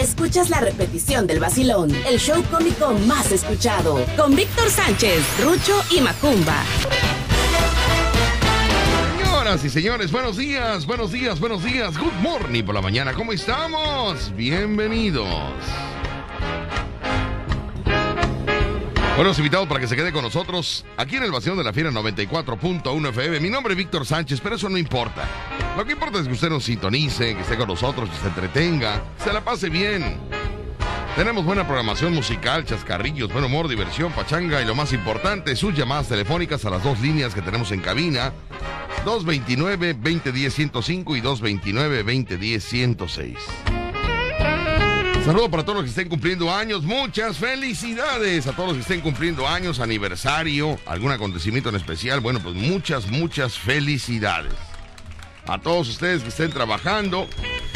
escuchas la repetición del vacilón, el show cómico más escuchado, con Víctor Sánchez, Rucho y Macumba. Señoras y señores, buenos días, buenos días, buenos días. Good morning por la mañana. ¿Cómo estamos? Bienvenidos. Bueno, los invitados para que se quede con nosotros aquí en el Vacío de la Fiera 94.1 FM. Mi nombre es Víctor Sánchez, pero eso no importa. Lo que importa es que usted nos sintonice, que esté con nosotros, que se entretenga, se la pase bien. Tenemos buena programación musical, chascarrillos, buen humor, diversión, pachanga y lo más importante, sus llamadas telefónicas a las dos líneas que tenemos en cabina. 229-2010-105 y 229-2010-106. Saludo para todos los que estén cumpliendo años. Muchas felicidades a todos los que estén cumpliendo años, aniversario, algún acontecimiento en especial. Bueno, pues muchas, muchas felicidades. A todos ustedes que estén trabajando.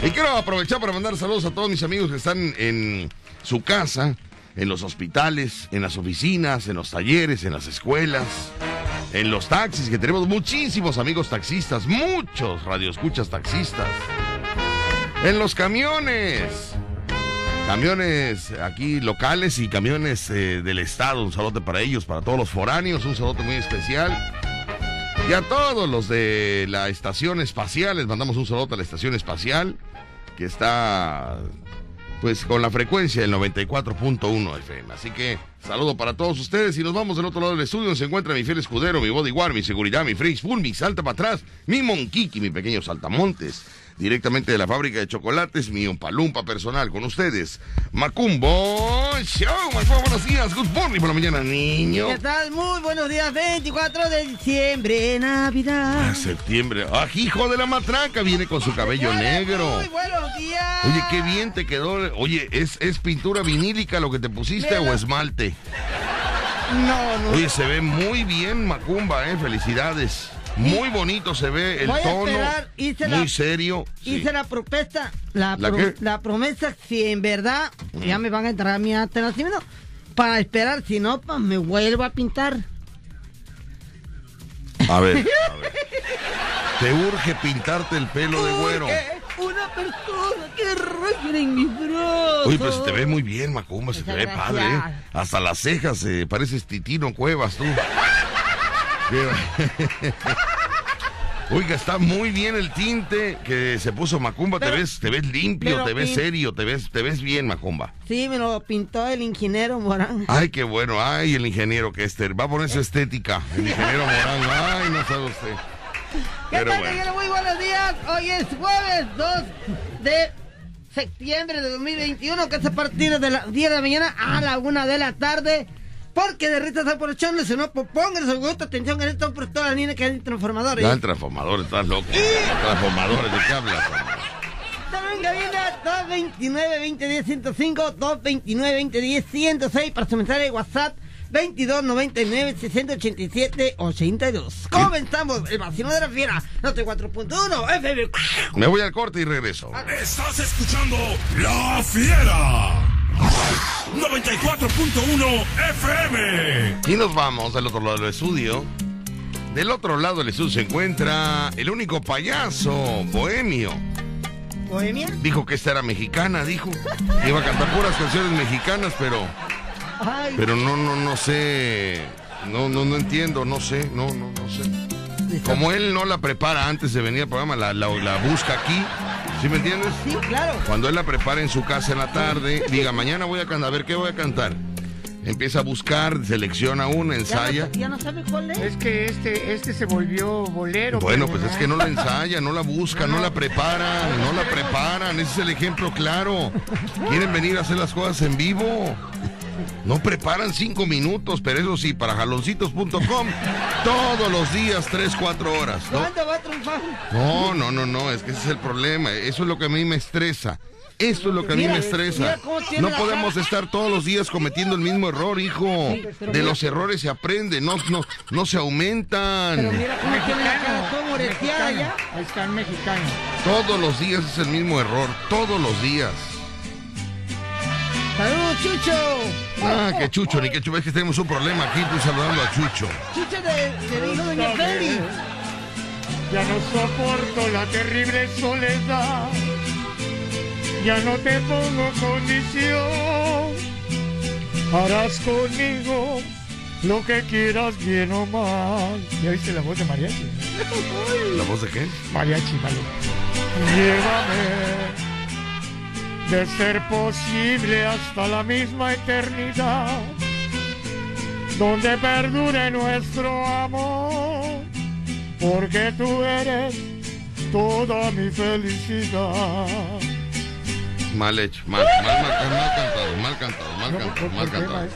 Y quiero aprovechar para mandar saludos a todos mis amigos que están en su casa, en los hospitales, en las oficinas, en los talleres, en las escuelas, en los taxis, que tenemos muchísimos amigos taxistas, muchos radioescuchas taxistas. En los camiones camiones aquí locales y camiones eh, del estado. Un saludo para ellos, para todos los foráneos, un saludo muy especial. Y a todos los de la estación espacial, les mandamos un saludo a la estación espacial, que está pues con la frecuencia del 94.1 FM. Así que saludo para todos ustedes y nos vamos del otro lado del estudio. Se encuentra mi fiel escudero, mi bodyguard, mi seguridad, mi freeze mi salta para atrás, mi monquiqui, mi pequeño saltamontes directamente de la fábrica de chocolates, mi palumpa personal con ustedes. Macumbo Show, Macumbo, buenos días, good morning por la mañana, niño. ¿Qué tal? Muy buenos días, 24 de diciembre, Navidad. Ah, septiembre, ah, hijo de la matraca, viene con su cabello negro. Muy buenos días. Oye, qué bien te quedó. Oye, ¿es, es pintura vinílica lo que te pusiste o esmalte? No, no. Oye, se ve muy bien, Macumba, ¿eh? Felicidades. Muy bonito se ve el tono. muy serio. Hice la propuesta, la, ¿La, promesa, si en verdad ya me van a entrar a mi nacimiento, para esperar, si no, pues me vuelvo a pintar. A ver, a ver. Te urge pintarte el pelo de güero. Una persona que requiere en mis brazos. Uy, pero se te ve muy bien, Macumba, se te ve padre, ¿eh? Hasta las cejas, eh, pareces Titino Cuevas, tú. Oiga, está muy bien el tinte que se puso Macumba. te ves, te ves limpio, te ves serio, te ves, te ves bien, Macumba. Sí, me lo pintó el ingeniero Morán. Ay, qué bueno. Ay, el ingeniero que este va a poner su estética. El ingeniero Morán. Ay, no sabe usted. ¿Qué tal, bueno. Muy buenos días. Hoy es jueves 2 de septiembre de 2021, que es a partir de las 10 de la mañana a la 1 de la tarde. Porque de risa está por echarle, si no, pues pónganse gusto, atención, que esto por todas las niñas que hay transformadores. Ya el transformador, estás loco. Transformadores, ¿de qué hablas? Cabina 229-2010-105, 229-2010-106 para su mensaje de WhatsApp. 2299 687 82. Comenzamos el vacío de la fiera. Note 4.1 FM. Me voy al corte y regreso. Estás escuchando La Fiera. 94.1 FM. Y nos vamos al otro lado del estudio. Del otro lado del estudio se encuentra el único payaso bohemio. ¿Bohemia? Dijo que esta era mexicana, dijo. Iba a cantar puras canciones mexicanas, pero. Pero no, no, no sé. No, no, no entiendo, no sé, no, no, no sé. Como él no la prepara antes de venir al programa, la, la busca aquí ¿Sí me entiendes? Sí, claro. Cuando él la prepara en su casa en la tarde, diga, mañana voy a cantar, a ver qué voy a cantar. Empieza a buscar, selecciona una, ensaya. Ya no, sabe cuál es. Es que este, este se volvió bolero. Bueno, pues es que no la ensaya, no la busca, no la prepara, no la preparan. Ese es el ejemplo claro. Quieren venir a hacer las cosas en vivo. No preparan cinco minutos, pero eso sí, para jaloncitos.com, todos los días, tres, cuatro horas. ¿no? ¿Cuándo va a triunfar? No, no, no, no, es que ese es el problema. Eso es lo que a mí me estresa. Esto es lo que a mí me estresa. No podemos estar todos los días cometiendo el mismo error, hijo. De los errores se aprende, no, no, no se aumentan. Pero mira cómo tiene la cara todo ya. Ahí está el mexicano. Todos los días es el mismo error, todos los días. ¡Saludos, Chucho! Ah, que Chucho, ni que Chucho. Es que tenemos un problema aquí, estoy saludando a Chucho. Chucho de, de hijo Doña Feli. Ya no soporto la terrible soledad. Ya no te pongo condición. Harás conmigo lo que quieras, bien o mal. ¿Ya viste la voz de mariachi? ¿La voz de qué? Mariachi, vale. Llévame. De ser posible hasta la misma eternidad. Donde perdure nuestro amor. Porque tú eres toda mi felicidad. Mal hecho, mal, mal, mal, mal cantado, mal cantado, mal No, cantado, ¿por- mal cantado.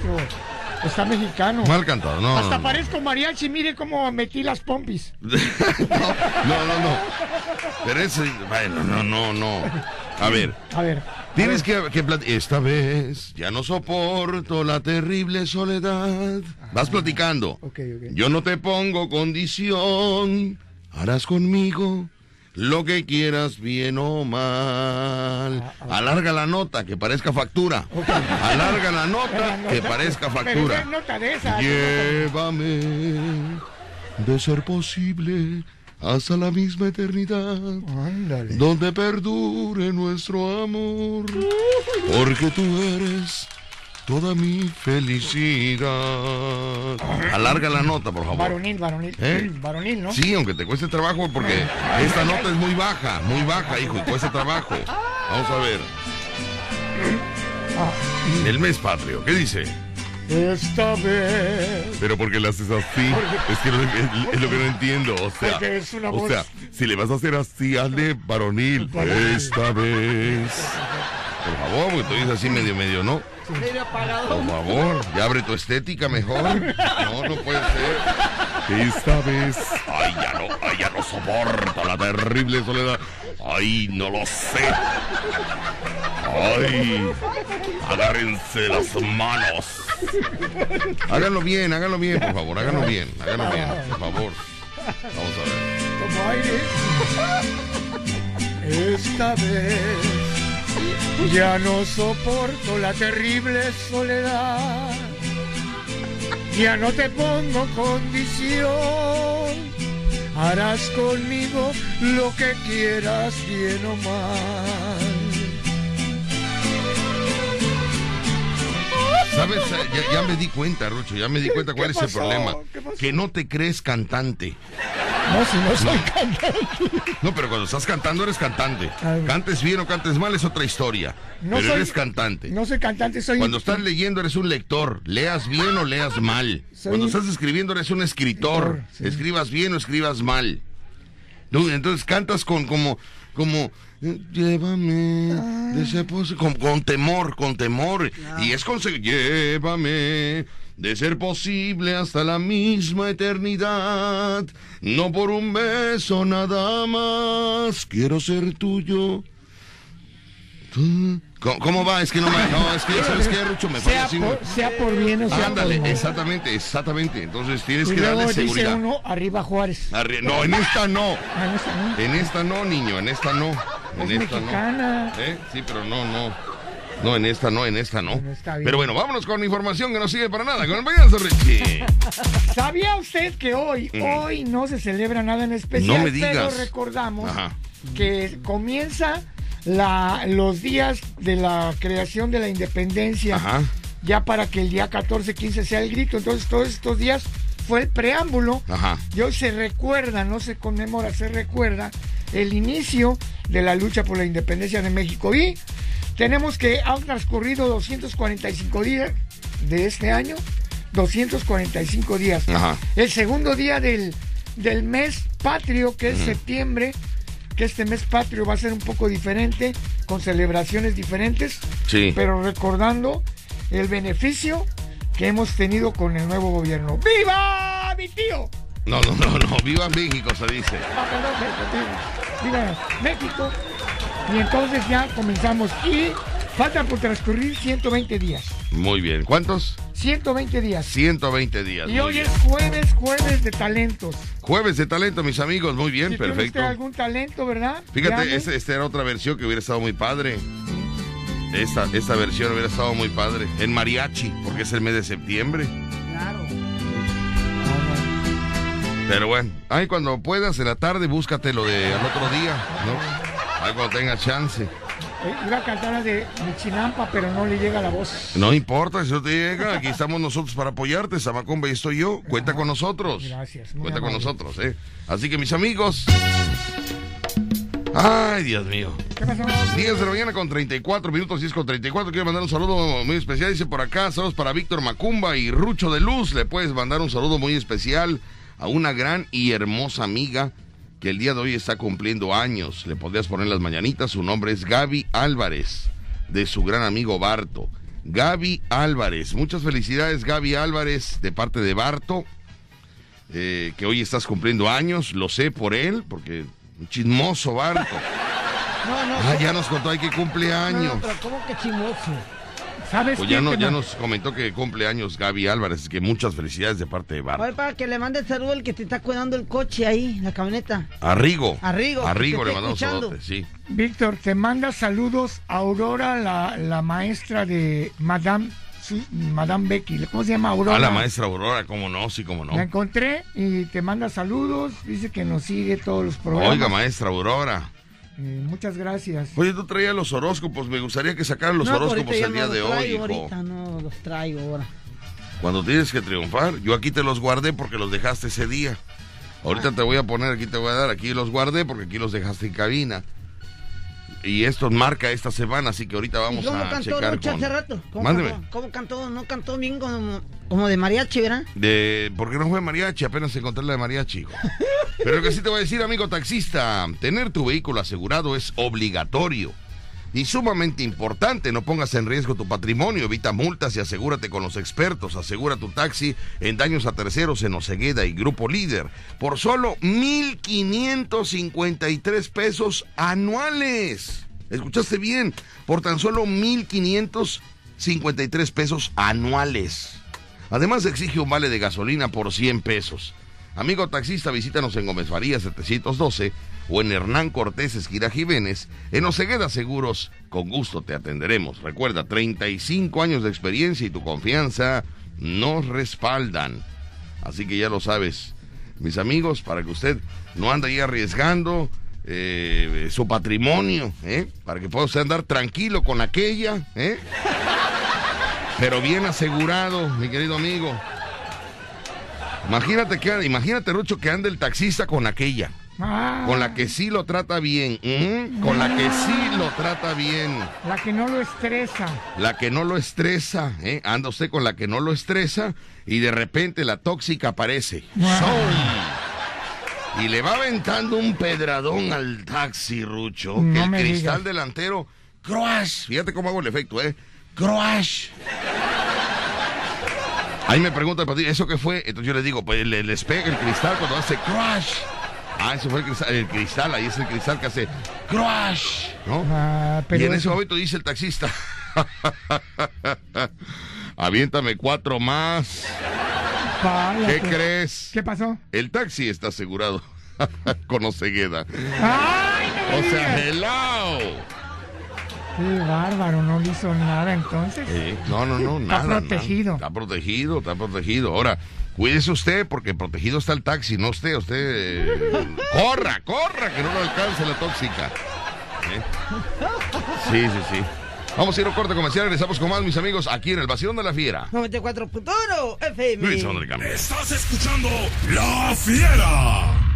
Está mexicano. Mal cantado, no. Hasta no, parezco mariachi, mire cómo metí las pompis. no, no, no. Pero ese, bueno, no, no, no. A ver, A ver. Tienes que, que Esta vez ya no soporto la terrible soledad. Vas platicando. Ok, ok. Yo no te pongo condición. Harás conmigo lo que quieras, bien o mal. Alarga la nota, que parezca factura. Alarga la nota, que parezca factura. Llévame, de ser posible, hasta la misma eternidad, Ándale. donde perdure nuestro amor, porque tú eres toda mi felicidad. Alarga la nota, por favor. Varonil, varonil. ¿Eh? Varonil, ¿no? Sí, aunque te cueste trabajo, porque esta nota es muy baja, muy baja, hijo, y cuesta trabajo. Vamos a ver. Ah, El mes patrio, ¿qué dice? Esta vez. Pero porque le haces así, es que no- es, es lo que no entiendo, o sea, es una o sea, si le vas a hacer así, hazle varonil, esta vez. Por favor, porque tú dices así medio, medio, ¿no? Medio apagado. Por favor, ya abre tu estética mejor. No, no puede ser. Esta vez, ay, ya no, ay, ya no soporto la terrible soledad. Ay, no lo sé. Ay, agárrense las manos. Háganlo bien, háganlo bien, por favor, háganlo bien, háganlo bien, por favor. Vamos a ver. Aire. Esta vez ya no soporto la terrible soledad. Ya no te pongo condición. Harás conmigo lo que quieras, bien o mal. ¿Sabes? Ya, ya me di cuenta, Rucho, ya me di cuenta cuál es el problema. Que no te crees cantante. No, si no soy cantante. No, pero cuando estás cantando eres cantante. Cantes bien o cantes mal es otra historia. No pero soy- eres cantante. No soy cantante, soy. Cuando estás leyendo eres un lector. Leas bien o leas mal. Soy- Cuando estás escribiendo eres un escritor. Sí. Escribas bien o escribas mal. Entonces cantas con como como llévame Ah. de ese pos- con, con temor, con temor y es conseguir llévame de ser posible hasta la misma eternidad. No por un beso nada más quiero ser tuyo. ¿Cómo, cómo va? Es que no me. No, es que ya sabes que Rucho me sea, por, sea por bien o sea por Ándale, mal. exactamente, exactamente. Entonces tienes Y que luego darle dice seguridad. uno, arriba Juárez. Arri- No, en esta no. En esta no, niño, en esta no. En Es esta mexicana. no. ¿Eh? Sí, pero no, no. No, en esta no, en esta no. Bueno, está bien. Pero bueno, vámonos con información que no sirve para nada. Con el payaso Richie. ¿Sabía usted que hoy, hoy no se celebra nada en especial? Mm. No me digas. Pero recordamos Ajá. que comienza la, los días de la creación de la independencia. Ajá. Ya para que el día 14, 15 sea el grito. Entonces, todos estos días fue el preámbulo. Ajá. Y hoy se recuerda, no se conmemora, se recuerda el inicio de la lucha por la independencia de México. Y tenemos que han transcurrido 245 días de este año, 245 días. Ajá. El segundo día del, del mes patrio, que es septiembre, que este mes patrio va a ser un poco diferente, con celebraciones diferentes, Sí. pero recordando el beneficio que hemos tenido con el nuevo gobierno. ¡Viva mi tío! No, no, no, no. Viva México, se dice. Ah, viva, México. Y entonces ya comenzamos. Y faltan por transcurrir 120 días. Muy bien. ¿Cuántos? 120 días. 120 días. Y hoy bien. es jueves, jueves de talentos. Jueves de talento, mis amigos. Muy bien, Si perfecto. algún talento, ¿verdad? Fíjate, esta este era otra versión que hubiera estado muy padre. Esta, esta versión hubiera estado muy padre. En mariachi, porque es el mes de septiembre. Claro. Pero bueno, ahí cuando puedas en la tarde, búscate lo de al otro día, ¿no? Ahí cuando tengas chance. Eh, iba a cantar la de Michinampa, pero no le llega la voz. No importa, si no te llega, aquí estamos nosotros para apoyarte, Samacomba y estoy yo. Cuenta con nosotros. Gracias. Cuenta con nosotros, ¿eh? Así que mis amigos. Ay, Dios mío. ¿Qué pasó? 10 de la mañana con 34 minutos, 10 con 34. Quiero mandar un saludo muy especial. Dice por acá, saludos para Víctor Macumba y Rucho de Luz. Le puedes mandar un saludo muy especial a una gran y hermosa amiga que el día de hoy está cumpliendo años. Le podrías poner las mañanitas. Su nombre es Gaby Álvarez, de su gran amigo Barto. Gaby Álvarez. Muchas felicidades, Gaby Álvarez, de parte de Barto. eh, que hoy estás cumpliendo años. Lo sé por él, porque un chismoso Barto. No, no. Ah, ya nos contó ahí que cumple no, años. pero ¿cómo que chimoso? ¿Sabes Pues qué? ya, no, Que ya nos comentó que cumple años Gaby Álvarez, así que muchas felicidades de parte de Oye, Barto. para que le mande saludo el que te está cuidando el coche ahí, la camioneta. A Rigo. A Rigo, A que Rigo te le mandamos saludos, sí. Víctor, te manda saludos a Aurora, la, la maestra de Madame, Madame Becky. ¿Cómo se llama Aurora? A la maestra Aurora, cómo no, sí, cómo no. La encontré y te manda saludos. Dice que nos sigue todos los programas. Oiga, maestra Aurora. Eh, muchas gracias. Oye, tú traías los horóscopos, me gustaría que sacaran los No, horóscopos el día no de hoy, traigo hijo. Ahorita no los traigo ahora. Cuando tienes que triunfar, yo aquí te los guardé porque los dejaste ese día. Ahorita te voy a poner, aquí te voy a dar, aquí los guardé porque aquí los dejaste en cabina. Y esto marca esta semana, así que ahorita vamos ¿Y cómo a cantó checar Lucha con... hace rato? ¿Cómo Mándeme. cantó? ¿Cómo cantó? No cantó bien como, como de mariachi, ¿verdad? De, ¿Por qué no fue mariachi? Apenas encontré la de mariachi. Pero lo que sí te voy a decir, amigo taxista, tener tu vehículo asegurado es obligatorio y sumamente importante. No pongas en riesgo tu patrimonio, evita multas y asegúrate con los expertos. Asegura tu taxi en daños a terceros en Ocegueda y Grupo Líder por solo 1.553 pesos anuales. ¿Escuchaste bien? Por tan solo 1.553 pesos anuales. Además exige un vale de gasolina por 100 pesos. Amigo taxista, visítanos en Gómez Faría 712 o en Hernán Cortés Esquira Jiménez. En Ocegueda Seguros, con gusto te atenderemos. Recuerda, 35 años de experiencia y tu confianza nos respaldan. Así que ya lo sabes, mis amigos, para que usted no ande ahí arriesgando eh, su patrimonio, ¿eh? para que pueda usted andar tranquilo con aquella, ¿eh? pero bien asegurado, mi querido amigo. Imagínate que imagínate Rucho que ande el taxista con aquella, Ah, con la que sí lo trata bien, con la que sí lo trata bien, la que no lo estresa. la que no lo estresa, ¿eh? anda usted con la que no lo estresa y de repente la tóxica aparece. ¡Som! Y le va aventando un pedradón al taxi, Rucho, que el cristal digas. delantero, crash, fíjate cómo hago el efecto, ¿eh? Crash. Ahí me pregunta el patillo, ¿eso qué fue? Entonces yo le digo, pues le, les pega el cristal cuando hace crash. Ah, eso fue el cristal, el cristal, ahí es el cristal que hace crash, ¿no? Ah, pero y en ese momento dice el taxista, aviéntame cuatro más. Vaya, ¿Qué que- crees? ¿Qué pasó? El taxi está asegurado con Ocegueda. ¡Ay, no me O sea, hello. Qué bárbaro, no le hizo nada entonces. Eh, no, no, no, Está nada. protegido. nada. Está protegido, está protegido. Ahora, cuídese usted porque protegido está el taxi, no usted. Usted eh, corra, corra, que no lo alcance la tóxica. ¿Eh? Sí, sí, sí. Vamos a ir a un corte comercial, regresamos con más, mis amigos, aquí en el Vacilón de la Fiera. 94.1 FM. Luis. Estás escuchando La Fiera.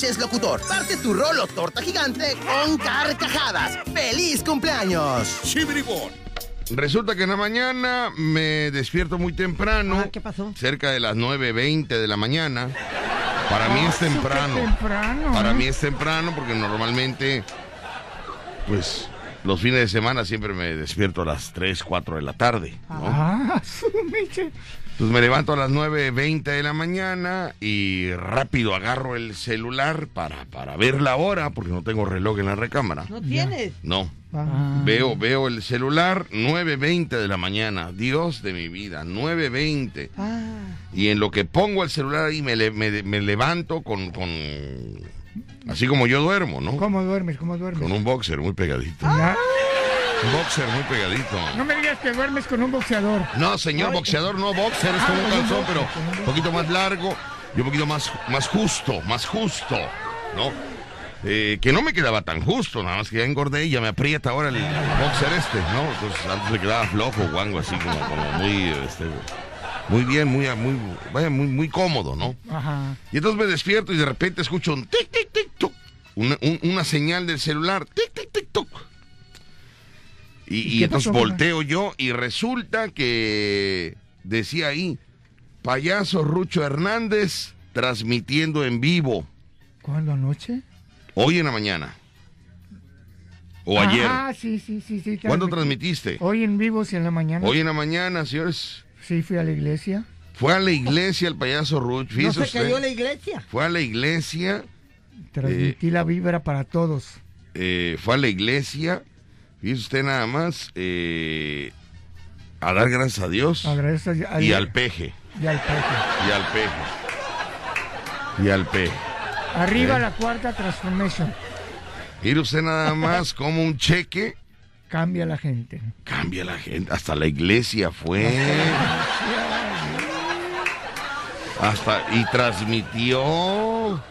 Locutor. Parte tu rolo torta gigante con carcajadas. ¡Feliz cumpleaños! Resulta que en la mañana me despierto muy temprano. Ah, ¿qué pasó? Cerca de las 9.20 de la mañana. Para mí es temprano. Temprano. Para ¿eh? mí es temprano porque normalmente, pues, los fines de semana siempre me despierto a las 3, 4 de la tarde. ¿no? Ah, Entonces me levanto a las 9.20 de la mañana y rápido agarro el celular para, para ver la hora, porque no tengo reloj en la recámara. ¿No tienes? No. Ah. Veo, veo el celular, 9.20 de la mañana. Dios de mi vida, 9.20. Ah. Y en lo que pongo el celular ahí me, me- me levanto con, con... Así como yo duermo, ¿no? ¿Cómo duermes? ¿Cómo duermes? Con un boxer muy pegadito. Ya. Un boxer muy pegadito. No me digas que duermes con un boxeador. No, señor boxeador, no boxer, es Ah, como un un calzón, pero un poquito más largo y un poquito más, más justo, más justo, ¿no? Eh, que no me quedaba tan justo, nada más que ya engordé y ya me aprieta ahora el boxer este, ¿no? Entonces antes me quedaba flojo o algo así, como, como muy, este, muy bien, muy, muy, vaya, muy, muy cómodo, ¿no? Ajá. Y entonces me despierto y de repente escucho un tic, tic, tic, tuc. Una, un- una señal del celular. Tic, tic, tic, tuc. Y, entonces pasó, volteo yo y resulta que decía ahí, payaso Rucho Hernández transmitiendo en vivo, ¿Cuándo anoche? hoy en la mañana. O ayer. Ah, sí, sí, sí, sí. ¿Cuándo transmitiste? Hoy en vivo, sí, en la mañana. Hoy en la mañana, señores. Sí, fui a la iglesia. Fue a la iglesia el payaso Rucho. ¿No se usted. cayó la iglesia? Fue a la iglesia. Transmití la vibra para todos. eh, fue a la iglesia, fíjese usted nada más, eh, a dar gracias a Dios y al peje, y al peje. y al peje, y al peje. Arriba ¿Eh? la cuarta transformation. Mire usted nada más como un cheque Cambia la gente. cambia la gente, hasta la iglesia fue. Hasta, y transmitió.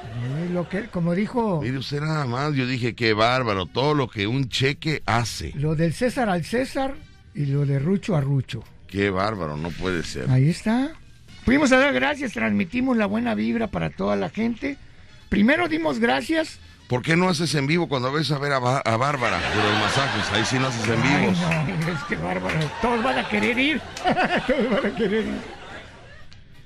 Lo que, como dijo, Mire usted nada más, yo dije, qué bárbaro, todo lo que un cheque hace. lo del César al César y lo de Rucho a Rucho. Qué bárbaro, no puede ser. Ahí está. Fuimos a dar gracias, transmitimos la buena vibra para toda la gente. Primero dimos gracias. ¿Por qué no haces en vivo cuando ves a ver a, Bá- a Bárbara de los masajes? Ahí sí no haces en Ay, vivos. no, es que bárbaro. Todos van a querer ir. Todos van a querer ir.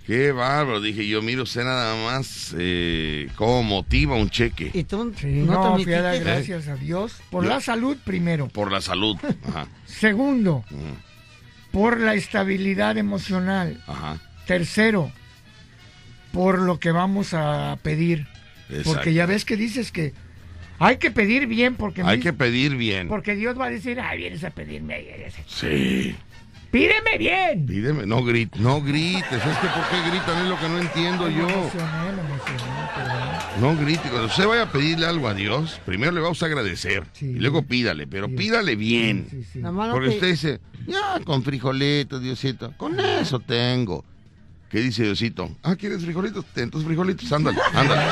Qué bárbaro, dije yo, miro usted nada más eh, cómo motiva un cheque ¿Y tú Sí, no, no, fui a dar transmitiste? gracias a Dios por Yo- la salud primero. por la salud. Ajá, Segundo, mm, por la estabilidad emocional. ajá. Tercero, por lo que vamos a pedir. exacto. Porque ya ves que dices que hay que pedir bien porque, Hay que pedir bien. porque Dios va a decir, ay, vienes a pedirme. Sí. Pídeme bien. Pídeme, no grites, no grites. Es que ¿por qué gritan? Es lo que no entiendo Me yo. emocioné, me emocioné, perdón. No grite. Cuando usted vaya a pedirle algo a Dios, primero le vamos a agradecer. Sí. Y luego pídale, pero Sí. pídale bien. Sí, sí. Porque te- usted dice, ya, con frijolitos, Diosito. Con eso tengo. ¿Qué dice Diosito? Ah, ¿quieres frijolitos? Ten tus frijolitos, ándale, ándale.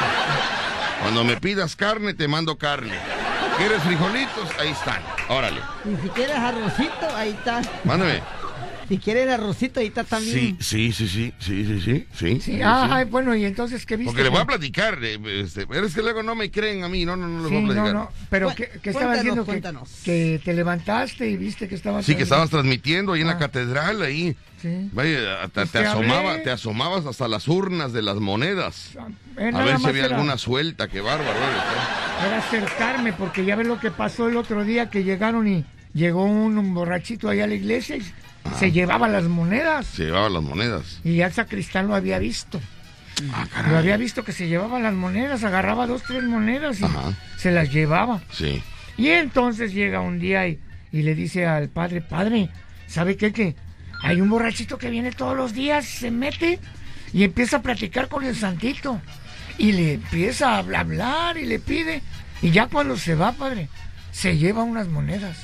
Cuando me pidas carne, te mando carne. ¿Quieres frijolitos? Ahí están. Órale, Y si quieres arrocito, ahí está. mándame. Si quieres arrocito, ahí está Sí, también. sí, sí, sí, sí, sí, sí, sí. Sí, sí, ah, bueno, y entonces, ¿qué viste? Porque le voy a platicar, eh, este, pero es que luego no me creen a mí, no, no, no les Sí, voy a no, platicar. no, pero Cu- que, que estabas cuéntanos, diciendo que, cuéntanos. que te levantaste y viste que estabas Sí, que estabas transmitiendo ahí en la Ah. catedral, ahí. Sí. Vaya, te, Pues te te asomaba, te asomabas hasta las urnas de las monedas. Eh, A ver si había era- alguna suelta, qué bárbaro. eres, Era acercarme, porque ya ves lo que pasó el otro día que llegaron y llegó un, un borrachito ahí a la iglesia y Ah. se llevaba las monedas. Se llevaban las monedas. Y ya el sacristán lo había visto. Ah, Lo había visto que se llevaba las monedas, agarraba dos, tres monedas y Ajá. se las llevaba. Sí. Y entonces llega un día y, y le dice al padre, padre, ¿sabe qué? Que hay un borrachito que viene todos los días, se mete y empieza a platicar con el santito. Y le empieza a habla- hablar y le pide. Y ya cuando se va, padre, se lleva unas monedas.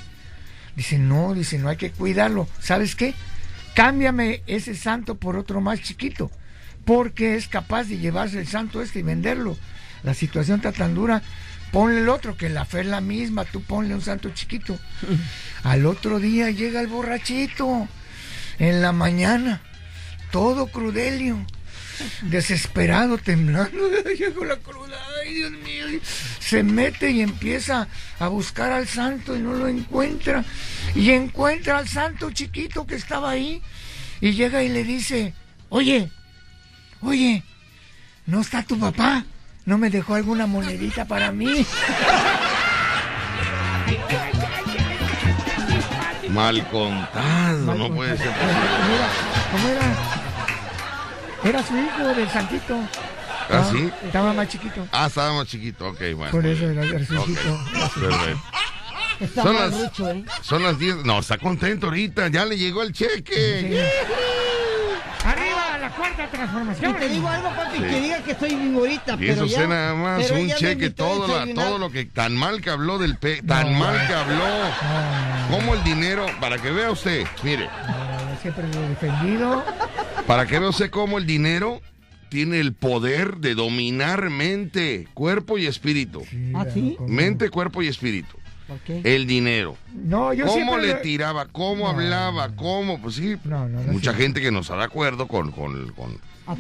Dice, no, dice, no hay que cuidarlo. ¿Sabes qué? Cámbiame ese santo por otro más chiquito. Porque es capaz de llevarse el santo este y venderlo. La situación está tan dura. Ponle el otro, que la fe es la misma. Tú ponle un santo chiquito. Al otro día llega el borrachito. En la mañana. Todo crudelio. Desesperado, temblando. Llegó la cruda. Ay, Dios mío. Se mete y empieza a buscar al santo y no lo encuentra. Y encuentra al santo chiquito que estaba ahí. Y llega y le dice, oye, oye, ¿no está tu papá? ¿No me dejó alguna monedita para mí? Mal contado, no puede ser. ¿Cómo era? Era su hijo del Santito. ¿Ah, sí? Estaba más chiquito. Ah, estaba más chiquito, ok, bueno. Por eso era era su Ok, hijito. perfecto. Está Son las, Rucho, ¿eh? son las 10. No, está contento ahorita. Ya le llegó el cheque. Arriba, la cuarta Y transformación. te digo algo, papi, Sí. que diga que estoy ahorita, Y pero eso ya... sé nada más, un cheque, todo, la- todo lo que tan mal que habló del pe, tan mal que habló, como el dinero, para que vea usted, mire, No, Siempre lo he defendido. para que vea usted cómo el dinero tiene el poder de dominar mente, cuerpo y espíritu. ¿Ah, sí? Mente, cuerpo y espíritu. ¿Por qué? El dinero. No, yo ¿Cómo siempre le tiraba? ¿Cómo No. hablaba? ¿Cómo? Pues sí, No, no, no mucha sé. gente que no está de acuerdo con, con,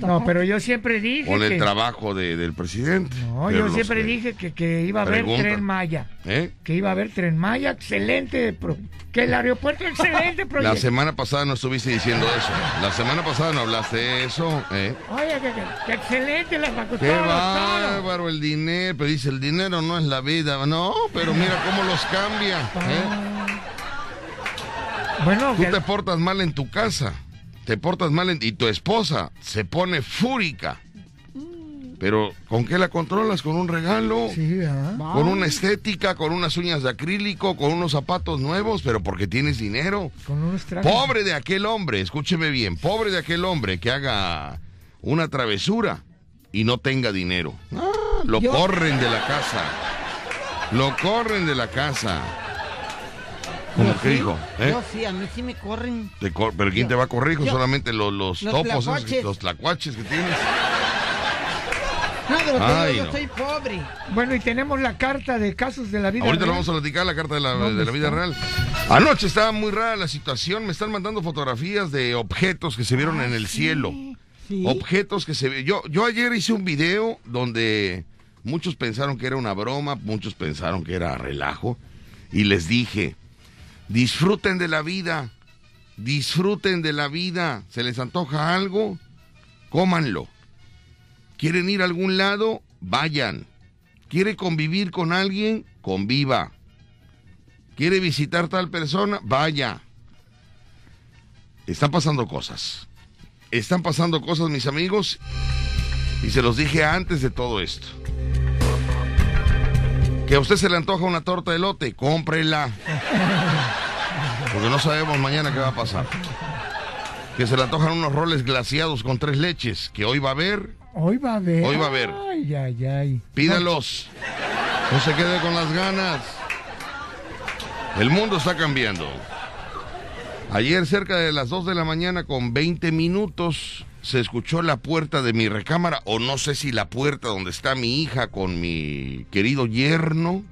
No, pero yo siempre dije con el que... trabajo de- del presidente. No, yo siempre que- dije que, que iba a haber tren Maya. ¿Eh? Que iba a haber tren Maya, excelente. pro- Que el aeropuerto, excelente La proyecto. semana pasada no estuviste diciendo eso. La semana pasada no hablaste de eso. ¿eh? Oye, que, que- que excelente las vacunas. Qué bárbaro el dinero. Pero dice, el dinero no es la vida. No, pero mira cómo los cambia. ¿eh? Bueno, Tú que- te portas mal en tu casa. Te portas mal en... y tu esposa se pone fúrica. Pero ¿con qué la controlas? ¿Con un regalo? Sí. Con una estética, con unas uñas de acrílico, con unos zapatos nuevos, pero porque tienes dinero. Con unos. Pobre de aquel hombre, escúcheme bien, pobre de aquel hombre que haga una travesura y no tenga dinero. Ah, lo Yo- corren de la casa. Lo corren de la casa. ¿Cómo que sí, dijo? ¿Eh? Yo sí, a mí sí me corren. Te cor- ¿Pero quién Yo- te va a correr? hijo? yo- Solamente los, los, Los topos, esos, tlacuaches. los tlacuaches que tienes. No, pero te Ay, digo, no. yo soy pobre. Bueno, y tenemos la carta de casos de la vida. Ahorita lo real. vamos a platicar, la carta de la, ¿Dónde de la vida real. Anoche estaba muy rara la situación. Me están mandando fotografías de objetos que se vieron en el cielo. Sí. Objetos que se ve. Yo, yo ayer hice un video donde muchos pensaron que era una broma, muchos pensaron que era relajo. Y les dije, disfruten de la vida, disfruten de la vida. ¿Se les antoja algo? Cómanlo. ¿Quieren ir a algún lado? Vayan. ¿Quiere convivir con alguien? Conviva. ¿Quiere visitar tal persona? Vaya. Están pasando cosas. Están pasando cosas, mis amigos. Y se los dije antes de todo esto. Que a usted se le antoja una torta de lote, cómprela. Porque no sabemos mañana qué va a pasar. Que se le antojan unos roles glaciados con tres leches, que hoy va a haber, Hoy va a haber. Hoy va a haber. Ay, ay, ay. pídalos. No se quede con las ganas. El mundo está cambiando. Ayer cerca de las 2 de la mañana con 20 minutos se escuchó la puerta de mi recámara o no sé si la puerta donde está mi hija con mi querido yerno.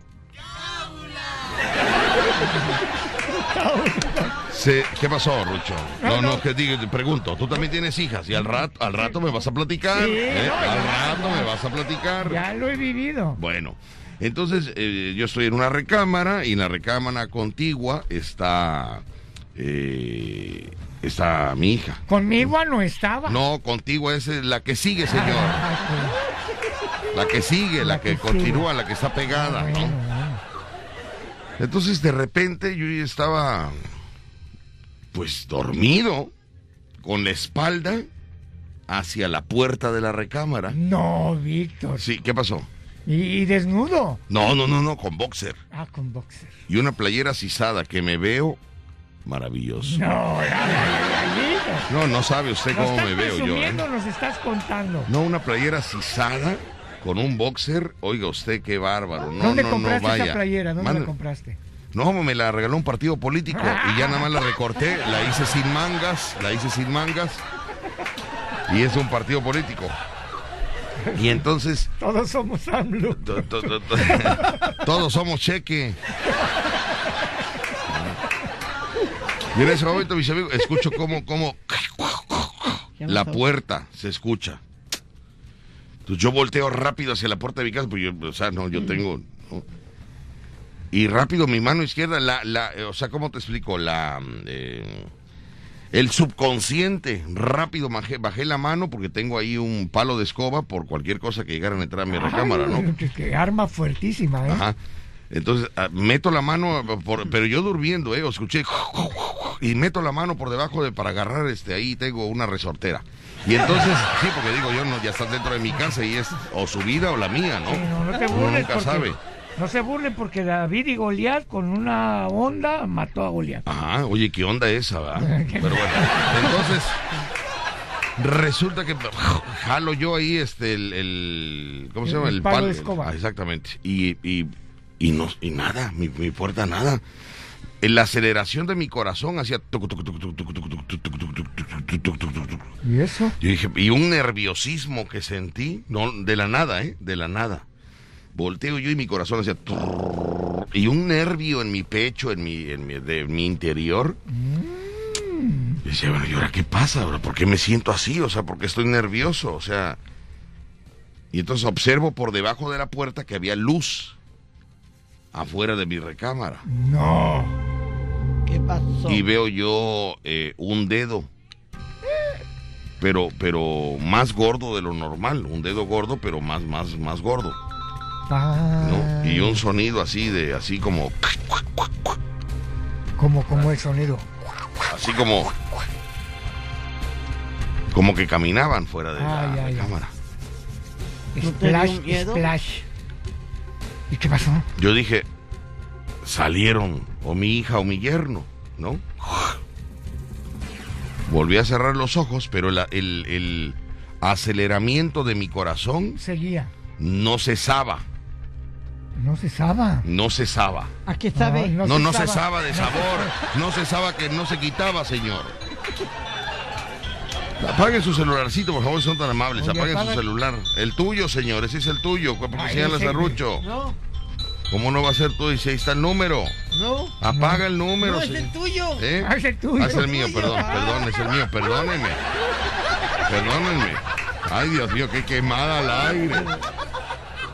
Se- ¿Qué pasó, Rucho? No, no, que diga, te pregunto, tú también tienes hijas y al rato, al rato me vas a platicar. Sí, ¿eh? no, Al rato me vas a platicar. Ya lo he vivido. Bueno, entonces eh, yo estoy en una recámara y en la recámara contigua está eh, está mi hija. Conmigo no estaba. No, contigua es la que sigue, señor. La que sigue, la, La que, que continúa, la que está pegada, ¿no? bueno. Entonces de repente yo ya estaba pues dormido con la espalda hacia la puerta de la recámara. No, Víctor. Sí, ¿qué pasó? Y, y desnudo. No, no, no, no, con boxer. Ah, con boxer. y una playera sisada que me veo maravilloso. No. No, no sabe usted cómo me veo yo. ¿eh? nos estás contando. No, una playera sisada con un boxer. Oiga usted qué bárbaro. No, ¿Dónde no, compraste no vaya. esa playera? ¿Dónde la compraste? No, me la regaló un partido político y ya nada más la recorté, la hice sin mangas, la hice sin mangas y es un partido político. Y entonces Todos somos AMLO. to- to- todos somos cheque. Y en ese momento, mis amigos, escucho como, como la puerta se escucha. Entonces yo volteo rápido hacia la puerta de mi casa, porque yo, o sea, no, yo tengo... ¿no? Y rápido mi mano izquierda, la, la, eh, o sea, ¿cómo te explico? La, eh, el subconsciente, rápido bajé, bajé la mano porque tengo ahí un palo de escoba por cualquier cosa que llegaran a entrar a mi recámara, ¿no? Que arma fuertísima, ¿eh? Ajá. Entonces, ah, meto la mano, por- pero yo durmiendo, ¿eh? O escuché, y meto la mano por debajo de para agarrar, este, ahí tengo una resortera. Y entonces, sí, porque digo, yo no, ya está dentro de mi casa y es o su vida o la mía, ¿no? Sí, no, no te Uno burles nunca porque- sabe. No se burlen porque David y Goliat con una onda mató a Goliat. Ajá, oye, ¿qué onda esa, va? Pero bueno, entonces resulta que jalo yo ahí este el, el- ¿cómo se llama? el palo de escoba. Ah, exactamente. Y, y, y, no, y nada, mi, mi puerta nada. La aceleración de mi corazón hacía... ¿Y eso? Yo dije, y un nerviosismo que sentí, no, de la nada, ¿eh? De la nada. Volteo yo y mi corazón hacía... Y un nervio en mi pecho, en mi, en mi, de mi interior. Mm. Y decía, bueno, ¿y ahora qué pasa? Ahora? ¿Por qué me siento así? O sea, ¿por qué estoy nervioso? O sea... Y entonces observo por debajo de la puerta que había luz afuera de mi recámara. No. ¿Qué pasó? Y veo yo eh, un dedo. Pero, pero más gordo de lo normal. Un dedo gordo, pero más, más, más gordo. ¿no? Y un sonido así de, así como, Como, como el sonido. así como, como que caminaban fuera de la Ay, ay, ay. cámara. ¿No te dio Splash, splash. ¿Y qué pasó? Yo dije, salieron o mi hija o mi yerno, ¿no? Volví a cerrar los ojos, pero la- el, el aceleramiento de mi corazón Seguía. no cesaba, No cesaba. no cesaba. ¿A qué sabe? No, No, no cesaba. cesaba de sabor, no cesaba que no se quitaba, señor. Apaguen su celularcito, por favor, son tan amables. Oye, Apaguen apaga- su celular. El tuyo, señor, ese es el tuyo. ¿Por qué señalas a Rucho? No, ¿Cómo no va a ser tú? Dice, ahí está el número. no. Apaga el número, No, es el tuyo. ¿Eh? Ah, es el tuyo. Ah, es el mío, perdón, perdón, es el mío, perdónenme. Perdónenme. Ay, Dios mío, qué quemada al aire.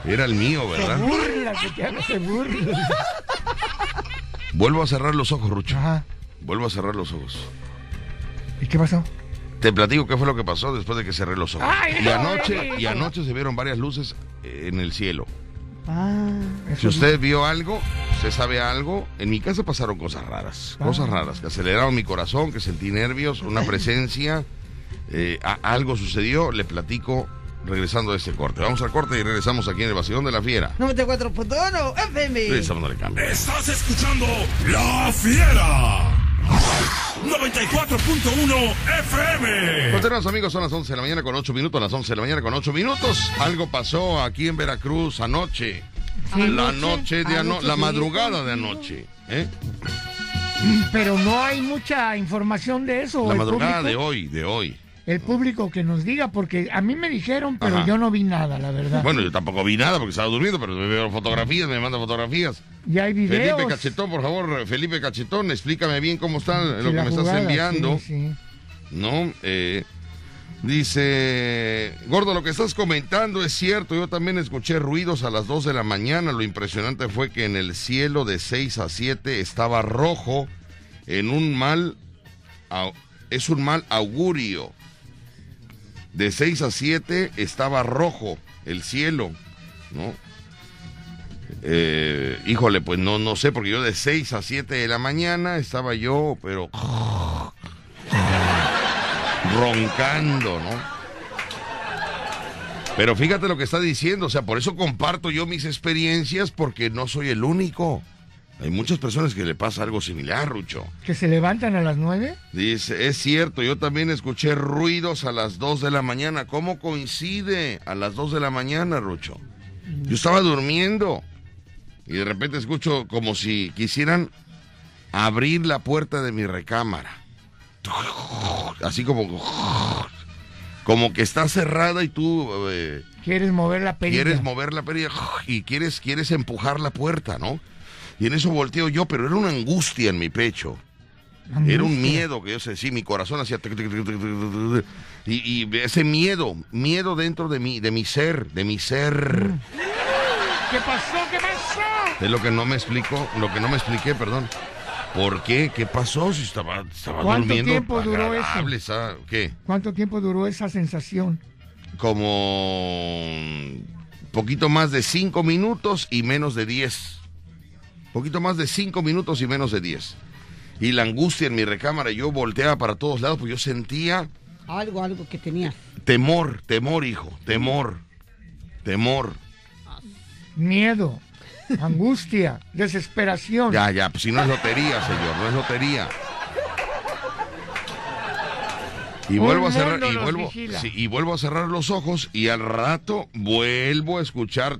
Era el mío, Se ¿verdad? burla, te haga, se burla. Vuelvo a cerrar los ojos, Rucho. Ajá. Vuelvo a cerrar los ojos. ¿Y qué pasó? Te platico qué fue lo que pasó después de que cerré los ojos. Ay, y no, anoche, no. y anoche se vieron varias luces eh, en el cielo. Ah, Si usted vio algo, usted sabe algo, en mi casa pasaron cosas raras, Ah. cosas raras, que aceleraron mi corazón, que sentí nervios, una presencia, eh, a- algo sucedió, le platico regresando de este corte. Vamos al corte y regresamos aquí en el Vacilón de la Fiera. 94.1 FM. Regresamos, no le. Estás escuchando La Fiera. 94.1 FM. Continuamos amigos, son las 11 de la mañana con 8 minutos, las 11 de la mañana con 8 minutos. Algo pasó aquí en Veracruz anoche. La noche de ano Anoche la madrugada de anoche. ¿eh? Pero no hay mucha información de eso. La madrugada público, de hoy, de hoy. El público que nos diga, porque a mí me dijeron, pero Ajá. yo no vi nada, la verdad. Bueno, yo tampoco vi nada porque estaba durmiendo, pero me veo fotografías, me manda fotografías. y hay videos. Felipe Cachetón, por favor, Felipe Cachetón, explícame bien cómo está lo que me estás enviando. sí, sí. ¿No? Eh, dice, Gordo, lo que estás comentando es cierto. Yo también escuché ruidos a las 2 de la mañana. Lo impresionante fue que en el cielo de 6 a 7 estaba rojo en un mal, es un mal augurio. De 6 a 7 estaba rojo el cielo, ¿no? Eh, híjole, pues no, no sé, porque yo de 6 a 7 de la mañana estaba yo, pero roncando, ¿no? Pero fíjate lo que está diciendo, o sea, por eso comparto yo mis experiencias porque no soy el único. Hay muchas personas que le pasa algo similar, Rucho. Que se levantan a las nueve. Dice, es cierto, yo también escuché ruidos a las 2 de la mañana. ¿Cómo coincide a las 2 de la mañana, Rucho? Yo estaba durmiendo y de repente escucho como si quisieran abrir la puerta de mi recámara. Así como... Como que está cerrada y tú eh, Quieres mover la perilla. quieres mover la perilla y quieres, quieres empujar la puerta, ¿no? Y en eso volteo yo, pero era una angustia en mi pecho. Era un miedo que yo sé, sí, mi corazón hacía... Y, y ese miedo, miedo dentro de mí, de mi ser, de mi ser. ¿Qué pasó? ¿Qué pasó? Es lo que no me explico, lo que no me expliqué, perdón. ¿Por qué? ¿Qué pasó? Si estaba, estaba ¿Cuánto durmiendo tiempo duró eso? ¿Qué? ¿Cuánto tiempo duró esa sensación? Como poquito más de cinco minutos y menos de diez. Poquito más de cinco minutos y menos de diez. Y la angustia en mi recámara, yo volteaba para todos lados, pues yo sentía Algo, algo que tenía. temor, temor, hijo, temor, temor. Miedo, angustia, desesperación. Ya, ya, pues si no es lotería, señor, no es lotería. Y vuelvo a cerrar, y vuelvo, sí, y vuelvo a cerrar los ojos y al rato vuelvo a escuchar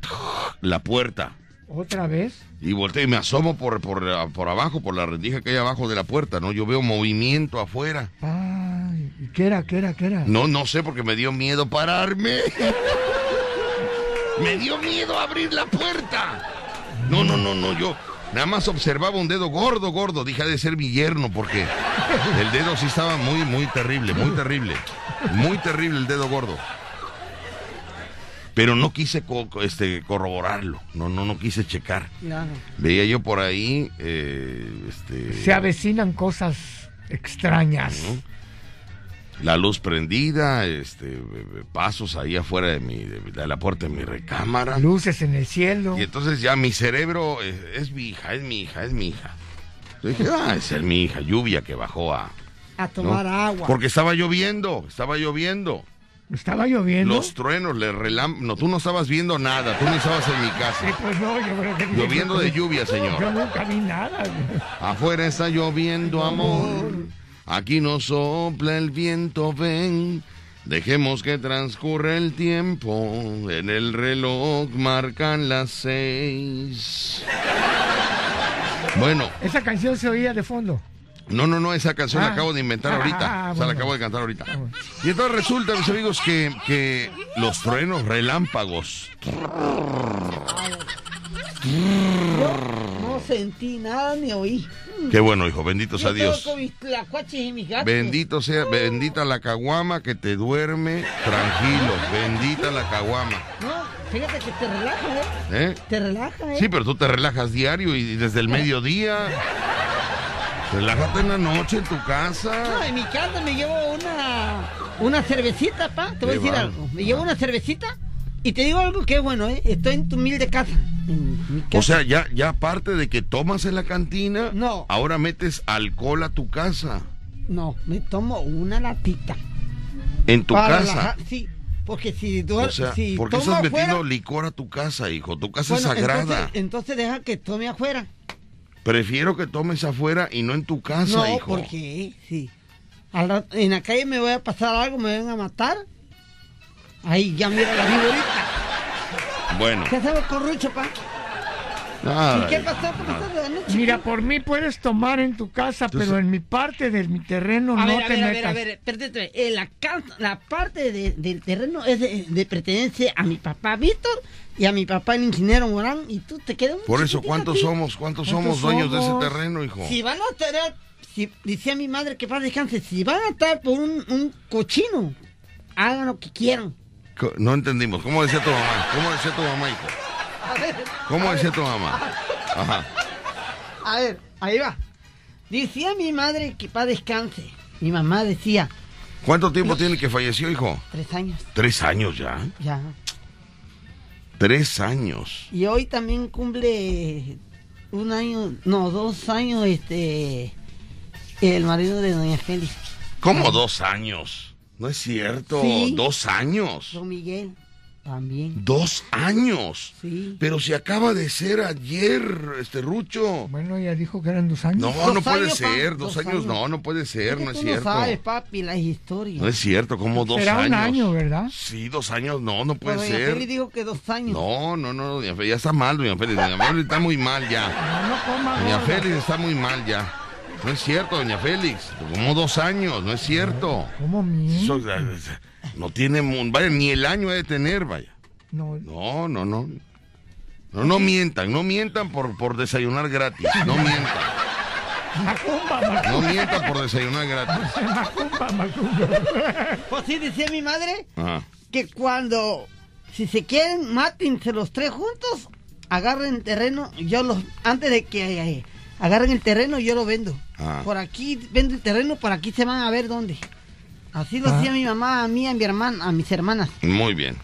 la puerta. ¿Otra vez? Y volteo y me asomo por, por, por abajo, por la rendija que hay abajo de la puerta, ¿no? Yo veo movimiento afuera. Ay, ¿y ¿qué era, qué era, qué era? No, no sé porque me dio miedo pararme. me dio miedo abrir la puerta. No, no, no, no, yo nada más observaba un dedo gordo, gordo. Dije, de ser mi yerno porque el dedo sí estaba muy, muy terrible, muy terrible. Muy terrible el dedo gordo. Pero no quise co- este, corroborarlo, no, no, no quise checar. Claro. Veía yo por ahí, eh, este, Se avecinan cosas extrañas. la luz prendida, este, pasos ahí afuera de, mi, de, de la puerta de mi recámara. Luces en el cielo. Y entonces ya mi cerebro, es, mi hija, es mi hija, es mi hija. Yo dije, ah, es mi hija, lluvia que bajó a... A ¿no? tomar agua. Porque estaba lloviendo, estaba lloviendo. ¿Estaba lloviendo? Los truenos, le relam... No, tú no estabas viendo nada, tú no estabas en mi Sí, casa. pues no, yo creo que... Lloviendo de lluvia, Yo señor. nunca vi nada. Afuera está lloviendo, amor. Aquí no sopla el viento, ven. Dejemos que transcurra el tiempo. En el reloj marcan las seis. Bueno, Esa canción se oía de fondo. No, no, no, esa canción la Ah. acabo de inventar Ah, ahorita. ah, o sea, la acabo de cantar ahorita. Ah, bueno. Y entonces resulta, mis amigos, que, que los truenos, relámpagos, No sentí nada ni oí. qué bueno, hijo, bendito sea Dios. estaba con mis tlacuaches y mis gatos. Bendito sea, bendita la caguama que te duerme tranquilo. Bendita la caguama. No, fíjate que te relaja, ¿eh? ¿Eh? Te relaja, ¿eh? Sí, pero tú te relajas diario y desde el mediodía. Relájate en la noche en tu No, casa. en mi casa me llevo una, una cervecita, pa. Te voy a decir va. algo. Me llevo una cervecita y te digo algo que es bueno, ¿eh? Estoy en tu humilde casa. O sea, ya, ya aparte de que tomas en la cantina, No. ahora metes alcohol a tu casa. No, me tomo una latita. En tu Para casa. sí, porque si duer- O sea, si ¿por qué estás metiendo licor a tu casa, hijo? Tu casa bueno, es sagrada. Entonces, entonces deja que tome afuera. Prefiero que tomes afuera y no en tu casa, no, hijo. porque sí. Rato- en la calle me voy a pasar algo, me van a matar. Ahí ya mira la viborita. Bueno. ¿Qué hacemos con Rucho, pa? Nada, ¿Y qué pasó? ¿Por qué nada. estás de noche? Mira, por mí puedes tomar en tu casa, Tú pero en mi parte de mi terreno A no ver, a te ver, a metas. ver, a ver, eh, la, casa- la parte de- del terreno es de, de pertenencia a mi papá Víctor y a mi papá el ingeniero Morán y tú te quedas Por eso, ¿cuántos a somos? ¿Cuántos, ¿Cuántos somos dueños de ese terreno, hijo? Si van a tener, si, decía mi madre que paz descanse, si van a estar por un, un cochino, hagan lo que quieran. No entendimos. ¿Cómo decía tu mamá? ¿Cómo decía tu mamá, hijo? Ver, ¿Cómo decía tu mamá? Ajá. a ver, ahí va. Decía mi madre que paz descanse. Mi mamá decía, ¿Cuánto tiempo tiene que falleció, hijo? tres años, Tres años ya. ya. Tres años. Y hoy también cumple un año, no, dos años, este, el marido de Doña Félix, ¿Cómo dos años? No es cierto. Sí. Dos años. Don Miguel, también, Dos años. sí. Pero si acaba de ser ayer, este Rucho. Bueno, ella dijo que eran dos años. No, Dos no puede años, pa, ser. Dos, dos años, años. no, no puede ser, que no es cierto. No sabes, papi, las historias. No es cierto, como dos Será años. un año, ¿verdad? Sí, dos años, no, no puede Pero Doña ser. Dijo que dos años. No, no, no, doña Félix, ya está mal, doña Félix. Doña Félix está muy mal ya. No, no coma Doña. Félix está muy mal ya. No es cierto, doña Félix. Como dos años, no es cierto. ¿Cómo miente? No tiene, vaya, ni el año ha de tener, vaya. No, No, no, no. No, no mientan, no mientan por, por desayunar gratis. No mientan. Macumba, macumba, No mientan por desayunar gratis. macumba, macumba. Pues sí, decía mi madre Ajá. que cuando, si se quieren, mátense los tres juntos, agarren terreno, yo los, antes de que eh, agarren el terreno, yo lo vendo. Ah. Por aquí vendo el terreno, por aquí se van a ver dónde. Así lo Ah. hacía mi mamá, a mí, a mi hermana, a mis hermanas. Muy bien.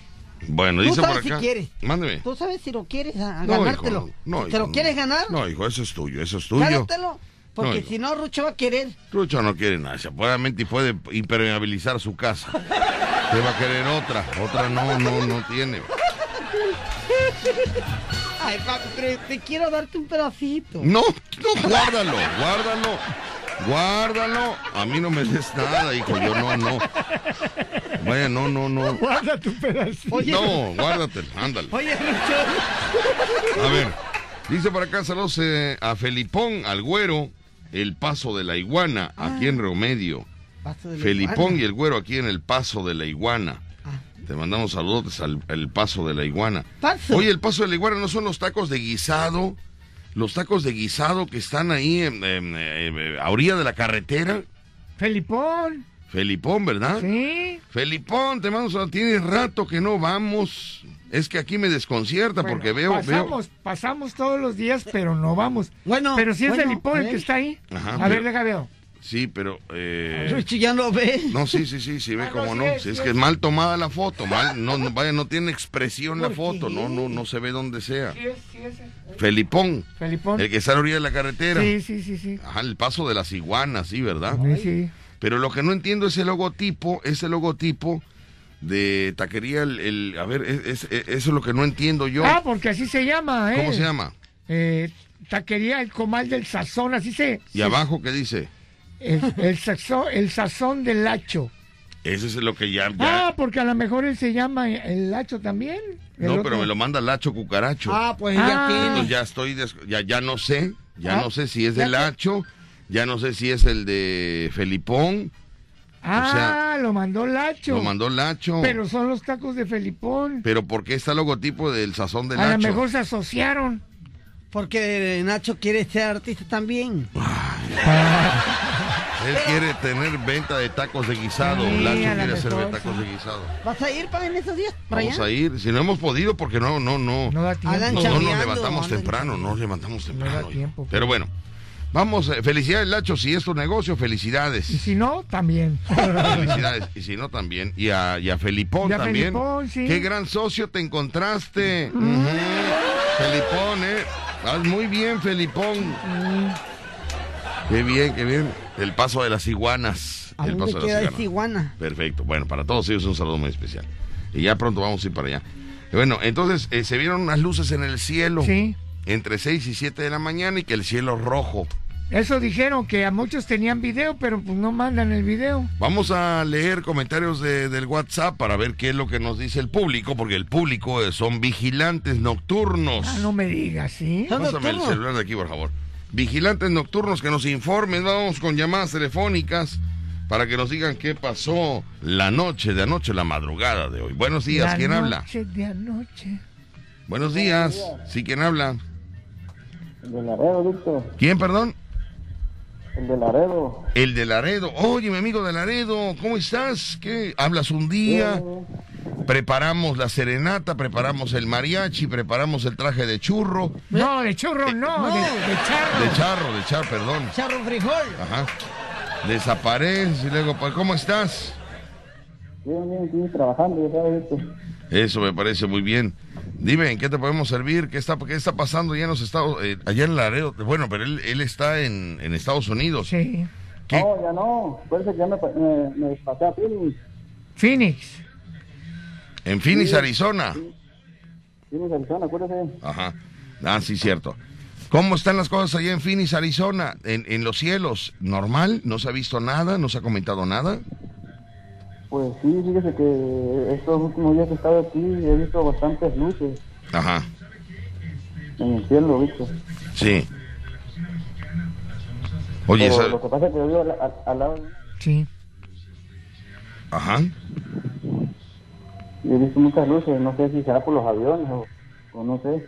Bueno, Tú dice por sabes si acá. quieres. Mándeme. Tú sabes si lo quieres a, a No, ganártelo. hijo, no, ¿Te hijo, lo quieres ganar? No, hijo, eso es tuyo, eso es tuyo. Gánatelo. Porque No, si no, Rucho va a querer. Trucho no quiere nada, seguramente puede impermeabilizar su casa. Te va a querer otra, otra no, no, no tiene. Ay, papi, te quiero darte un pedacito. No, no, guárdalo, guárdalo, guárdalo. A mí no me des nada, hijo, yo no, no. Vaya, no, no, no. Guarda tu pedacito. Oye, No, guárdatelo, ándale. oye, Rucho. A ver, dice por acá saludos eh, a Felipón, al güero, el paso de la iguana, aquí en Remedio. Paso de la Felipón iguana. y el güero aquí en el paso de la iguana. Ah. Te mandamos saludos al el paso de la iguana. Paso. Oye, el paso de la iguana no son los tacos de guisado, los tacos de guisado que están ahí en- en- en- a orilla de la carretera. Felipón. Felipón, ¿verdad? Sí. Felipón, te mando. Tiene rato que no vamos. Es que aquí me desconcierta Bueno, porque veo, veo. pasamos, pasamos todos los días, pero no vamos. Bueno, pero si es bueno, Felipón el que está ahí. Ajá, a pero- ver, deja veo. Sí, pero. eh, ya no ve. No, sí, sí, sí, sí, ve Ah, cómo no, no. sí es, Si es sí que es. mal tomada la foto, mal, no, no, vaya, no tiene expresión la ¿Por foto, qué? no, no, no se ve donde sea. Sí, es, sí, es. Felipón, Felipón. el que está a la orilla de la carretera. Sí, sí, sí, sí. Ajá, el paso de las iguanas, sí, ¿verdad? Sí, sí. Pero lo que no entiendo es el logotipo, ese logotipo de taquería, el, el- a ver, es- es- es- eso es lo que no entiendo yo. Ah, porque así se llama, ¿eh? ¿Cómo se llama? Eh, taquería El Comal del Sazón, así se... Y abajo, ¿qué dice? El, el, sazón, el sazón del hacho. Ese es lo que ya... ya- Ah, porque a lo mejor él se llama el hacho también. El no, otro. pero me lo manda Lacho Cucaracho. Ah, pues Ah. ya tiene. Entonces ya estoy, des- ya, ya no sé, ya Ah, no sé si es del Hacho, ya no sé si es el de Felipón, Ah, sea, lo mandó Lacho. lo mandó Lacho. Pero son los tacos de Felipón. Pero ¿por qué está el logotipo del sazón del a lo Lacho? mejor se asociaron. Porque Nacho quiere ser artista también. Él quiere tener venta de tacos de guisado, Sí, Lacho quiere hacer tacos de guisado. ¿Vas a ir para en esos días? ¿Para Vamos allá? a ir, si no hemos podido porque no, no, no. No da tiempo. No, no nos levantamos temprano, no nos levantamos da temprano. tiempo, Pero bueno, vamos, eh, felicidades Lacho, si es tu negocio, felicidades. Y si no, también. Felicidades. Y si no, también. Y a, y a Felipón Y a también. Felipón, sí. Qué gran socio te encontraste. Ujú. Felipón, ¿eh? Muy bien, Felipón. Qué bien, qué bien. El paso de las iguanas. ¿A El dónde paso de queda las esa iguanas. iguana? Perfecto. Bueno, para todos ellos un saludo muy especial. Y ya pronto vamos a ir para allá. Bueno, entonces eh, se vieron unas luces en el cielo. Sí. Entre 6 y 7 de la mañana y que el cielo rojo. Eso dijeron que a muchos tenían video, pero pues no mandan el video. Vamos a leer comentarios de- del WhatsApp para ver qué es lo que nos dice el público, porque el público eh, son vigilantes nocturnos. Ah, no me digas, ¿sí? Pásame el celular de aquí, por favor. Vigilantes nocturnos que nos informen, vamos con llamadas telefónicas para que nos digan qué pasó la noche de anoche, la madrugada de hoy. Buenos días, La ¿quién habla? noche de anoche. Buenos días, sí, ¿quién habla? El de Laredo, Víctor. ¿Quién, perdón? El de Laredo. El de Laredo. Oye, mi amigo de Laredo, ¿cómo estás? ¿Qué? ¿Hablas un día? Preparamos la serenata, preparamos el mariachi, preparamos el traje de churro, No, de churro no, de, de charro. de charro, de charro, perdón. Charro frijol. Ajá. Desaparece y luego, pues, ¿cómo estás? Bien, bien, sí, trabajando, ya. Eso me parece muy bien. Dime, ¿en qué te podemos servir? ¿Qué está, qué está pasando ya en los Estados eh, allá en Laredo? Bueno, pero él, él está en, en Estados Unidos. Sí. ¿Qué? No, ya no. Parece que ya me, me, me pasé a Phoenix. Phoenix. En Phoenix, Arizona. Phoenix, Arizona, acuérdese. Ajá. Ah, sí, cierto. ¿Cómo están las cosas allá en Phoenix, Arizona? En, en los cielos, ¿normal? ¿No se ha visto nada? ¿No se ha comentado nada? Pues sí, fíjese que estos últimos días que he estado aquí he visto bastantes luces Ajá. en el cielo, Víctor. Sí. Oye, Pero esa- lo que pasa es que yo vivo al, al- al lado Sí. Ajá. Y he visto muchas luces. No sé si será por los aviones o, o no sé.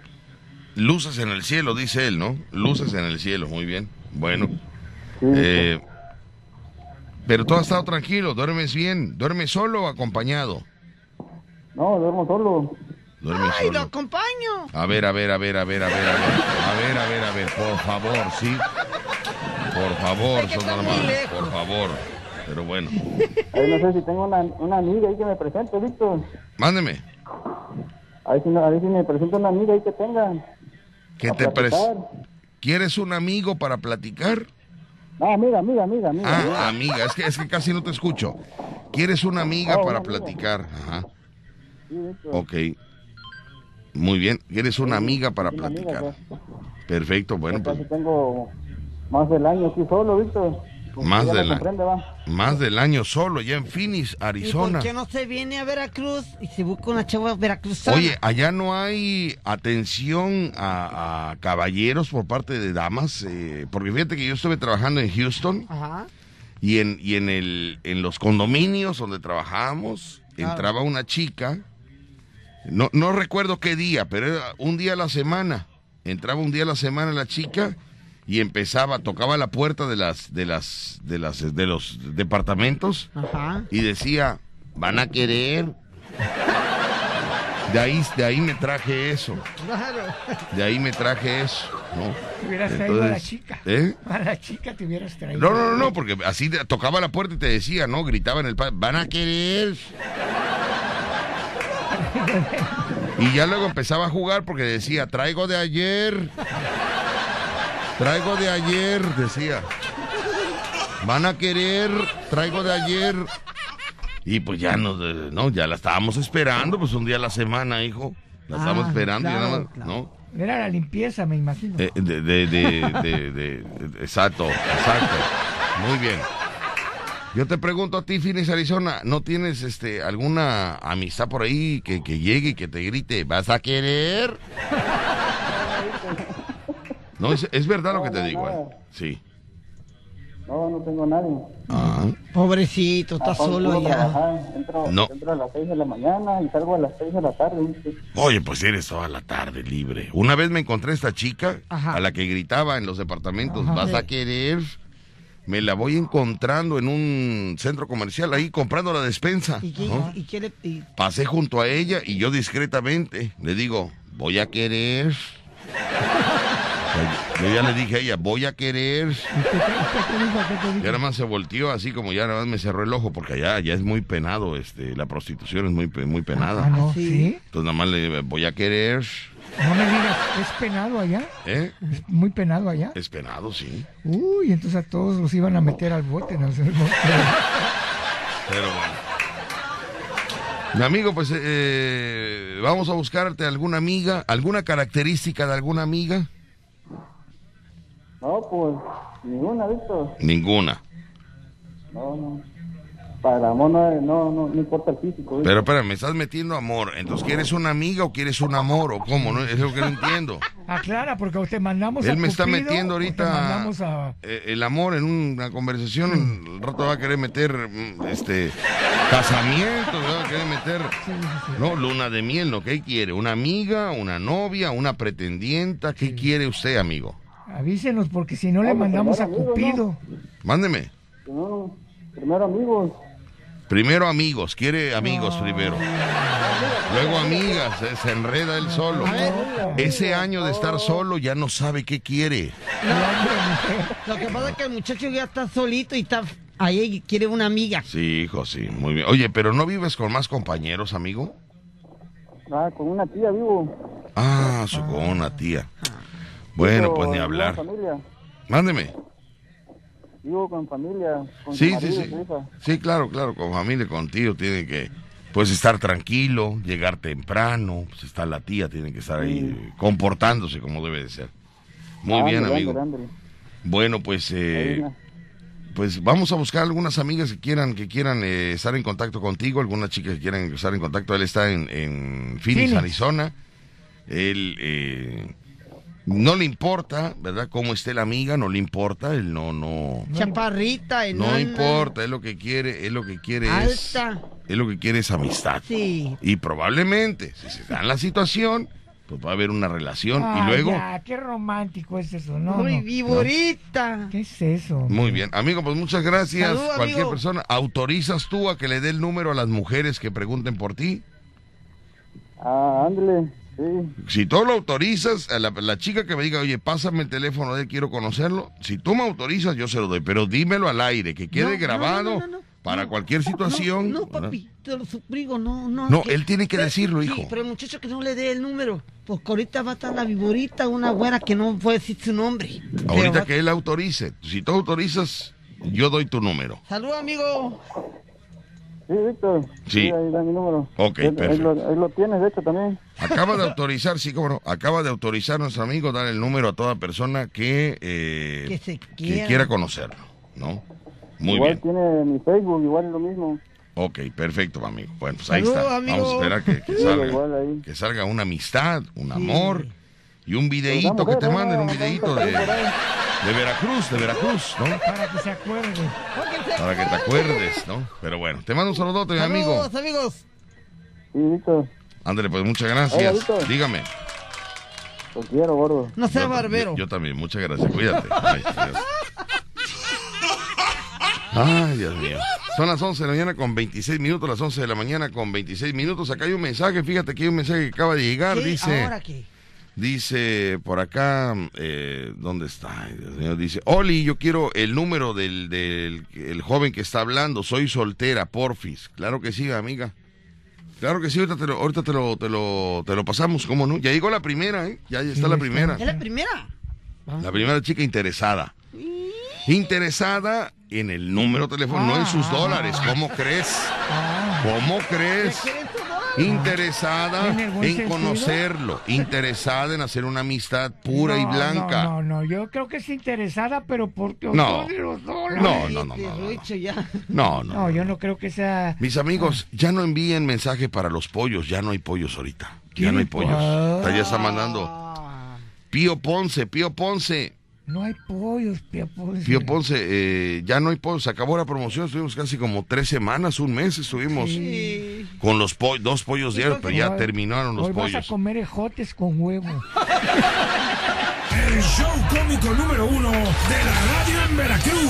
Luces en el cielo, dice él, ¿no? Luces en el cielo, muy bien. Bueno. Sí, Eh, pero tú has estado tranquilo, duermes bien. ¿Duermes solo o acompañado? No, duermo solo. Duermes ¡Ay, lo solo. acompaño! A ver, a ver, a ver, a ver, a ver, a ver. A ver, a ver, a ver, por favor, sí. Por favor, por favor. Pero bueno. Ahí no sé si tengo una, una amiga ahí que me presente, Víctor. Mándeme. A ver si, no- a ver si me presenta una amiga ahí que tengan. ¿Qué a te pres-. ¿Quieres un amigo para platicar? No, amiga, amiga, amiga, amiga. Ah, amiga, es que, es que casi no te escucho. ¿Quieres una amiga Oh, para una amiga. platicar? Ajá, Sí, ok. Muy bien, ¿quieres una amiga para Una platicar? pues. Perfecto, bueno, pues tengo más del año aquí solo, Víctor. Más comprende, va. más del año solo, ya en Phoenix, ¿Y por Arizona. qué no se viene a Veracruz y se busca una chava veracruzana? Oye, allá no hay atención a, a caballeros por parte de damas, eh, porque fíjate que yo estuve trabajando en Houston Ajá. y en, y en, el, en los condominios donde trabajábamos Claro. entraba una chica, no, no recuerdo qué día, pero era un día a la semana, entraba un día a la semana la chica y empezaba, tocaba la puerta de las, de las, de las, de los departamentos Ajá. y decía, van a querer. De ahí, de ahí me traje eso, Claro. de ahí me traje eso, ¿no? Te hubieras traído a la Entonces, chica. ¿eh? A la chica te hubieras traído. No, no, no, no, porque así tocaba la puerta y te decía, ¿no? Gritaba en el pa- van a querer. Y ya luego empezaba a jugar porque decía, traigo de ayer. Traigo de ayer, decía. Van a querer, traigo de ayer. Y pues ya no, no, ya la estábamos esperando, pues un día a la semana, hijo. La estábamos Ah, esperando y nada más, claro. ¿no? Era la limpieza, me imagino. Eh, de, de, de, de- de- de- exacto, exacto. Muy bien. Yo te pregunto a ti, Phoenix, Arizona, ¿no tienes este alguna amistad por ahí que, que llegue y que te grite, ¿vas a querer? No, es, es verdad lo que te digo, ¿eh? Sí. No, no tengo nadie. Ah, Pobrecito, está Ah, solo puro ya. Entro, No. entro a las 6 de la mañana y salgo a las 6 de la tarde. Oye, pues eres toda la tarde libre. Una vez me encontré a esta chica Ajá. a la que gritaba en los departamentos, Ajá. ¿vas a querer? Me la voy encontrando en un centro comercial ahí comprando la despensa. ¿Y qué, ¿no? y qué le y- Pasé junto a ella y yo discretamente le digo, voy a querer. Yo ya le dije a ella, voy a querer. ¿Y nada más se volteó así como ya nada más me cerró el ojo porque allá ya es muy penado, este, la prostitución es muy, pe- muy penada. Ah, no, Sí. ¿sí? Entonces nada más le voy a querer. No me digas, ¿es penado allá? ¿Eh? ¿Es muy penado allá? Es penado, sí. Uy, entonces a todos los iban a meter al bote. ¿no? Pero bueno. Mi amigo, pues eh, vamos a buscarte alguna amiga, alguna característica de alguna amiga. No, pues ninguna, Víctor. Ninguna. No, no. Para amor no, no, no, no importa el físico. ¿viste? Pero espera, me estás metiendo amor. Entonces, ¿quieres una amiga o quieres un amor o cómo? No, es lo que no entiendo. Aclara, porque te mandamos a Él me está metiendo ahorita mandamos a... eh, el amor en una conversación. El rato va a querer meter mm, este casamiento, va a querer meter no luna de miel, ¿no? ¿Qué quiere? ¿Una amiga, una novia, una pretendienta? ¿Qué quiere usted, amigo? Avísenos, porque si no le No, mandamos a amigos, Cupido. Mándeme. No, primero amigos. Primero amigos, quiere amigos primero. Luego amigas, se, se enreda él solo. Ese año de estar solo ya no sabe qué quiere. Lo que pasa es que el muchacho ya está solito y está ahí y quiere una amiga. Sí, hijo, sí, muy bien. Oye, pero ¿no vives con más compañeros, amigo? Ah, con una tía vivo. Ah, su con una tía. Bueno, pues ni hablar. Con familia. Mándeme. Vivo con familia. Con Sí, su sí, sí. Sí, claro, claro, con familia, contigo, tiene que, pues, estar tranquilo, llegar temprano, pues está la tía, tiene que estar ahí eh, comportándose como debe de ser. Muy bien, Ándale, amigo. ándale. Bueno, pues, eh, pues vamos a buscar algunas amigas que quieran, que quieran eh, estar en contacto contigo, alguna chica que quieran estar en contacto. Él está en, en Phoenix, Phoenix. Arizona. Él eh, no le importa, ¿verdad? Cómo esté la amiga, no le importa. Él no, no, Chaparrita, no enana, importa. Él lo que quiere, él lo que quiere es, Alta. él lo que quiere es amistad. Sí. Y probablemente, si se da la situación, pues va a haber una relación Ah, y luego. ya, qué romántico es eso, ¿no? Muy no. vivorita. ¿Qué es eso? Muy bien, amigo, pues muchas gracias. Salud, Cualquier amigo. persona, ¿autorizas tú a que le dé el número a las mujeres que pregunten por ti? Ah, ándale. Sí. Si tú lo autorizas, a la, la chica que me diga, oye, pásame el teléfono de él, quiero conocerlo. Si tú me autorizas, yo se lo doy, pero dímelo al aire, que quede No, grabado no, no, no. para cualquier situación. No, no, papi, te lo suplico, no, no. No, él tiene que decirlo, Sí, hijo. pero el muchacho que no le dé el número, porque ahorita va a estar la viborita, una güera que no puede decir su nombre. Ahorita que él autorice. Si tú autorizas, yo doy tu número. Salud, amigo. Sí, Víctor. Sí. ahí da mi número. Ok, Ahí- ahí, perfecto. lo, ahí lo tienes, de hecho, también. Acaba de autorizar, sí, cómo no. Acaba de autorizar nuestro amigo dar el número a toda persona que, eh, Que se que quiera. quiera conocerlo, ¿no? Muy igual bien. tiene mi Facebook, igual es lo mismo. Ok, perfecto, amigo. Bueno, pues ahí Salud, está. amigo. Vamos a esperar que, que Sí, salga, igual ahí. que salga una amistad, un amor y un videíto que te manden, un videíto de, de Veracruz, de Veracruz, ¿no? Para que se acuerde. Para que te acuerdes, ¿no? Pero bueno, te mando un saludote, mi amigo. Saludos, amigos. Sí, Víctor. Ándale, pues muchas gracias. Dígame. Lo quiero, gordo. No sea Yo- barbero. Yo, yo también, muchas gracias. Cuídate. Ay, Dios. Ay, Dios mío. Son las 11 de la mañana con 26 minutos, las 11 de la mañana con 26 minutos. Acá hay un mensaje, fíjate que hay un mensaje que acaba de llegar. ¿Qué? Dice, ¿Ahora qué? Dice por acá, eh, ¿dónde está? Ay, Dios mío. Dice, Oli, yo quiero el número del, del el joven que está hablando. Soy soltera, porfis. Claro que sí, amiga. Claro que sí, ahorita te lo, ahorita te lo, te lo, te lo pasamos, ¿cómo no? Ya llegó la primera, ¿eh? Ya, ya está la primera. ¿Es la primera? La primera chica interesada. Interesada en el número de teléfono, no en sus dólares. ¿Cómo crees? ¿Cómo crees? Interesada ¿En conocerlo. Interesada en hacer una amistad pura y blanca. No, no, no, yo creo que es interesada, pero porque No. los dólares. No, no, no, no, no, no. Rucho, ya. No, no. No, yo no creo que sea. Mis amigos, ya no envíen mensaje para los pollos. Ya no hay pollos ahorita. Ya no hay pollos. Ah. Ya está mandando. Ah, Pío Ponce, Pío Ponce. No hay pollos, Pío Ponce. Pío Ponce, eh, ya no hay pollos. Se acabó la promoción. Estuvimos casi como tres semanas, un mes. Estuvimos sí. Con los po- dos pollos diarios, pero ya Hoy- terminaron los Hoy vas a pollos. comer ejotes con huevo. El show cómico número uno de la radio en Veracruz.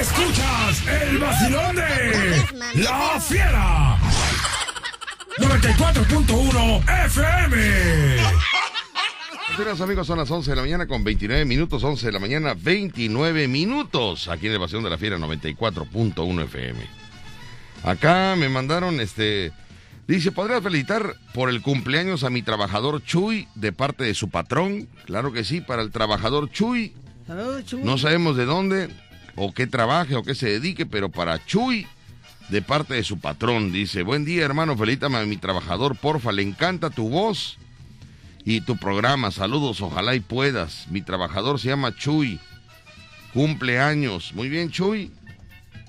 Escuchas el vacilón de La Fiera. 94.1 FM. Buenos amigos, son las 11 de la mañana con 29 minutos. 11 de la mañana, 29 minutos. Aquí en el Pasión de la Fiera 94.1 FM. Acá me mandaron este. Dice, ¿podrías felicitar por el cumpleaños a mi trabajador Chuy de parte de su patrón? Claro que sí, para el trabajador Chuy. Saludos, Chuy. No sabemos de dónde o qué trabaje o qué se dedique, pero para Chuy, de parte de su patrón, dice, buen día hermano, felicítame a mi trabajador, porfa, le encanta tu voz y tu programa, saludos, ojalá y puedas. Mi trabajador se llama Chuy, cumpleaños. Muy bien, Chuy.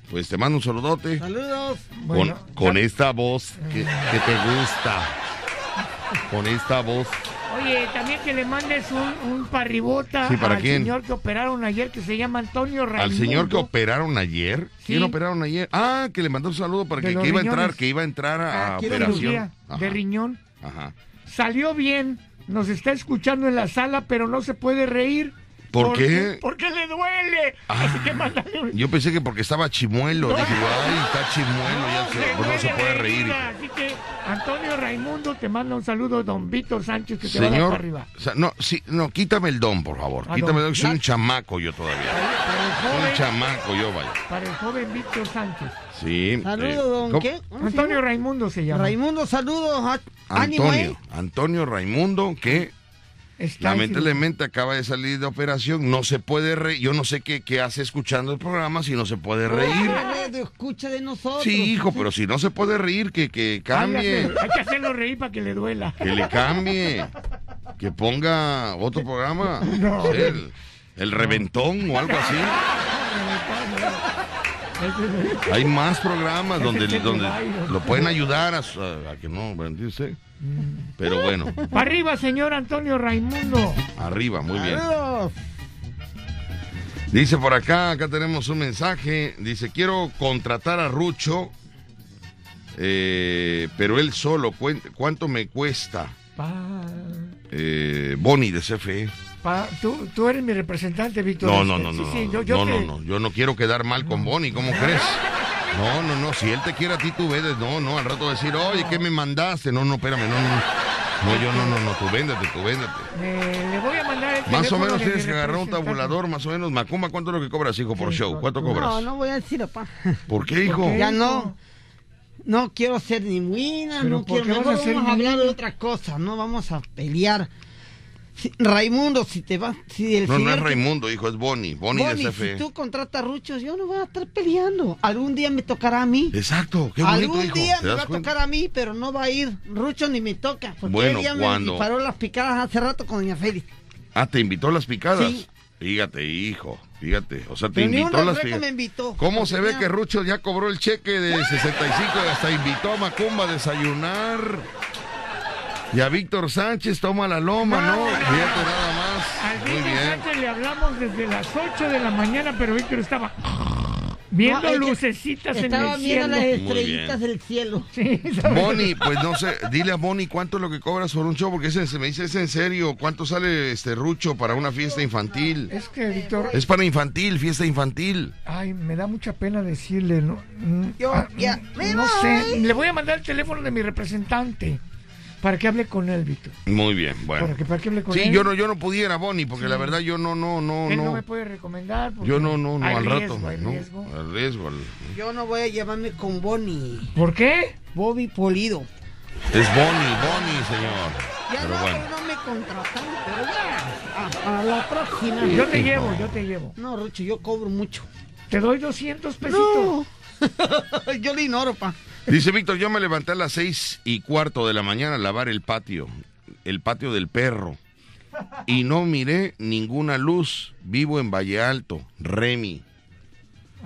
Pues te mando un saludote. Saludos. Bueno, con, esta voz que, que te gusta. Con esta voz. Oye, también que le mandes un, un parribota Sí, ¿para al quién? señor que operaron ayer que se llama Antonio Raimundo. Al señor que operaron ayer. Sí. ¿Quién operaron ayer? Ah, que le mandó un saludo para que, iba a entrar, que iba a entrar a, Ah, operación. de riñón. ajá. Salió bien, nos está escuchando en la sala, pero no se puede reír. ¿Por qué? Porque le duele. Ah. Así que mándale un- Yo pensé que porque estaba chimuelo. Dije, ay, está chimuelo, ya se, pues no se puede reír. Así que Antonio Raimundo te manda un saludo, don Víctor Sánchez, que te va a dar Señor, para arriba. o sea, no, sí, no, quítame el don, por favor. Ah, Quítame el don. don, soy un chamaco yo todavía. Para el Soy un joven, chamaco yo, vaya. para el joven Víctor Sánchez. Sí. Saludos, eh, don. ¿cómo? ¿Qué? ¿Cómo se Antonio? Raimundo se llama. Raimundo, saludos. Antonio. Antonio Raimundo, que lamentablemente acaba de salir de operación, no se puede reír. Yo no sé qué, qué hace escuchando el programa si no se puede reír. Escucha de nosotros. Sí, hijo, pero si no se puede reír, que, que cambie. Hay que- hay que hacerlo reír para que le duela. Que le cambie. Que ponga otro programa. No. El, el reventón o algo así. Hay más programas donde, donde lo pueden ayudar a, que no, ¿entiende usted? Pero bueno, Para arriba, señor Antonio Raimundo. arriba, muy bien. Dice por acá, acá tenemos un mensaje. Dice, quiero contratar a Rucho, eh, pero él solo. ¿Cuánto me cuesta? Pa, Eh, Bonnie de CFE. pa- tú, tú eres mi representante, Víctor. No, no, no, sí, no. sí, no, yo, yo no, te- no, no, Yo no quiero quedar mal con Bonnie, ¿cómo crees? No, no, no. Si él te quiere a ti, tú ves. No, no. Al rato decir, oye, ¿qué me mandaste? No, no, espérame, no, no. No, yo no, no, no, tú véndete, tú véndete. Eh, le voy a mandar el Más o menos tienes que agarrar un tabulador, más o menos. Macumba, ¿cuánto es lo que cobras, hijo, por Sí, show? ¿Cuánto no, cobras? No, no voy a decir, papá. ¿Por qué, hijo? qué? Ya no. No quiero ser ni buena, ¿Pero no quiero. Mejor vamos a hablar de otra cosa, no vamos a pelear. Si- Raimundo, si te vas. Si el No, no es Raimundo, hijo, es Bonnie. Bonnie, Bonnie, de si tú contratas ruchos, yo no voy a estar peleando. Algún día me tocará a mí. Exacto, qué bonito, Algún hijo. día ¿Te me va a tocar a mí, pero no va a ir Rucho ni me toca. Porque Bueno, ella ¿cuándo? me disparó las picadas hace rato con doña Félix. Ah, ¿te invitó a las picadas? Sí. Fíjate, hijo, fíjate. O sea, te Pero invitó a las picadas. me invitó. ¿Cómo se ve que Rucho ya cobró el cheque de 65 y hasta invitó a Macumba a desayunar? Y a Víctor Sánchez toma la loma, ¿no? Fíjate nada más. Al Muy Víctor bien. Sánchez le hablamos desde las 8 de la mañana, pero Víctor estaba viendo No, lucecitas en Estaba el viendo cielo. las estrellitas del cielo. Sí. Bonnie, pues no sé, dile a Bonnie cuánto es lo que cobras por un show, porque ese, se me dice, es en serio, cuánto sale este Rucho para una fiesta infantil. Es que, Víctor, Es para infantil, fiesta infantil. ay, me da mucha pena decirle, ¿no? Mm, Yo ah, ya mm, me No voy. sé, le voy a mandar el teléfono de mi representante para que hable con él, Víctor. Muy bien, bueno. Para que, para que hable con Sí, él. yo no, yo no pudiera, Bonnie, porque la verdad yo no, no, no, Él no no. me puede recomendar. Yo no, no, no, al riesgo, rato. no, riesgo. al riesgo. al- Yo no voy a llevarme con Bonnie. ¿Por qué? Bobby Polido. Es Bonnie, Bonnie, señor. Ya Pero no, bueno. no me contratan, pero ya. A, a la próxima. Yo te llevo, yo te llevo. No, Rucho, yo cobro mucho. Te doy 200 pesitos. No. yo le ignoro, pa. Dice Víctor, yo me levanté a las seis y cuarto de la mañana a lavar el patio, el patio del perro. Y no miré ninguna luz. Vivo en Valle Alto, Remy.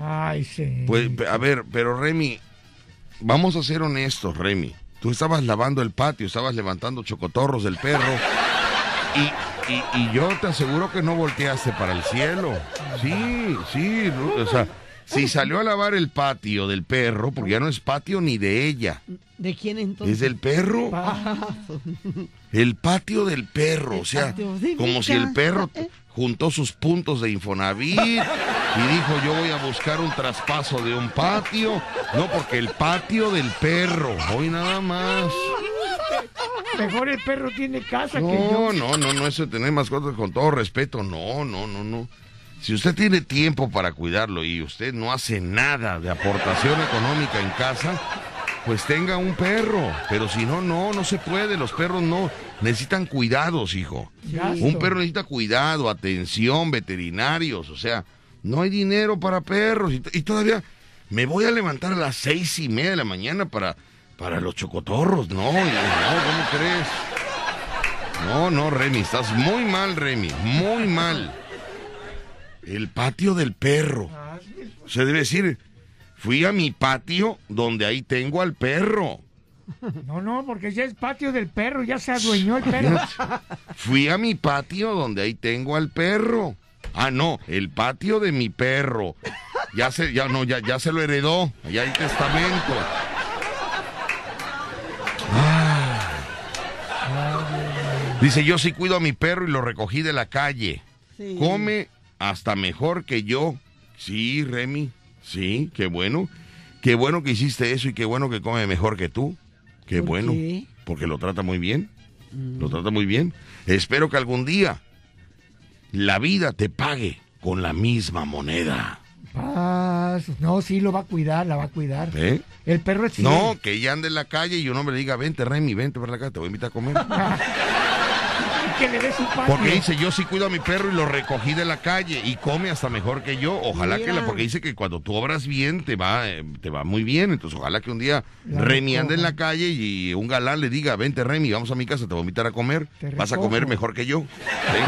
Ay, sí. Pues, a ver, pero Remy, vamos a ser honestos, Remy. Tú estabas lavando el patio, estabas levantando chocotorros del perro. Y, y- y yo te aseguro que no volteaste para el cielo. Sí, sí, o sea, si salió a lavar el patio del perro, porque ya no es patio ni de ella, ¿De quién entonces? es del perro. El patio del perro, o sea, como si el perro juntó sus puntos de Infonavit y dijo yo voy a buscar un traspaso de un patio. No, porque el patio del perro, hoy nada más. Mejor el perro tiene casa que No, yo. no, no, no, eso de tener mascotas con todo respeto, no, no, no, no. Si usted tiene tiempo para cuidarlo y usted no hace nada de aportación económica en casa, pues tenga un perro. Pero si no, no, no se puede. Los perros no necesitan cuidados, hijo. Un perro necesita cuidado, atención, veterinarios. O sea, no hay dinero para perros. Y, y todavía me voy a levantar a las seis y media de la mañana para, para los chocotorros. No, no, ¿cómo crees? No, no, Remy, estás muy mal, Remy, muy mal. El patio del perro. Se debe decir, fui a mi patio donde ahí tengo al perro. No, no, porque ya es patio del perro, ya se adueñó el perro. Fui a mi patio donde ahí tengo al perro. Ah, no, el patio de mi perro. Ya se, ya no, ya, ya se lo heredó. Ya hay testamento. Ah. Dice, yo sí cuido a mi perro y lo recogí de la calle. Sí. Come hasta mejor que yo. Sí, Remy. Sí, qué bueno. Qué bueno que hiciste eso y qué bueno que come mejor que tú. Qué ¿Por bueno. qué? Porque lo trata muy bien. Lo trata muy bien. Espero que algún día la vida te pague con la misma moneda. Paz. No, sí, lo va a cuidar, la va a cuidar. ¿Eh? El perro es fiel. No, que ella ande en la calle y un hombre le diga, vente, Remy, vente para acá, te voy a invitar a comer. Y que le dé su patio. Porque dice, yo sí cuido a mi perro y lo recogí de la calle y come hasta mejor que yo. Ojalá que la, porque dice que cuando tú obras bien te va, eh, te va muy bien. Entonces ojalá que un día La Remy ande en la calle y un galán le diga, vente Remy, vamos a mi casa, te voy a invitar a comer. Vas a comer mejor que yo. ¿Sí?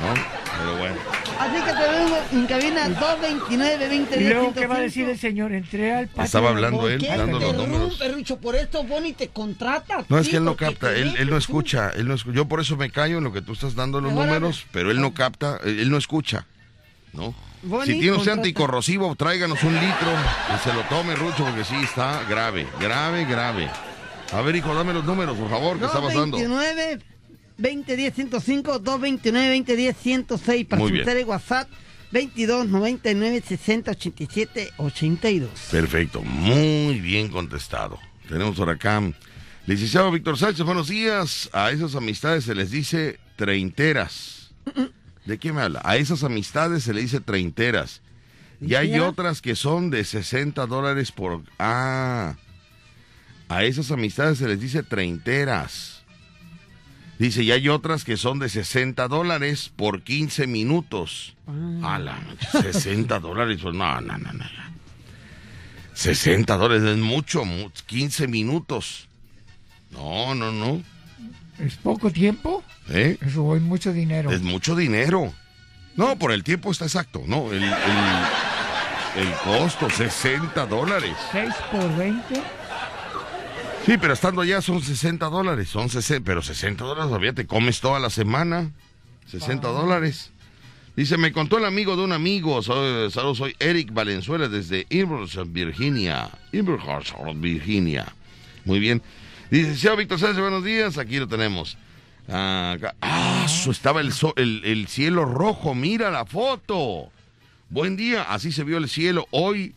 ¿No? Pero bueno. Así que te vengo en cabina 229 20 ¿Y luego qué va a decir el señor? Entré al patio. Estaba hablando ¿Por él, dando te los números. rompe, Rucho? Por esto Bonnie te contrata. No, es que él no capta, él, no escucha, él no escucha. Yo por eso me callo en lo que tú estás dando los números, pero él no capta, él, él no escucha, ¿no? Bonnie, si tiene usted anticorrosivo, tráiganos un litro y se lo tome, Rucho, porque sí, está grave, grave, grave. A ver, hijo, dame los números, por favor, ¿qué está pasando? 229 2010 105 229 2010 106 para bien. tele WhatsApp 22 99 60 87 82. Perfecto, muy bien contestado. Tenemos por acá Licenciado Víctor Sánchez, buenos días. A esas amistades se les dice treinteras. ¿De qué me habla? A esas amistades se le dice treinteras. Y hay otras que son de 60 dólares por... Ah, a esas amistades se les dice treinteras. Dice, y hay otras que son de 60 dólares por 15 minutos. A la 60 dólares, pues no, no, no, no. 60 dólares es mucho, 15 minutos. No, no, no. ¿Es poco tiempo? ¿Eh? Eso es mucho dinero. Es mucho dinero. No, por el tiempo está exacto, ¿no? El, el, costo, 60 dólares. 6 por 20. Sí, pero estando allá son 60 dólares, son 60, pero 60 dólares todavía te comes toda la semana. 60 ah. dólares. Dice, me contó el amigo de un amigo, saludos, soy Eric Valenzuela desde Inverhurst, Virginia. Inverhurst, Virginia. Muy bien. Dice, señor Víctor Sánchez, buenos días, aquí lo tenemos. ah, estaba el, el, cielo rojo, mira la foto. Buen día, así se vio el cielo hoy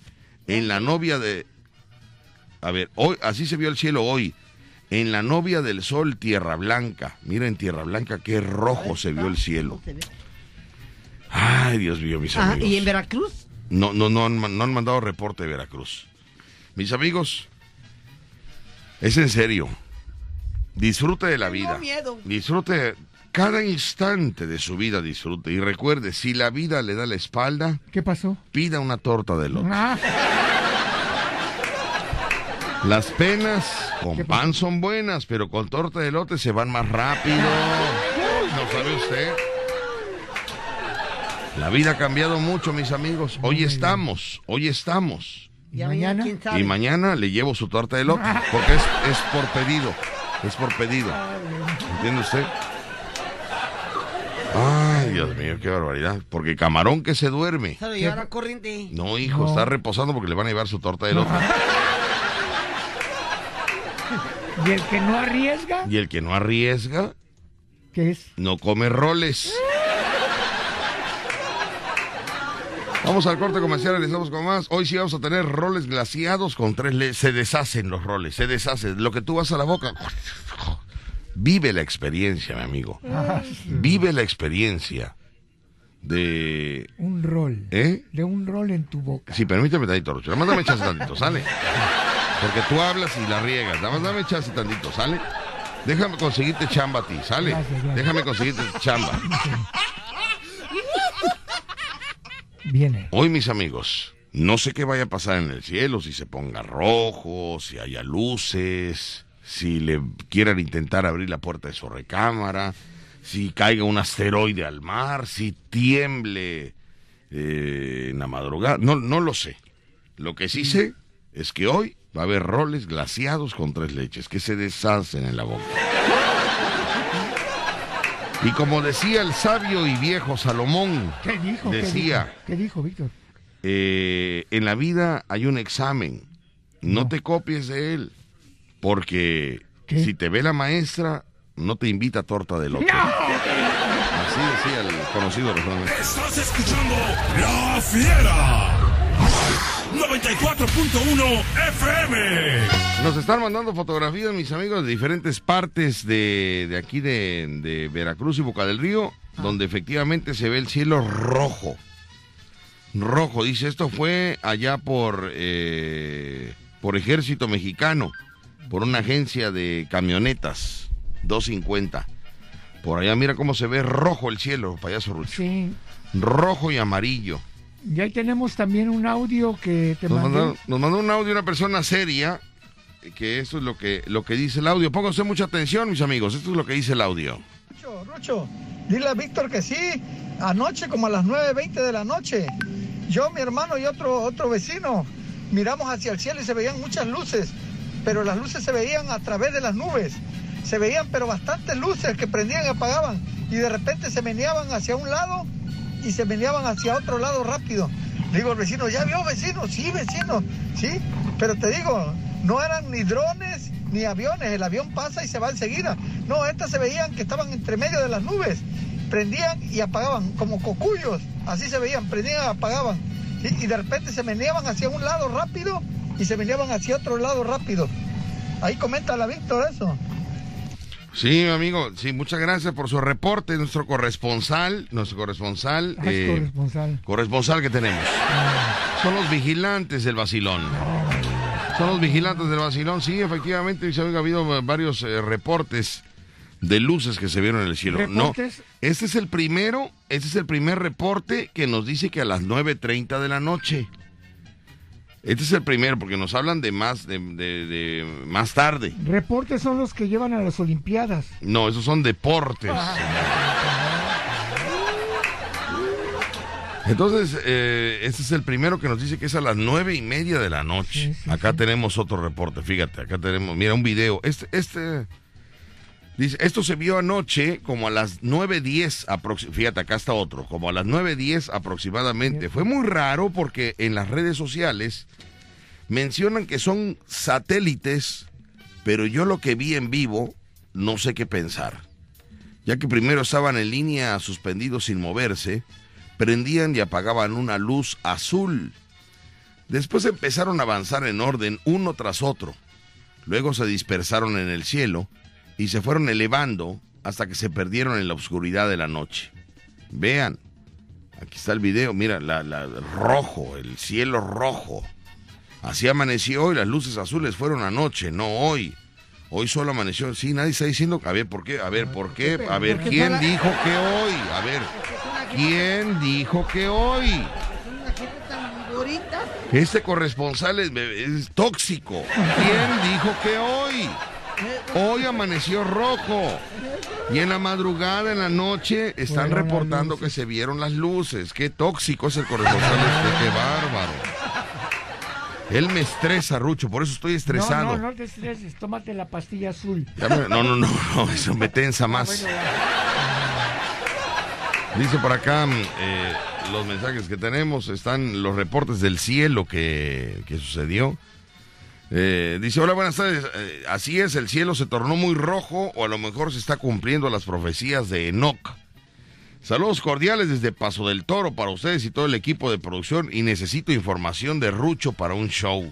en la novia de... A ver, hoy, así se vio el cielo hoy. En la novia del sol, Tierra Blanca. Mira en Tierra Blanca qué rojo se vio el cielo. Ay, Dios mío, mis amigos. ¿Y en Veracruz? No, no, no, no han mandado reporte de Veracruz. Mis amigos, es en serio. Disfrute de la vida. Miedo. Disfrute cada instante de su vida, disfrute. Y recuerde, si la vida le da la espalda, ¿qué pasó? Pida una torta de lote. Ah. Las penas con pan son buenas, pero con torta de lote se van más rápido. ¿No sabe usted? La vida ha cambiado mucho, mis amigos. Hoy estamos, hoy estamos. ¿Y mañana? Y mañana le llevo su torta de lote, porque es, por pedido. Es por pedido. ¿Entiende usted? Ay, Dios mío, qué barbaridad. Porque camarón que se duerme. corriente? No, hijo, está reposando porque le van a llevar su torta de lote. ¿Y el que no arriesga? ¿Y el que no arriesga? ¿Qué es? No come roles. Vamos al corte comercial, estamos con más. Hoy sí vamos a tener roles glaciados con tres le Se deshacen los roles, se deshacen. Lo que tú vas a la boca. Vive la experiencia, mi amigo. Vive la experiencia de... Un rol. ¿Eh? De un rol en tu boca. Sí, permíteme tantito. Mándame chance tantito, ¿sale? Porque tú hablas y la riegas. Nada más dame chance tantito, ¿sale? Déjame conseguirte chamba a ti, ¿sale? Déjame conseguirte chamba. Viene. Hoy, mis amigos, no sé qué vaya a pasar en el cielo, si se ponga rojo, si haya luces, si le quieran intentar abrir la puerta de su recámara, si caiga un asteroide al mar, si tiemble eh, en la madrugada. No, no lo sé. Lo que sí sé es que hoy va a haber roles glaciados con tres leches que se deshacen en la boca. Y como decía el sabio y viejo Salomón, ¿Qué dijo? decía, ¿Qué dijo, Víctor? Eh, en la vida hay un examen, no, te copies de él, porque si te ve la maestra, no te invita a torta de lote. Así decía el conocido. Estás escuchando La Fiera. 94.1 FM. Nos están mandando fotografías, mis amigos, de diferentes partes de, aquí de, Veracruz y Boca del Río, ah. donde efectivamente se ve el cielo rojo. Rojo, dice, esto fue allá por, eh, por Ejército Mexicano, por una agencia de camionetas, 250. Por allá mira cómo se ve rojo el cielo, payaso Rucho. Sí. Rojo y amarillo. Y ahí tenemos también un audio que te nos mandó. Nos mandó un audio una persona seria, que eso es lo que, lo que dice el audio. Pónganse mucha atención, mis amigos, esto es lo que dice el audio. Rucho, Rucho, dile a Víctor que sí, anoche como a las 9.20 de la noche, yo, mi hermano y otro, otro vecino miramos hacia el cielo y se veían muchas luces, pero las luces se veían a través de las nubes. Se veían pero bastantes luces que prendían y apagaban y de repente se meneaban hacia un lado y se venían hacia otro lado rápido. Digo al vecino, ¿ya vio vecino? Sí, vecino, sí, pero te digo, no eran ni drones ni aviones, el avión pasa y se va enseguida. No, estas se veían que estaban entre medio de las nubes, prendían y apagaban, como cocuyos, así se veían, prendían y apagaban. Y de repente se meneaban hacia un lado rápido y se meneaban hacia otro lado rápido. Ahí comenta la Víctor eso. Sí, amigo, sí, muchas gracias por su reporte, nuestro corresponsal, nuestro corresponsal. Ah, eh, corresponsal. corresponsal que tenemos. Son los vigilantes del vacilón. Son los vigilantes del vacilón. Sí, efectivamente, oiga, ha habido varios eh, reportes de luces que se vieron en el cielo. ¿Reportes? No, este es el primero, este es el primer reporte que nos dice que a las 9.30 de la noche. Este es el primero, porque nos hablan de más, de, de- de más tarde. Reportes son los que llevan a las Olimpiadas. No, esos son deportes. Entonces, eh, este es el primero que nos dice que es a las nueve y media de la noche. Sí, sí, acá sí. tenemos otro reporte, fíjate, acá tenemos, mira, un video. Este, este, dice, esto se vio anoche como a las 9.10 aproximadamente, fíjate, acá está otro, como a las 9.10 aproximadamente. Fue muy raro porque en las redes sociales mencionan que son satélites, pero yo lo que vi en vivo, no sé qué pensar. Ya que primero estaban en línea suspendidos sin moverse, prendían y apagaban una luz azul. Después empezaron a avanzar en orden uno tras otro. Luego se dispersaron en el cielo y se fueron elevando hasta que se perdieron en la oscuridad de la noche. Vean, aquí está el video, mira, la, la- rojo, el cielo rojo. Así amaneció hoy, las luces azules fueron anoche, no hoy. Hoy solo amaneció, sí, nadie está diciendo, a ver, ¿por qué? A ver, ¿por qué? A ver, ¿quién dijo que hoy? A ver, ¿quién dijo que hoy? Una gente tan bonita. Este corresponsal es, es tóxico. ¿Quién dijo que hoy? Hoy amaneció rojo. Y en la madrugada, en la noche, están Fueron reportando que se vieron las luces. Qué tóxico es el corresponsal este, qué bárbaro. Él me estresa, Rucho, por eso estoy estresado. No, no, no te estreses, tómate la pastilla azul. No, no, no, no, eso me tensa más. Ya. Dice por acá mm, eh, los mensajes que tenemos, están los reportes del cielo que, que sucedió. Eh, dice, hola, buenas tardes. Eh, así es, el cielo se tornó muy rojo o a lo mejor se está cumpliendo las profecías de Enoch. Saludos cordiales desde Paso del Toro para ustedes y todo el equipo de producción y necesito información de Rucho para un show.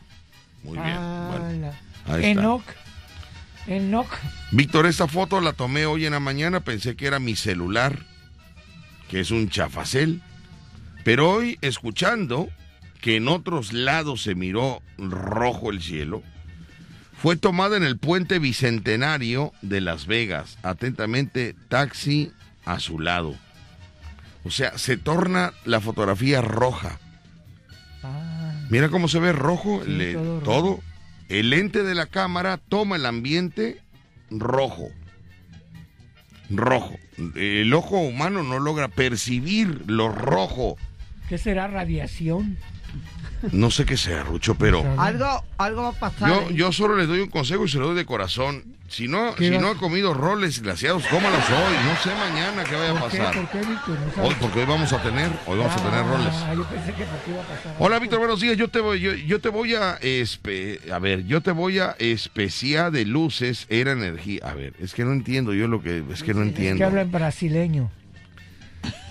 Muy bien. bueno. Ala. ahí está. Enoch. Enoch. Víctor, esta foto la tomé hoy en la mañana, pensé que era mi celular, que es un chafacel, pero hoy escuchando que en otros lados se miró rojo el cielo, fue tomada en el puente bicentenario de Las Vegas. Atentamente, taxi a su lado. O sea, se torna la fotografía roja. Ah, Mira cómo se ve rojo, Sí, le- todo rojo. todo. El lente de la cámara toma el ambiente rojo. Rojo. El ojo humano no logra percibir lo rojo. ¿Qué será radiación? No sé qué sea, Rucho, pero Algo, algo va a pasar. yo, yo solo les doy un consejo y se lo doy de corazón. Si no, ¿Qué si vas- no ha comido roles glaciados, cómalos hoy. No sé mañana qué vaya a ¿Por qué? pasar. ¿Por qué, Víctor? No Hoy, porque hoy vamos a tener, hoy vamos a tener roles. Ah, yo pensé que por qué iba a pasar. Hola Víctor, buenos días. Yo te voy, yo, yo te voy a espe- a ver, yo te voy a especiar de luces era energía. A ver, es que no entiendo yo lo que es que no Es que entiendo. habla en brasileño.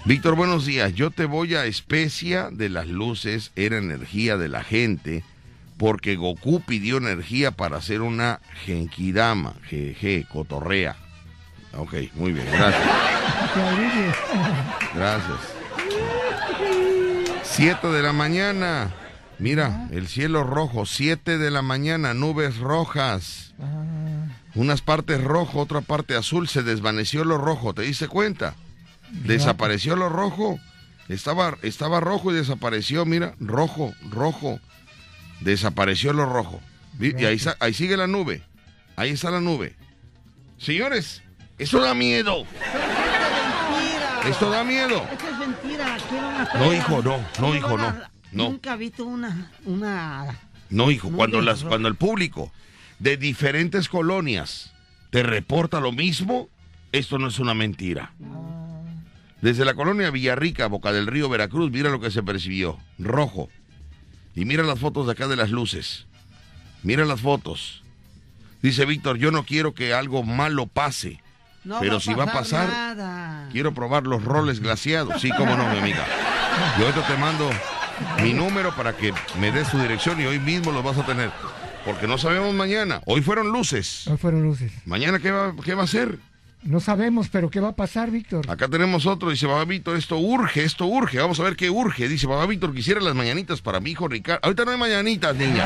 Víctor, buenos días. Yo te voy a especia de las luces era energía de la gente porque Goku pidió energía para hacer una genkidama, jeje, cotorrea. Ok, muy bien, gracias. Gracias. Siete de la mañana. Mira, el cielo rojo. Siete de la mañana, nubes rojas. Ah, Unas partes rojo, otra parte azul. Se desvaneció lo rojo. ¿Te diste cuenta? Desapareció lo rojo. Estaba, estaba rojo y desapareció. Mira, rojo, rojo. Desapareció lo rojo. Vi- Y ahí, ahí sigue la nube. Ahí está la nube. Señores, eso da miedo. Esto da miedo. Esto es mentira. No, hijo, no, no, ¿Cómo hijo, no, no. Nunca he visto una, una. No, hijo, No cuando, las, cuando el público de diferentes colonias te reporta lo mismo, esto no es una mentira. Desde la colonia Villarrica, Boca del Río, Veracruz, mira lo que se percibió. Rojo. Y mira las fotos de acá de las luces. Mira las fotos. Dice Víctor, yo no quiero que algo malo pase. No Pero va si va a pasar nada. Quiero probar los roles glaciados. Sí, cómo no, mi amiga. Yo ahorita te mando mi número para que me des tu dirección y hoy mismo lo vas a tener. porque no sabemos mañana. Hoy fueron luces. Hoy fueron luces. Mañana, ¿qué va, qué va a ser? No sabemos, pero ¿qué va a pasar, Víctor? Acá tenemos otro, dice Babá Víctor, esto urge, esto urge. Vamos a ver qué urge. Dice Babá Víctor, quisiera las mañanitas para mi hijo Ricardo. Ahorita no hay mañanitas, niña.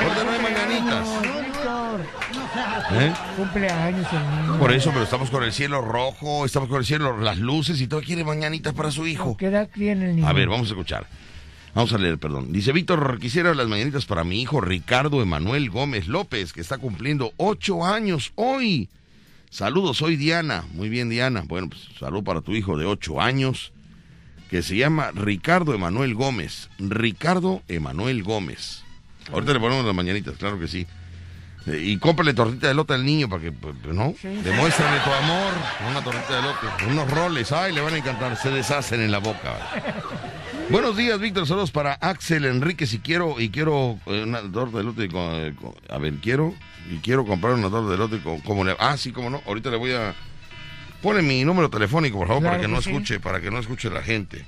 Ahorita no hay mañanitas. ¿Eh? Cumpleaños el. Por eso, pero estamos con el cielo rojo, estamos con el cielo, las luces y todo quiere mañanitas para su hijo. ¿Qué edad tiene el niño? A ver, vamos a escuchar. Vamos a leer, perdón. Dice Víctor, quisiera las mañanitas para mi hijo Ricardo Emanuel Gómez López, que está cumpliendo ocho años hoy. Saludos, soy Diana. Muy bien, Diana. Bueno, pues salud para tu hijo de ocho años, que se llama Ricardo Emanuel Gómez. Ricardo Emanuel Gómez. Ahorita le ponemos las mañanitas, claro que sí. Eh, Y cómprale tortita de lote al niño para que, pues, pues, ¿no? Demuéstrale tu amor. Una tortita de lote. Unos roles. Ay, le van a encantar. Se deshacen en la boca. Buenos días, Víctor. Saludos para Axel Enrique. Si quiero, y quiero eh, una torta de lote con, eh, con- A ver, quiero. Y quiero comprar una torta de lote con. Como le, ah, sí, como no. Ahorita le voy a. Pone mi número telefónico, por favor, Claro para que que no sí. escuche, para que no escuche la gente.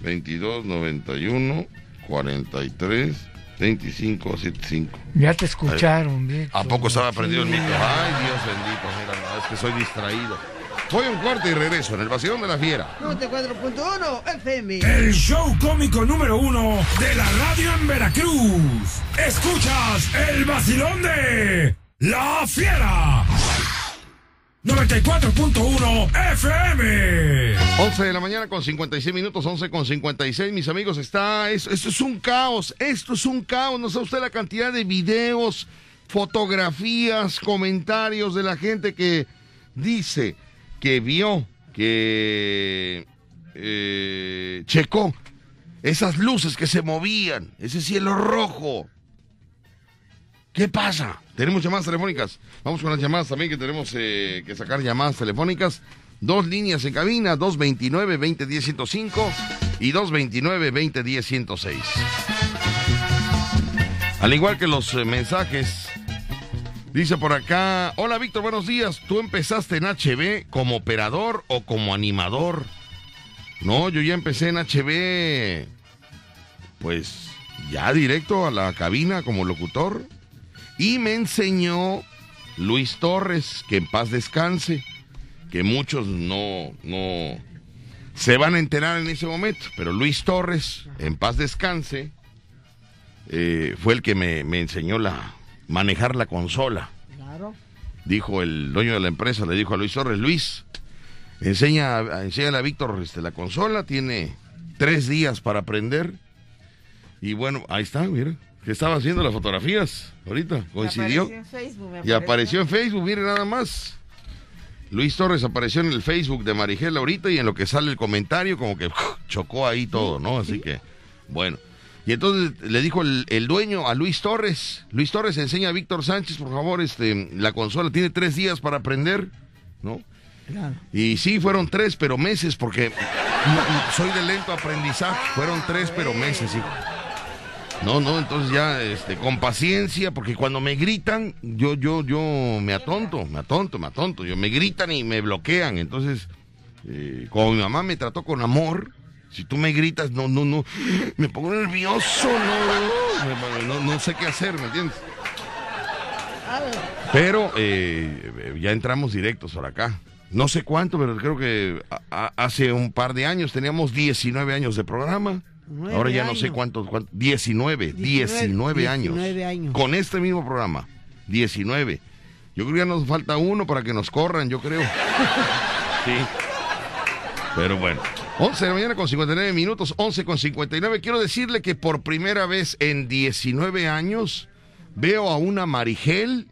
22 91 43 25 75. Ya te escucharon, Víctor. ¿A poco estaba prendido el Sí. micro? Ay, Dios bendito, mira, no, es que soy distraído. Voy a un corte y regreso en el vacilón de la fiera. 94.1 FM. El show cómico número uno de la radio en Veracruz. Escuchas el vacilón de La Fiera. 94.1 FM. 11 de la mañana con 56 minutos, 11 con 56, mis amigos, está, es- esto es un caos, esto es un caos, no sabe usted la cantidad de videos, fotografías, comentarios de la gente que dice que vio, que eh, checó esas luces que se movían, ese cielo rojo. ¿Qué pasa? Tenemos llamadas telefónicas. Vamos con las llamadas también que tenemos eh, que sacar llamadas telefónicas. Dos líneas en cabina, 229-2010-105 y 229-2010-106. Al igual que los eh, mensajes, dice por acá, hola Víctor, buenos días. ¿Tú empezaste en HB como operador o como animador? No, yo ya empecé en HB, pues ya directo a la cabina como locutor. Y me enseñó Luis Torres, que en paz descanse, que muchos no, no se van a enterar en ese momento, pero Luis Torres, en paz descanse, eh, fue el que me, me enseñó la manejar la consola. Claro. Dijo el dueño de la empresa, le dijo a Luis Torres, Luis, enseña, enséñale a Víctor este, la consola, tiene tres días para aprender. Y bueno, ahí está, mira, que estaba haciendo las fotografías ahorita, coincidió. Apareció en Facebook, me Y apareció en Facebook, mire nada más. Luis Torres apareció en el Facebook de Marigel ahorita y en lo que sale el comentario como que chocó ahí todo, ¿no? Así que, bueno. Y entonces le dijo el, el dueño a Luis Torres, Luis Torres enseña a Víctor Sánchez, por favor, este, la consola tiene tres días para aprender, ¿no? Claro. Y sí, fueron tres, pero meses, porque soy de lento aprendizaje. Fueron tres, pero meses, hijo. No, no, entonces ya, este, con paciencia, porque cuando me gritan, yo, yo, yo me atonto, me atonto, me atonto. Yo me gritan y me bloquean. Entonces, eh, como mi mamá me trató con amor, si tú me gritas, no, no, no, me pongo nervioso, no, no, no sé qué hacer, ¿me entiendes? Pero eh, ya entramos directos por acá. No sé cuánto, pero creo que a- a- hace un par de años teníamos 19 años de programa. Ahora ya no sé cuántos, cuántos 19, 19, años. 19 años. Con este mismo programa. 19. Yo creo que ya nos falta uno para que nos corran, yo creo. Sí. Pero bueno. 11 de la mañana con 59 minutos, 11 con 59. Quiero decirle que por primera vez en 19 años veo a una Marigel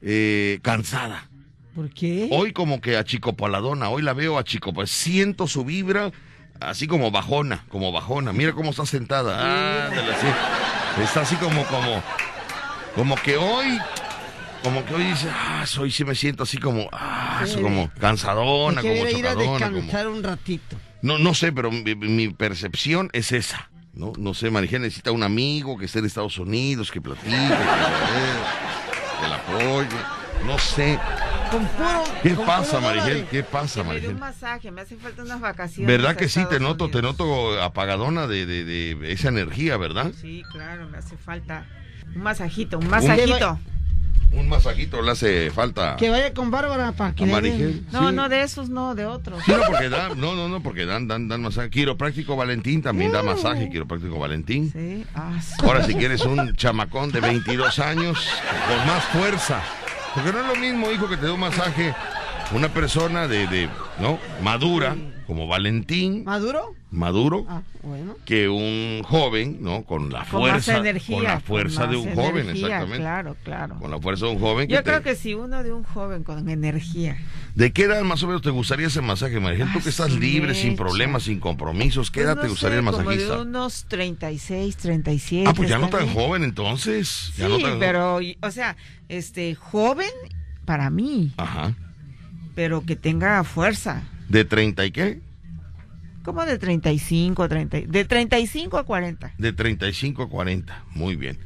eh, cansada. ¿Por qué? Hoy como que achicopaladona, hoy la veo achicopalada. Siento su vibra así como bajona, como bajona. Mira cómo está sentada. Ándale, así. Está así como, como, como que hoy, como que hoy dice, ah, hoy sí me siento así como, ah, Sí. como cansadona, como quiere ir a chocadona. como- descansar un ratito. No, no sé, pero mi, mi percepción es esa. No, no sé, Marigel necesita un amigo que esté en Estados Unidos, que platique, que, que la apoye. No sé. con puro. ¿Qué con pasa, puro Marigel? ¿Qué pasa, Marigel? un masaje, me hace falta unas vacaciones. ¿Verdad que sí? Te noto, te noto apagadona de, de, de esa energía, ¿verdad? Sí, claro, me hace falta un masajito, un masajito. Un masajito le hace falta Que vaya con Bárbara para que le den-. No, Sí. no de esos, no, de otros. Sí, no, porque dan, no, no, no, porque dan, dan, dan masaje. Quiropráctico Valentín también da masaje, quiropráctico Valentín. Sí, ah, sí. Ahora, si quieres un chamacón de 22 años, con más fuerza. Porque no es lo mismo, hijo, que te dé un masaje una persona de, de ¿no? Madura, como Valentín, ¿Maduro? maduro, Ah, bueno. que un joven, ¿no? Con la Con más fuerza, energía. con la con fuerza de un joven, exactamente. Claro, claro. Con la fuerza de un joven. Que Yo te- creo que sí, uno de un joven con energía. ¿De qué edad más o menos te gustaría ese masaje, María? Tú que estás libre, sin problemas, sin compromisos, ¿qué Pues edad no te gustaría sé, el Como masajista? de unos 36, 37. Ah, pues ya no tan bien. joven entonces. Ya Sí, no tan pero, o sea, este, joven para mí, Ajá. pero que tenga fuerza. ¿De 30 y qué? Como de 35, 30, de 35 a 40. De 35 a 40. Muy bien.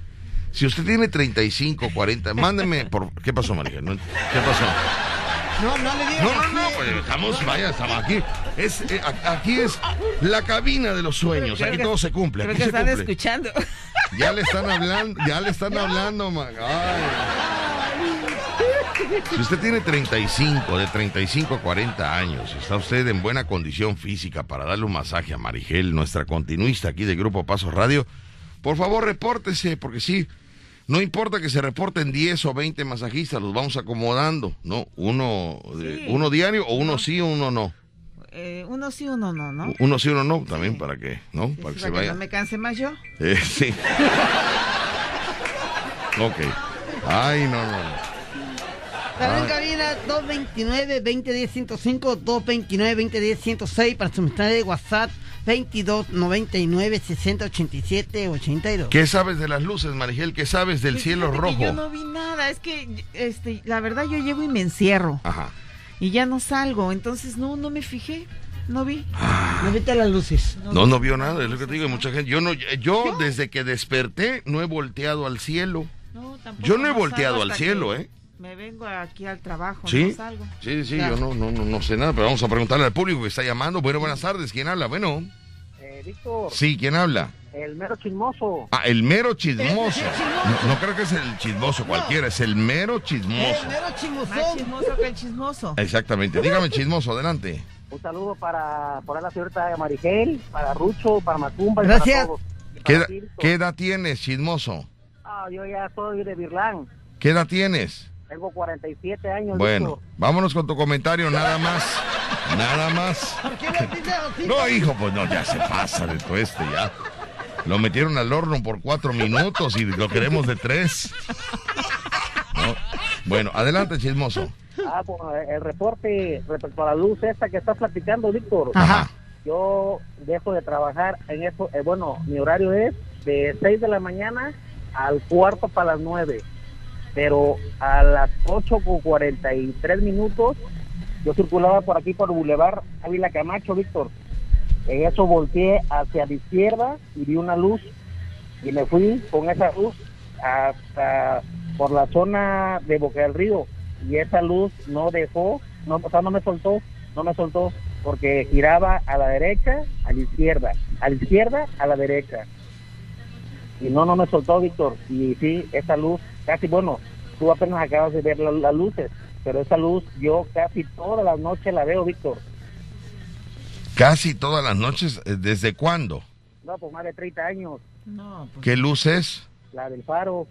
Si usted tiene 35, 40, mándeme por... ¿Qué pasó, María? No- ¿Qué pasó? No, no le digas. No, no, no, pues estamos, vaya, estamos aquí. Es, eh, a- aquí es la cabina de los sueños. Creo Aquí que- todo se cumple. Creo Aquí que se están cumple. escuchando. Ya le están hablando, ya le están hablando, ma- ay. Si usted tiene 35, de 35 a 40 años, está usted en buena condición física para darle un masaje a Marigel, nuestra continuista aquí de Grupo Paso Radio, por favor repórtese, porque sí, no importa que se reporten 10 o 20 masajistas, los vamos acomodando, ¿no? Uno, Sí. uno diario o uno sí o uno no. Eh, uno sí, uno no, ¿no? Uno sí, uno no, también para que, ¿no? Sí, Para que se que vaya. no me canse más yo. Eh, sí. ok. Ay, no, no. no. También Ay. cabina 229-2010-105, 229-2010-106 para su mensaje de WhatsApp 2299-6087-82. ¿Qué sabes de las luces, Marigel? ¿Qué sabes del Pues cielo rojo? yo no vi nada, es que este, la verdad yo llego y me encierro Ajá. y ya no salgo, entonces no, no me fijé, no vi. No viste las luces. No, no vio nada, es lo que te digo, mucha gente. Yo no, yo desde que desperté no he volteado al cielo. No, tampoco Yo no he volteado al cielo, que ¿eh? Me vengo aquí al trabajo, ¿Sí? no salgo. Sí, sí, Ya. yo no, no, no, no sé nada, pero vamos a preguntarle al público que está llamando. Bueno, buenas tardes, ¿quién habla? Bueno, Eh, Víctor, sí, ¿quién habla? el mero chismoso. Ah, el mero chismoso. El chismoso. No, no creo que es el chismoso cualquiera, es el mero chismoso. El mero Más chismosón. chismoso que el chismoso. Exactamente. Dígame, chismoso, adelante. Un saludo para, para la señorita Marigel, para Rucho, para Macumba y Gracias. para todos. Y ¿Qué, para qué edad tienes, chismoso? Ah, yo ya soy de Birlán, ¿Qué edad tienes? Tengo 47 años. Bueno, Víctor. vámonos con tu comentario, nada más. Nada más. ¿Por qué le dices así? No, hijo, pues no, ya se pasa de todo este, ya. Lo metieron al horno por cuatro minutos y lo queremos de tres. ¿No? Bueno, adelante, chismoso. Ah, pues, el reporte respecto a la luz esta que estás platicando, Víctor. Ajá. Yo dejo de trabajar en eso. eh, bueno, mi horario es de 6 de la mañana al cuarto para las 9. Pero a las 8 con 43 minutos, yo circulaba por aquí por Boulevard Ávila Camacho, Víctor. En eso volteé hacia la izquierda y vi una luz. Y me fui con esa luz hasta por la zona de Boca del Río. Y esa luz no dejó, o sea, no me soltó, no me soltó, porque giraba a la derecha, a la izquierda, a la izquierda, a la derecha. Y no, no me soltó, Víctor. Y sí, esa luz, casi, bueno, tú apenas acabas de ver la- las luces, pero esa luz yo casi todas las noches la veo, Víctor. Casi todas las noches, eh, ¿desde cuándo? No, pues más de 30 años, No, pues ¿Qué luz es? la del faro.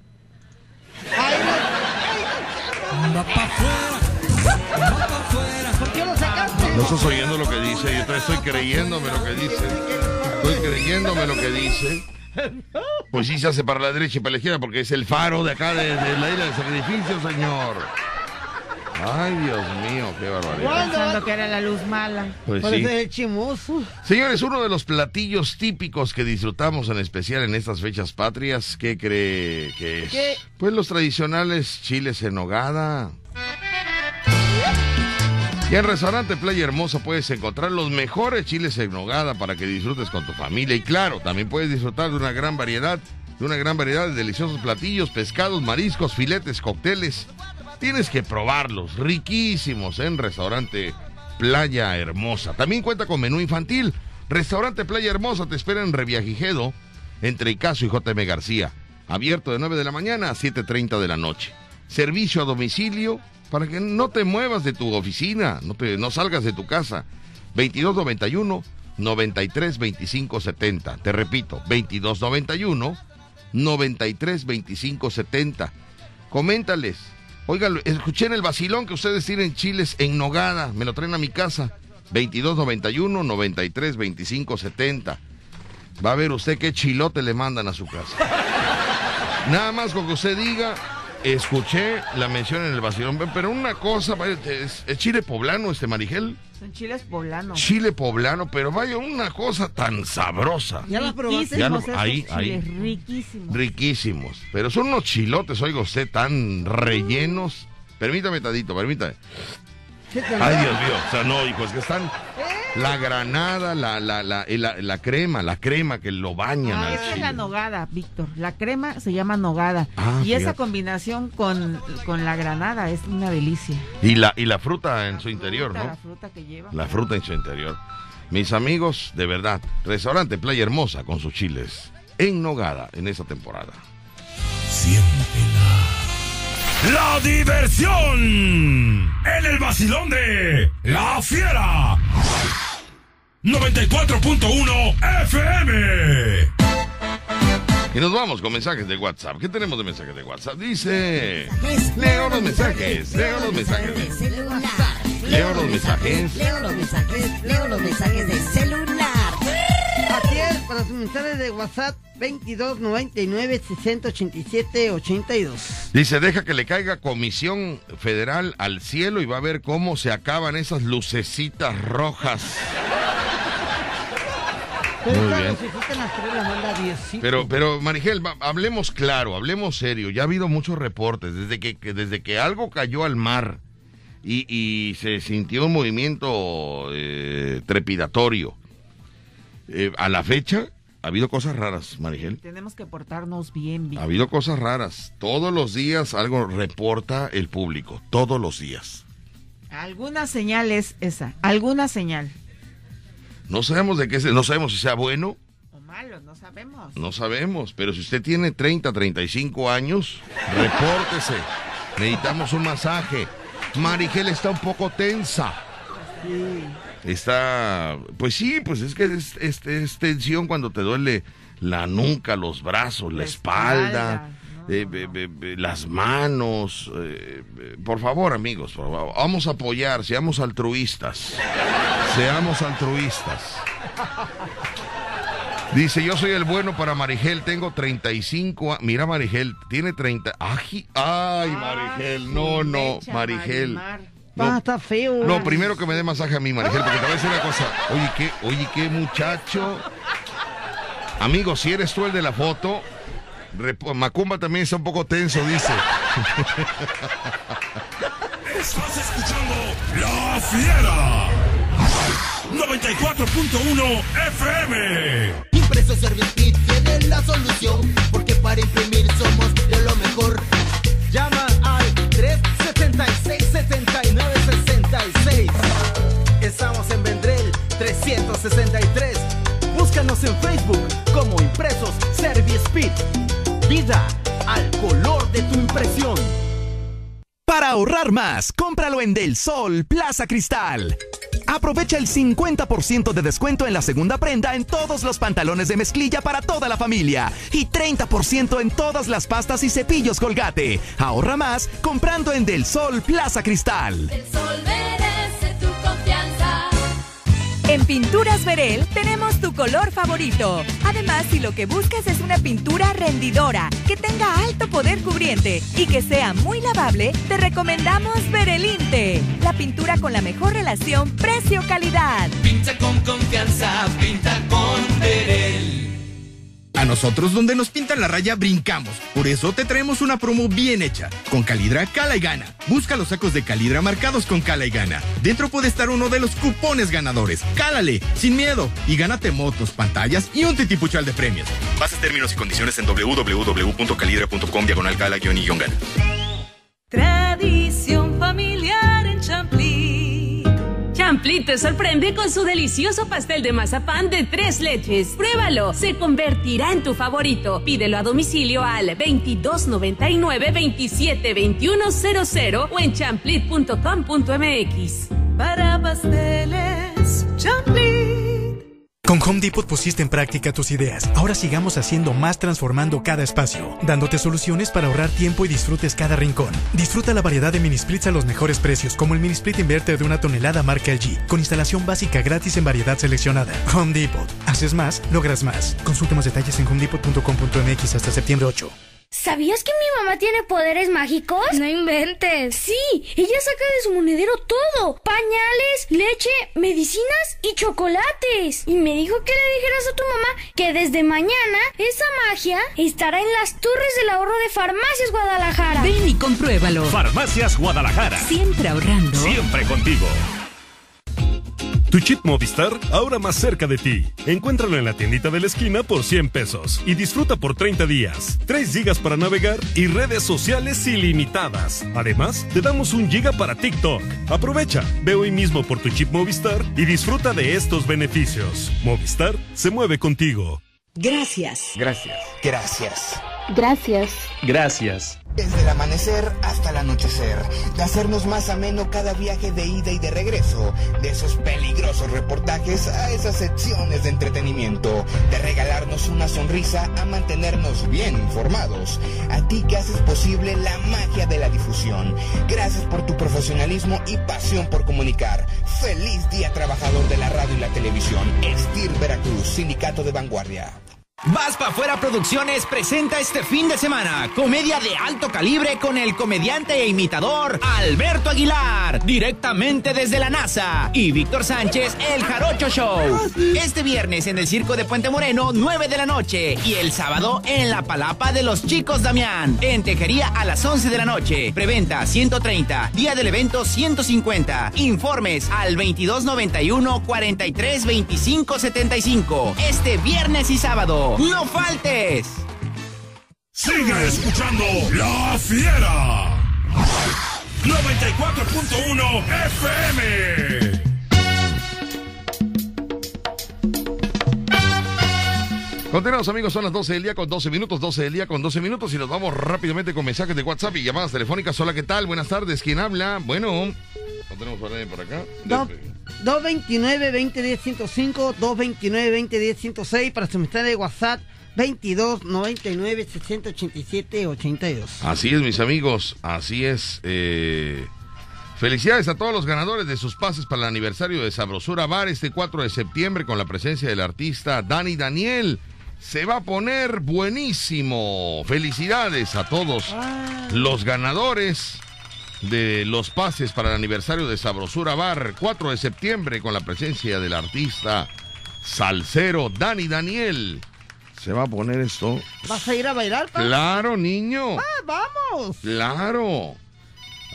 ¿Por qué lo sacaste? No estás oyendo lo que dice, yo estoy creyéndome lo que dice. Estoy creyéndome lo que dice. Pues sí se hace para la derecha y para la izquierda porque es el faro de acá de, de la isla de sacrificio, señor. Ay, Dios mío, qué barbaridad. pensando que era la luz mala. Pues Por sí. eso es el chismoso. Señores, uno de los platillos típicos que disfrutamos en especial en estas fechas patrias, ¿qué cree que es? ¿Qué? Pues los tradicionales chiles en nogada. Y en Restaurante Playa Hermosa puedes encontrar los mejores chiles en nogada para que disfrutes con tu familia. Y claro, también puedes disfrutar de una gran variedad, de una gran variedad de deliciosos platillos, pescados, mariscos, filetes, cócteles. Tienes que probarlos, riquísimos en restaurante Playa Hermosa. También cuenta con menú infantil. Restaurante Playa Hermosa te espera en Reviajigedo, entre Icaso y JM García. Abierto de 9 de la mañana a 7.30 de la noche. Servicio a domicilio para que no te muevas de tu oficina, no, salgas de tu casa. 2291 93 25 70. Te repito, 2291 93 25 70. Coméntales. Oigan, escuché en el vacilón que ustedes tienen chiles en nogada. Me lo traen a mi casa. 2291 93 25 70. Va a ver usted qué chilote le mandan a su casa. Nada más con que usted diga, escuché la mención en el vacilón, pero una cosa, vaya, es, es chile poblano este Marigel. Son chiles poblanos. Chile poblano, pero vaya, una cosa tan sabrosa. ¿Ya las probaste? Ya lo- ahí, ahí. riquísimos. Riquísimos. Pero son unos chilotes, oiga usted, tan rellenos. Permítame, Tadito, permítame. Ay, Dios mío. O sea, no, hijo, es que están la granada, la, la, la, la, la crema, la crema que lo bañan Ah, al esa es la nogada, Víctor. La crema se llama nogada. Ah, y esa combinación con, con la granada es una delicia. Y la, y la fruta en su interior, ¿no? La fruta que lleva. La fruta en su interior. Mis amigos, de verdad, restaurante Playa Hermosa con sus chiles en Nogada en esta temporada. La diversión en el vacilón de La Fiera. 94.1 FM. Y nos vamos con mensajes de WhatsApp. ¿Qué tenemos de mensajes de WhatsApp? Dice. Leo los mensajes, leo los mensajes. de celular. Leo los mensajes. Leo los mensajes, leo los mensajes de celular. Para sus mensajes de WhatsApp 2299 687 82. Dice, deja que le caiga comisión federal al cielo y va a ver cómo se acaban esas lucecitas rojas. Pero Muy bien. lucecita en las tres la manda 10. Pero, pero, Marigel, hablemos claro, hablemos serio. Ya ha habido muchos reportes desde que, que- desde que algo cayó al mar y, y se sintió un movimiento eh, trepidatorio. Eh, a la fecha ha habido cosas raras, Marigel. Tenemos que portarnos bien, Ha Víctor. habido cosas raras. Todos los días algo reporta el público. Todos los días. Alguna señal es esa. Alguna señal. No sabemos de qué no sabemos si sea bueno, O malo, no sabemos. no sabemos. Pero si usted tiene 30, 35 años, repórtese. Necesitamos un masaje. Marigel está un poco tensa. Está, pues sí, pues es que es, es- es tensión cuando te duele la nuca, los brazos, la, espalda, eh, las manos. eh, por favor, amigos, por favor, vamos a apoyar, seamos altruistas. Seamos altruistas. Dice, yo soy el bueno para Marigel, tengo 35 años. Mira, Marigel, tiene 30. Ay, ay Marigel, no, no, Marigel. Ah, está feo. no, primero que me dé masaje a mí, Marigel, porque te voy a decir una cosa. Oye, qué, oye, qué muchacho. Amigo, si eres tú el de la foto, rep- Macumba también está un poco tenso, dice. Estás escuchando La Fiera. 94.1 FM. Impreso Service tiene la solución, porque para imprimir somos de lo mejor. Llama al 376-7966. Estamos en Vendrell 363. Búscanos en Facebook como Impresos Service Speed. Vida al color de tu impresión. Para ahorrar más, cómpralo en Del Sol Plaza Cristal. Aprovecha el 50% de descuento en la segunda prenda en todos los pantalones de mezclilla para toda la familia y 30% en todas las pastas y cepillos Colgate. Ahorra más comprando en Del Sol Plaza Cristal. sol merece tu confianza. En Pinturas Verel tenemos tu color favorito. Además, si lo que buscas es una pintura rendidora, que tenga poder cubriente y que sea muy lavable, te recomendamos Verelinte, la pintura con la mejor relación precio-calidad. Pinta con confianza, pinta con Verel. A nosotros donde nos pintan la raya brincamos. Por eso te traemos una promo bien hecha. Con Calidra, cala y gana. Busca los sacos de Calidra marcados con cala y gana. Dentro puede estar uno de los cupones ganadores. Cálale, sin miedo. Y gánate motos, pantallas y un titipuchal de premios. Bases términos y condiciones en www.calidra.com diagonal cala Champlit te sorprende con su delicioso pastel de mazapán de tres leches. Pruébalo, se convertirá en tu favorito. Pídelo a domicilio al 2299-272100 o en champlit.com.mx. Para pasteles. Con Home Depot pusiste en práctica tus ideas. Ahora sigamos haciendo más transformando cada espacio, dándote soluciones para ahorrar tiempo y disfrutes cada rincón. Disfruta la variedad de mini splits a los mejores precios, como el mini split inverter de una tonelada marca LG, con instalación básica gratis en variedad seleccionada. Home Depot. Haces más, logras más. Consulta más detalles en homedepot.com.mx hasta septiembre 8. ¿Sabías que mi mamá tiene poderes mágicos? No inventes. Sí, ella saca de su monedero todo. Pañales, leche, medicinas y chocolates. Y me dijo que le dijeras a tu mamá que desde mañana esa magia estará en las torres del ahorro de Farmacias Guadalajara. Ven y compruébalo. Farmacias Guadalajara. Siempre ahorrando. Siempre contigo. Tu chip Movistar, ahora más cerca de ti. Encuéntralo en la tiendita de la esquina por 100 pesos y disfruta por 30 días. 3 gigas para navegar y redes sociales ilimitadas. Además, te damos un giga para TikTok. Aprovecha, ve hoy mismo por tu chip Movistar y disfruta de estos beneficios. Movistar se mueve contigo. Gracias. Gracias. Gracias. Gracias. Gracias. Desde el amanecer hasta el anochecer, de hacernos más ameno cada viaje de ida y de regreso, de esos peligrosos reportajes a esas secciones de entretenimiento, de regalarnos una sonrisa a mantenernos bien informados. A ti que haces posible la magia de la difusión. Gracias por tu profesionalismo y pasión por comunicar. Feliz Día Trabajador de la Radio y la Televisión. Estir Veracruz, Sindicato de Vanguardia. Vas pa' Fuera Producciones presenta este fin de semana comedia de alto calibre con el comediante e imitador Alberto Aguilar, directamente desde la NASA, y Víctor Sánchez, el Jarocho Show. Este viernes en el Circo de Puente Moreno, 9 de la noche, y el sábado en la Palapa de los Chicos Damián, en Tejería a las 11 de la noche. Preventa 130, día del evento 150. Informes al 2291 43 25 75. Este viernes y sábado. ¡No faltes! Sigue escuchando La Fiera. 94.1 FM. Continuamos amigos, son las 12 del día con 12 minutos, 12 del día con 12 minutos y nos vamos rápidamente con mensajes de WhatsApp y llamadas telefónicas. Hola, ¿qué tal? Buenas tardes, ¿quién habla? Bueno, ¿no tenemos por acá? Do- 229-2010-105, 229-2010-106 para su mensaje de WhatsApp 2299-687-82. Así es, mis amigos, así es. eh, Felicidades a todos los ganadores de sus pases para el aniversario de Sabrosura Bar este 4 de septiembre con la presencia del artista Dani Daniel. Se va a poner buenísimo. Felicidades a todos los ganadores de los pases para el aniversario de Sabrosura Bar 4 de septiembre con la presencia del artista salsero Dani Daniel. Se va a poner esto. ¿Vas a ir a bailar, pa? Claro, niño. Ah, vamos. Claro.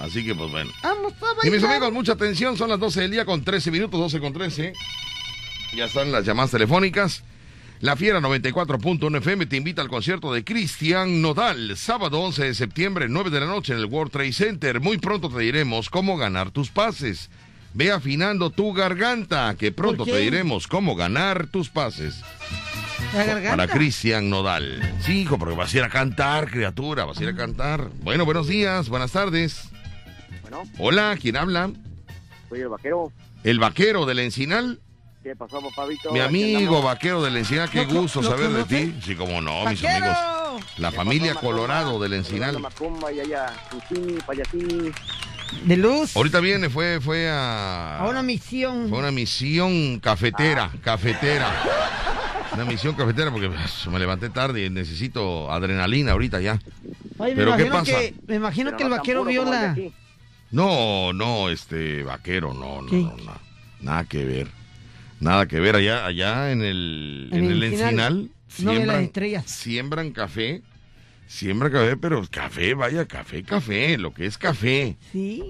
Así que pues bueno. Vamos a Y mis bailar. amigos, mucha atención, son las 12 del día con 13 minutos, 12 con 13. Ya están las llamadas telefónicas. La Fiera 94.1 FM te invita al concierto de Cristian Nodal, sábado 11 de septiembre, 9 de la noche en el World Trade Center. Muy pronto te diremos cómo ganar tus pases. Ve afinando tu garganta, que pronto te diremos cómo ganar tus pases. La garganta. Para Cristian Nodal. Sí, hijo, porque vas a ir a cantar, criatura, vas a ir a cantar. Bueno, buenos días, buenas tardes. Bueno, Hola, ¿quién habla? soy el vaquero. El vaquero del Encinal. ¿Qué pasó, papito? Mi amigo vaquero del Encinal, qué ¿Lo- gusto lo saber de ti. Sí, como no, mis amigos. La ¿Qué familia Macumba? Colorado del Encinal. Macumba y allá. De luz. Ahorita viene, fue, fue a. A una misión. Fue una misión cafetera, Ah. cafetera. Una misión cafetera porque pues, me levanté tarde y necesito adrenalina ahorita ya. Oye, me ¿Pero qué imagino pasa? que, me imagino Pero que el vaquero vio de la... No, no, este vaquero, no, no, ¿Qué? no, no, nada que ver. Nada que ver allá, allá en el, En en el Encinal, Encinal, no las siembran, estrellas. siembran café, siembran café, pero café, vaya, café, café, lo que es café. Sí.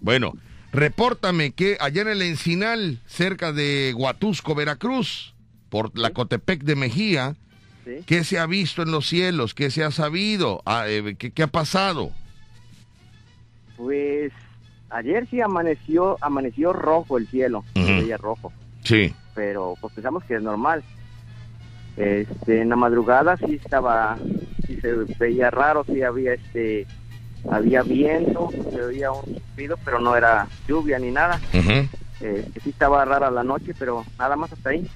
Bueno, repórtame que allá en el Encinal, cerca de Huatusco, Veracruz, por la Cotepec de Mejía, Sí. ¿qué se ha visto en los cielos? ¿Qué se ha sabido? Ah, eh, ¿qué, qué ha pasado? Pues Ayer sí amaneció, amaneció rojo el cielo, veía rojo, Sí. pero pues pensamos que es normal. Este, en la madrugada sí estaba, sí se veía raro, sí había este, había viento, se oía un suspiro, pero no era lluvia ni nada. Este, sí estaba rara la noche, pero nada más hasta ahí.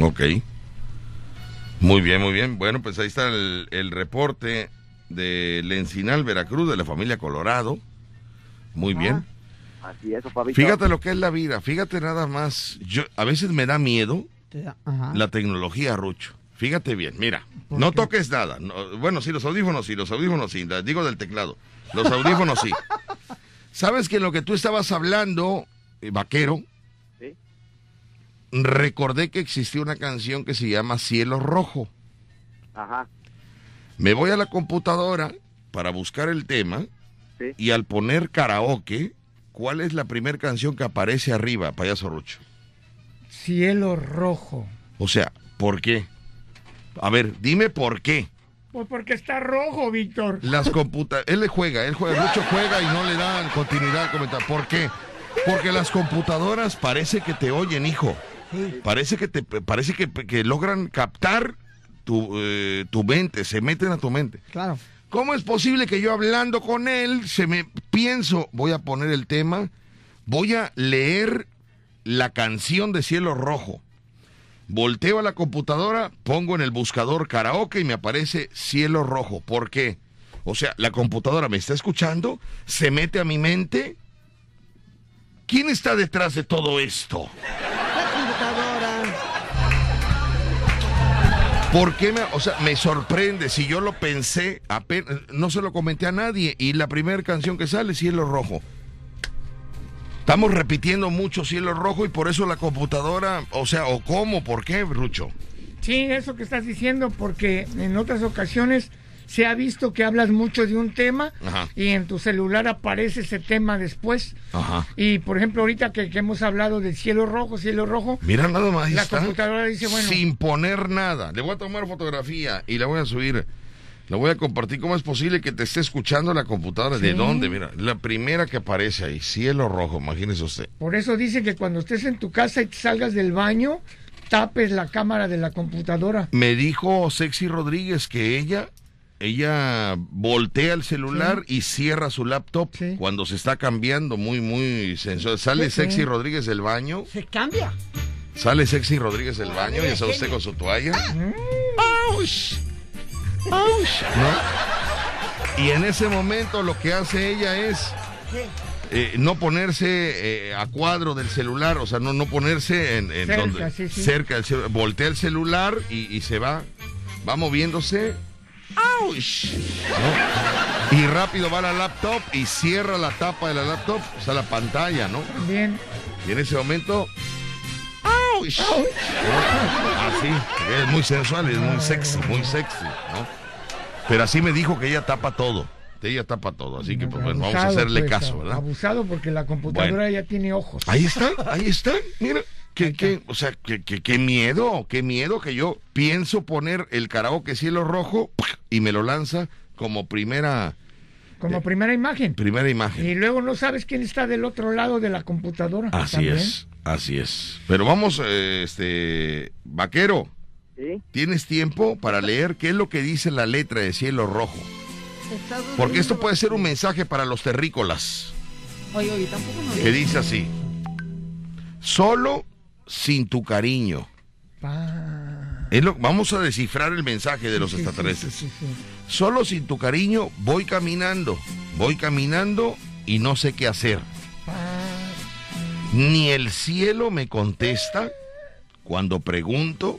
Ok. Muy bien, muy bien. Bueno, pues ahí está el, el reporte de Lencinal, Veracruz, de la familia Colorado. Muy bien. Así es, Fabito. Fíjate lo que es la vida. Fíjate nada más. Yo a veces me da miedo Ajá. la tecnología, Rucho. Fíjate bien, mira, no toques nada. No, bueno, sí, los audífonos sí, los audífonos sí, digo del teclado. Los audífonos sí. ¿Sabes que en lo que tú estabas hablando, eh, vaquero? Sí. Recordé que existía una canción que se llama Cielo Rojo. Ajá. Me voy a la computadora para buscar el tema Sí. y al poner karaoke, ¿cuál es la primera canción que aparece arriba, payaso Rucho? Cielo rojo. O sea, ¿por qué? A ver, dime por qué. Pues porque está rojo, Víctor. Las computadoras, él le juega, él juega, mucho juega y no le dan continuidad al comentario. ¿Por qué? Porque las computadoras parece que te oyen, hijo. Parece que te, parece que, que logran captar tu, eh, tu mente, se meten a tu mente. Claro. ¿Cómo es posible que yo hablando con él se me pienso, voy a poner el tema, voy a leer la canción de Cielo Rojo? Volteo a la computadora, pongo en el buscador karaoke y me aparece Cielo Rojo. ¿Por qué? O sea, la computadora me está escuchando, se mete a mi mente. ¿Quién está detrás de todo esto? ¿Por qué me, o sea, me sorprende? Si yo lo pensé, apenas, no se lo comenté a nadie y la primera canción que sale, Cielo Rojo. Estamos repitiendo mucho Cielo Rojo y por eso la computadora, o sea, o cómo, ¿por qué, Rucho? Sí, eso que estás diciendo, porque en otras ocasiones se ha visto que hablas mucho de un tema Ajá. y en tu celular aparece ese tema después. Ajá. Y por ejemplo, ahorita que, que hemos hablado del cielo rojo, cielo rojo, Mira nada más. la está. computadora dice, bueno, Sin poner nada. Le voy a tomar fotografía y la voy a subir. La voy a compartir. ¿Cómo es posible que te esté escuchando la computadora? ¿De dónde? Mira, la primera que aparece ahí, cielo rojo, imagínese usted. por eso dice que cuando estés en tu casa y te salgas del baño, tapes la cámara de la computadora. Me dijo Sexy Rodríguez que ella, ella voltea el celular y cierra su laptop cuando se está cambiando, muy, muy sensual. Sale Sí. Sexy Rodríguez del baño, Se cambia. sale Sexy Rodríguez del baño y está usted con su toalla. ¡Auch! ¡Auch! ¿No? Y en ese momento lo que hace ella es eh, no ponerse eh, a cuadro del celular, o sea, no, no ponerse en, en Cerca, donde sí, sí. cerca del celular, voltea el celular y, y se va, va moviéndose. ¡Auch! ¿no? Y rápido va la laptop y cierra la tapa de la laptop, o sea, la pantalla, ¿no? Bien. Y en ese momento. ¡Auch! ¿no? Así, es muy sensual, es muy sexy, muy sexy, ¿no? Pero así me dijo que ella tapa todo. Ella tapa todo, así que pues, bueno, vamos a hacerle pues, caso, ¿verdad? Abusado porque la computadora Bueno. ya tiene ojos. Ahí está, ahí está, mira. Que, que, o sea, que, que- qué miedo, qué miedo que yo pienso poner el karaoke cielo rojo y me lo lanza como primera, Como primera imagen. primera imagen. Y luego no sabes quién está del otro lado de la computadora. Así también. es, así es. Pero vamos, eh, este, vaquero, Sí. ¿tienes tiempo para leer qué es lo que dice la letra de cielo rojo? Porque esto puede ser un mensaje para los terrícolas, Oye, oye, tampoco no. que dice así, solo sin tu cariño. Es lo- vamos a descifrar el mensaje de los Sí, extraterrestres. sí, sí, sí. Solo sin tu cariño voy caminando, voy caminando y no sé qué hacer. Ni el cielo me contesta cuando pregunto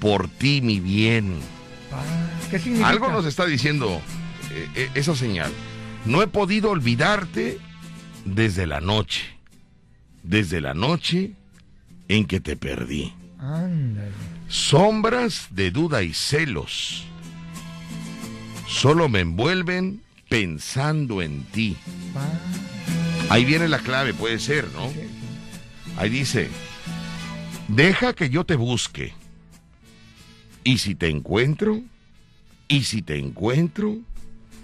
por ti, mi bien. ¿Qué significa? Algo nos está diciendo eh, eh, esa señal. No he podido olvidarte desde la noche, desde la noche en que te perdí. Ándale. Sombras de duda y celos solo me envuelven pensando en ti. Ahí viene la clave, puede ser, ¿no? Ahí dice, deja que yo te busque. Y si te encuentro, y si te encuentro,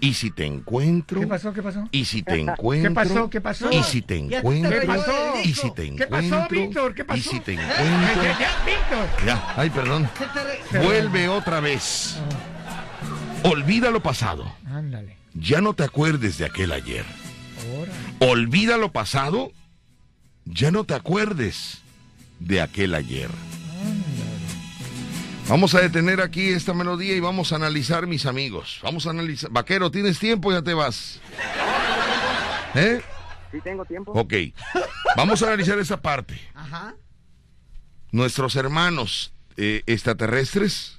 Y si te encuentro. ¿Qué pasó? ¿Qué pasó? Y si te encuentro. ¿Qué pasó? ¿Qué pasó? Y si te encuentro. ¿Qué pasó? Y si te ¿Qué pasó, encuentro. Víctor? ¿Qué pasó? Y si te encuentro. ya, ya, Víctor. Ya, ay, perdón. Vuelve otra vez. Olvida lo pasado. Ándale. Ya no te acuerdes de aquel ayer. Olvida lo pasado. Ya no te acuerdes de aquel ayer. Vamos a detener aquí esta melodía y vamos a analizar, mis amigos. Vamos a analizar. Vaquero, ¿tienes tiempo? Ya te vas. ¿Eh? Sí tengo tiempo. Ok. Vamos a analizar esa parte. Ajá. Nuestros hermanos eh, extraterrestres.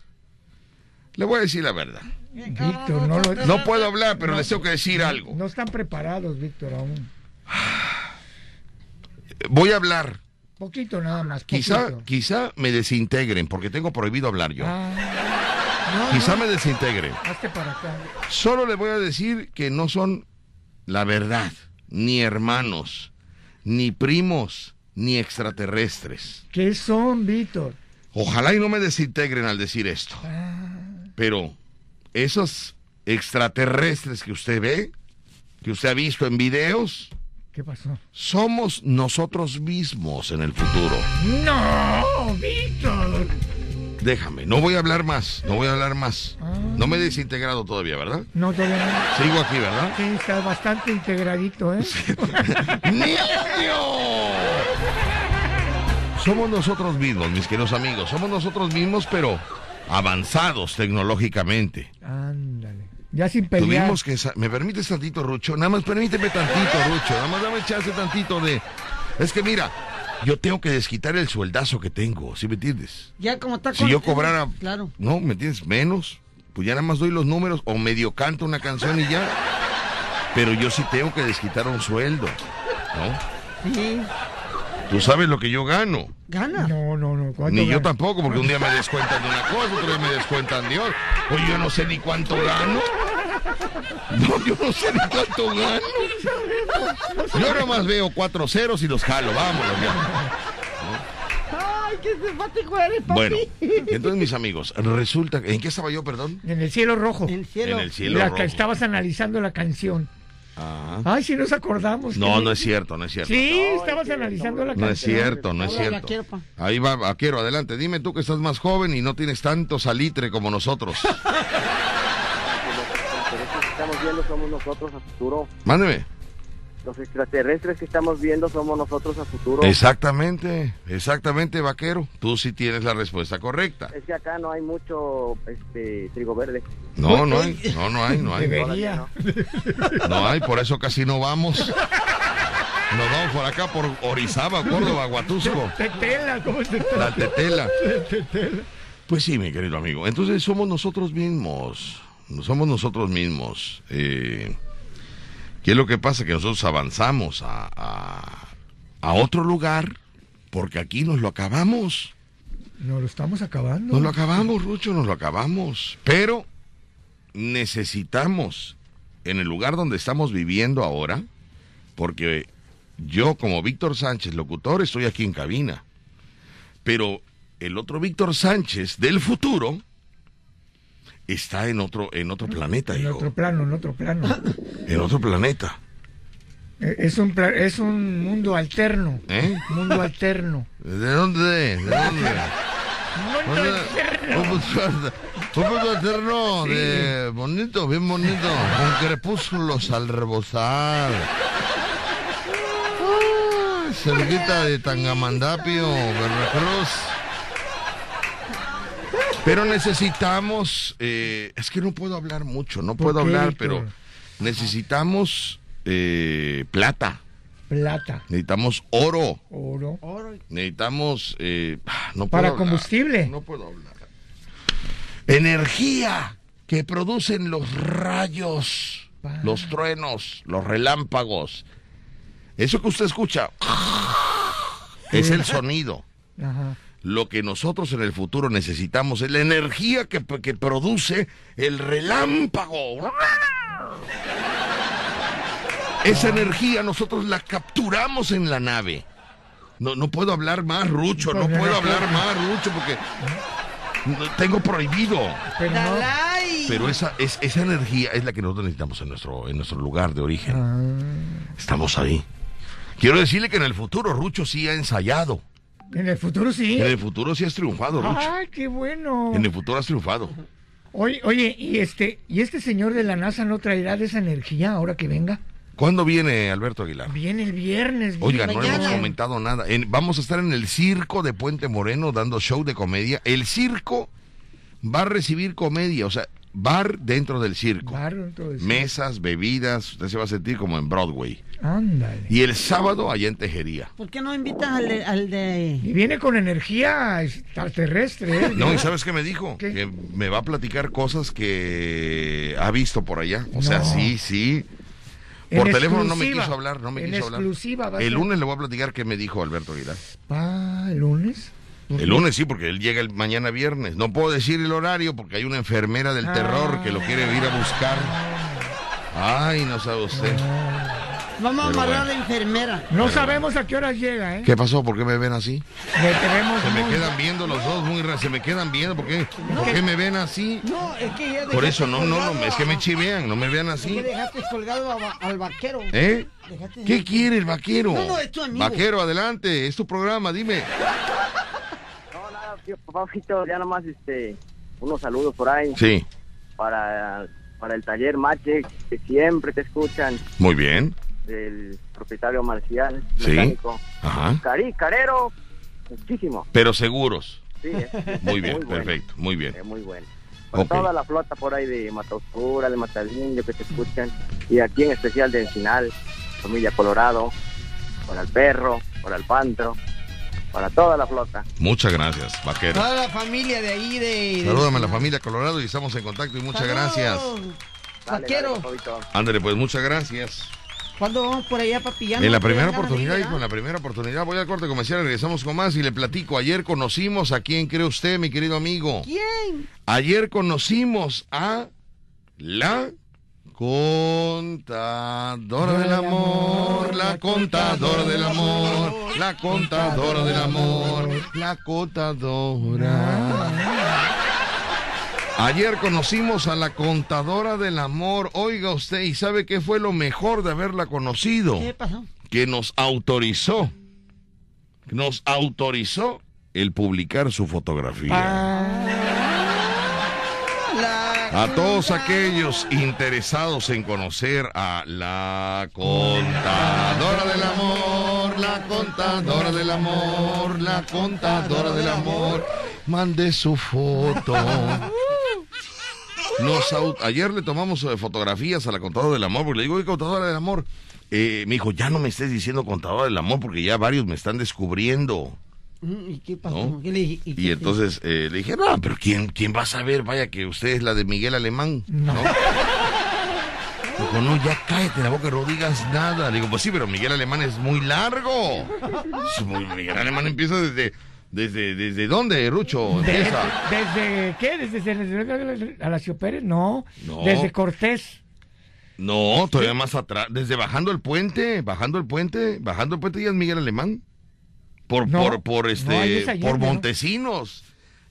Le voy a decir la verdad. Víctor, no lo... No puedo hablar, pero les tengo que decir algo. No están preparados, Víctor, aún. Voy a hablar. Poquito nada más. Quizá, poquito. quizá me desintegren, porque tengo prohibido hablar yo. Ah, no, Quizá no. me desintegren. Hazte para acá. Solo le voy a decir que no son la verdad, ni hermanos, ni primos, ni extraterrestres. ¿Qué son, Víctor? Ojalá y no me desintegren al decir esto. Pero esos extraterrestres que usted ve, que usted ha visto en videos, ¿Qué pasó? somos nosotros mismos en el futuro. No, Víctor. Déjame, no voy a hablar más, no voy a hablar más. No me he desintegrado todavía, ¿verdad? No, todavía no. Sigo aquí, ¿verdad? Sí, está bastante integradito, ¿eh? ¡Niño! Somos nosotros mismos, mis queridos amigos. Somos nosotros mismos, pero avanzados tecnológicamente. Ándale. Ya sin pelear. Tuvimos que... ¿Me permites tantito, Rucho? Nada más permíteme tantito, Rucho. Nada más dame chance tantito de... Es que mira, yo tengo que desquitar el sueldazo que tengo, ¿sí me entiendes? Ya como está Si yo cobrara... Claro. No, ¿me entiendes? Menos. Pues ya nada más doy los números o medio canto una canción y ya. Pero yo sí tengo que desquitar un sueldo, ¿no? Sí. Tú sabes lo que yo gano. Gana. No, no, no. ¿cuánto Ni yo tampoco, porque un día me descuentan de una cosa, otro día me descuentan de otra. Oye, yo no sé ni cuánto gano. No, yo no sé ni cuánto gano. Yo nomás veo cuatro ceros y los jalo, vámonos ya. Ay, qué simpático eres, papi. Bueno, entonces mis amigos, resulta... ¿En qué estaba yo, perdón? En el cielo rojo. En el cielo- En el cielo la rojo. Que estabas analizando la canción. Ah. Ay, si nos acordamos. No, que- no es cierto, no es cierto. Sí, estabas analizando la No canción. es cierto, no es cierto. Ahí va, vaquero, adelante. Dime tú que estás más joven y no tienes tanto salitre como nosotros. Estamos viendo somos nosotros a futuro. Mándeme. Los extraterrestres que estamos viendo somos nosotros a futuro. Exactamente, exactamente, vaquero. Tú sí tienes la respuesta correcta. Es que acá no hay mucho este trigo verde. No, no hay, no, no hay, no hay. Debería. No hay, por eso casi no vamos. Nos vamos por acá, por Orizaba, Córdoba, Huatusco, Tetela, ¿cómo se la Tetela. Pues sí, mi querido amigo. Entonces somos nosotros mismos. Somos nosotros mismos. Eh, ¿Qué es lo que pasa? Que nosotros avanzamos a, a, a otro lugar porque aquí nos lo acabamos. Nos lo estamos acabando. Nos lo acabamos, Rucho, nos lo acabamos. Pero necesitamos, en el lugar donde estamos viviendo ahora, porque yo como Víctor Sánchez, locutor, estoy aquí en cabina. Pero el otro Víctor Sánchez del futuro está en otro, en otro planeta, En otro plano, en otro plano. En otro planeta. Eh, Es un, es un mundo alterno. ¿Eh? Mundo alterno. ¿De dónde? ¿De dónde? Mundo alterno. Un mundo alterno de bonito, bien bonito, con crepúsculos al rebosar. Cerquita de Tangamandapio, Veracruz. Pero necesitamos, eh, es que no puedo hablar mucho, no puedo hablar, pero necesitamos eh, plata, Plata. necesitamos oro, Oro. necesitamos, eh, no Para hablar. combustible. No puedo hablar. Energía que producen los rayos, los truenos, los relámpagos. Eso que usted escucha es el sonido. Ajá. Lo que nosotros en el futuro necesitamos es la energía que, que produce el relámpago. Esa energía nosotros la capturamos en la nave. No, no puedo hablar más, Rucho, no puedo hablar más, Rucho, porque tengo prohibido. Pero esa, es, esa energía es la que nosotros necesitamos en nuestro, en nuestro lugar de origen. Ah. Estamos ahí. Quiero decirle que en el futuro Rucho sí ha ensayado. En el futuro sí. En el futuro sí has triunfado, Rucho. Ay, qué bueno. En el futuro has triunfado. Oye, oye, y este, y este señor de la NASA no traerá de esa energía ahora que venga. ¿Cuándo viene Alberto Aguilar? Viene el viernes. Oiga, no hemos comentado nada. En- vamos a estar en el circo de Puente Moreno dando show de comedia. El circo va a recibir comedia, o sea, bar dentro del circo. Bar, todo eso. Mesas, bebidas, usted se va a sentir como en Broadway. Ándale. Y el sábado allá en Tejería. ¿Por qué no invitas al de, al de- Y viene con energía extraterrestre. ¿eh? No, ¿y sabes qué me dijo? Que me va a platicar cosas que ha visto por allá. O sea, sí, sí. En Por teléfono no me quiso hablar, no me En quiso hablar. exclusiva va a El ser. lunes le voy a platicar qué me dijo Alberto Aguilar. Ah, ¿el lunes? El lunes sí, porque él llega el mañana viernes. No puedo decir el horario porque hay una enfermera del terror que lo quiere ir a buscar. Ay, no sabe usted. Vamos a Pero amarrar a bueno. la enfermera. No sabemos a qué horas llega, ¿eh? ¿Qué pasó? ¿Por qué me ven así? Se me muy- quedan viendo los dos muy raros. Se me quedan viendo. ¿Por qué? ¿Por qué me ven así? No, es que ya Por eso, no, no, no. Es que me chivean. No me vean es que así. dejaste colgado a- al vaquero. ¿Eh? Dejaste- ¿Qué quiere el vaquero? No, no, es tu amigo. Vaquero, adelante. Es tu programa, dime. Tío, Papito, ya nomás este, unos saludos por ahí. Sí. Para, para el taller Mache, que siempre te escuchan, Muy bien. del propietario Marcial, Sí. mecánico. Ajá. Cari, carero, muchísimo. Pero seguros. Sí, es- Muy bien, perfecto. Muy bien. es muy bueno. Para Ok. toda la flota por ahí de Mataoscura, de Matalindio que te escuchan, y aquí en especial de Encinal, familia Colorado, para el perro, para el pantro, para toda la flota. Muchas gracias, vaquero. Toda la familia de ahí de... Salúdame a la familia Colorado y estamos en contacto y muchas Saludos, gracias. Vaquero, Ándale, pues muchas gracias. ¿cuándo vamos por allá para pillar? En la primera oportunidad, hijo, en la primera oportunidad voy al corte comercial, regresamos con más y le platico. Ayer conocimos a quién cree usted, mi querido amigo. ¿Quién? Ayer conocimos a la contadora del amor, la contadora del amor, la contadora del amor, la contadora. Ayer conocimos a la contadora del amor. Oiga usted, ¿y sabe qué fue lo mejor de haberla conocido? ¿Qué pasó? Que nos autorizó, nos autorizó el publicar su fotografía. A todos aquellos interesados en conocer a la contadora del amor, la contadora del amor, la contadora del amor, mande su foto. Nos ayer le tomamos eh, fotografías a la contadora del amor, porque le digo, "Oye, contadora del amor. Eh, me dijo, ya no me estés diciendo contadora del amor, porque ya varios me están descubriendo. Mm, ¿Y qué pasó? ¿No? ¿Qué le dije? Y entonces eh, le dije, no, pero ¿quién, ¿quién va a saber? Vaya que usted es la de Miguel Alemán. No. No, ya cállate la boca, no digas nada. Le digo, pues sí, pero Miguel Alemán es muy largo. Es muy- Miguel Alemán empieza desde, desde, desde dónde, Rucho, ¿Desde, empieza. desde qué? ¿Desde, desde Alacio Pérez? No. No. Desde Cortés. No, todavía más atrás, desde bajando el puente, bajando el puente, bajando el puente ya es Miguel Alemán. Por, No, por, por no, este, es por ¿no? Montesinos.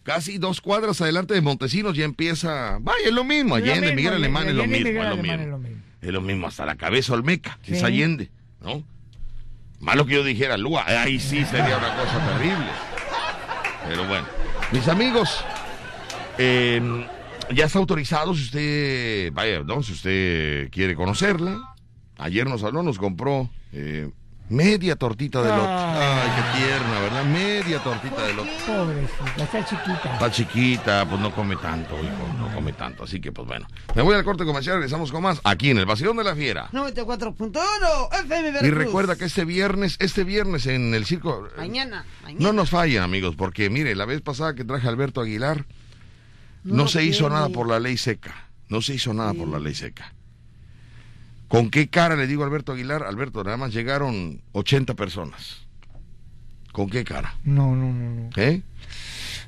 Casi dos cuadras adelante de Montesinos ya empieza. Vaya, es lo mismo. Allende, Miguel Alemán es lo mismo, es lo mismo. es lo mismo. Hasta la cabeza Olmeca, que es Sí. Allende, ¿no? Malo que yo dijera Lua, ahí sí sería una cosa terrible. Pero bueno, mis amigos, eh, ya está autorizado si usted, vaya, ¿no? Si usted quiere conocerla. Ayer nos habló, nos compró eh, media tortita de lote. Ay, qué tierna, ¿verdad? Media tortita de lote. Pobrecita, está chiquita. Está chiquita, pues no come tanto, hijo, no come tanto. Así que, pues bueno. Me voy al corte comercial, regresamos con más aquí en el Vacilón de la Fiera. 94.1 FM Veracruz. Y recuerda que este viernes, este viernes en el circo, eh, Mañana, mañana. no nos fallen, amigos, porque mire, la vez pasada que traje a Alberto Aguilar, no, No se hizo nada por la ley seca. No se hizo nada por la ley seca. ¿Con qué cara le digo a Alberto Aguilar? Alberto, nada más llegaron 80 personas. ¿Con qué cara? No, no, no, no. ¿Eh?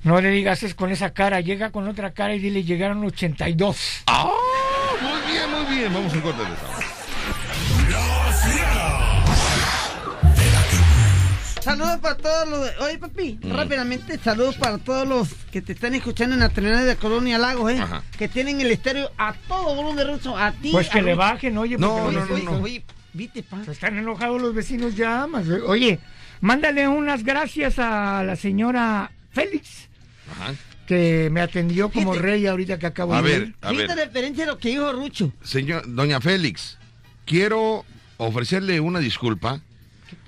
No le digas es con esa cara, llega con otra cara y dile llegaron 82. ¡Ah! Muy bien, muy bien. Vamos a corte de saludos para todos los. Oye, papi, rápidamente, saludos para todos los que te están escuchando en la terminal de Colonia Lagos, ¿eh? Ajá. Que tienen el estéreo a todo volumen ruso, a ti. Pues que le bajen, oye. No, porque no, no, no. Oye, viste, pa. Se están enojados los vecinos ya. más. Oye, mándale unas gracias a la señora Félix, Ajá. que me atendió como rey ahorita que acabo A de ver, ir. a ver. referencia a lo que dijo Rucho. Señor, doña Félix, quiero ofrecerle una disculpa.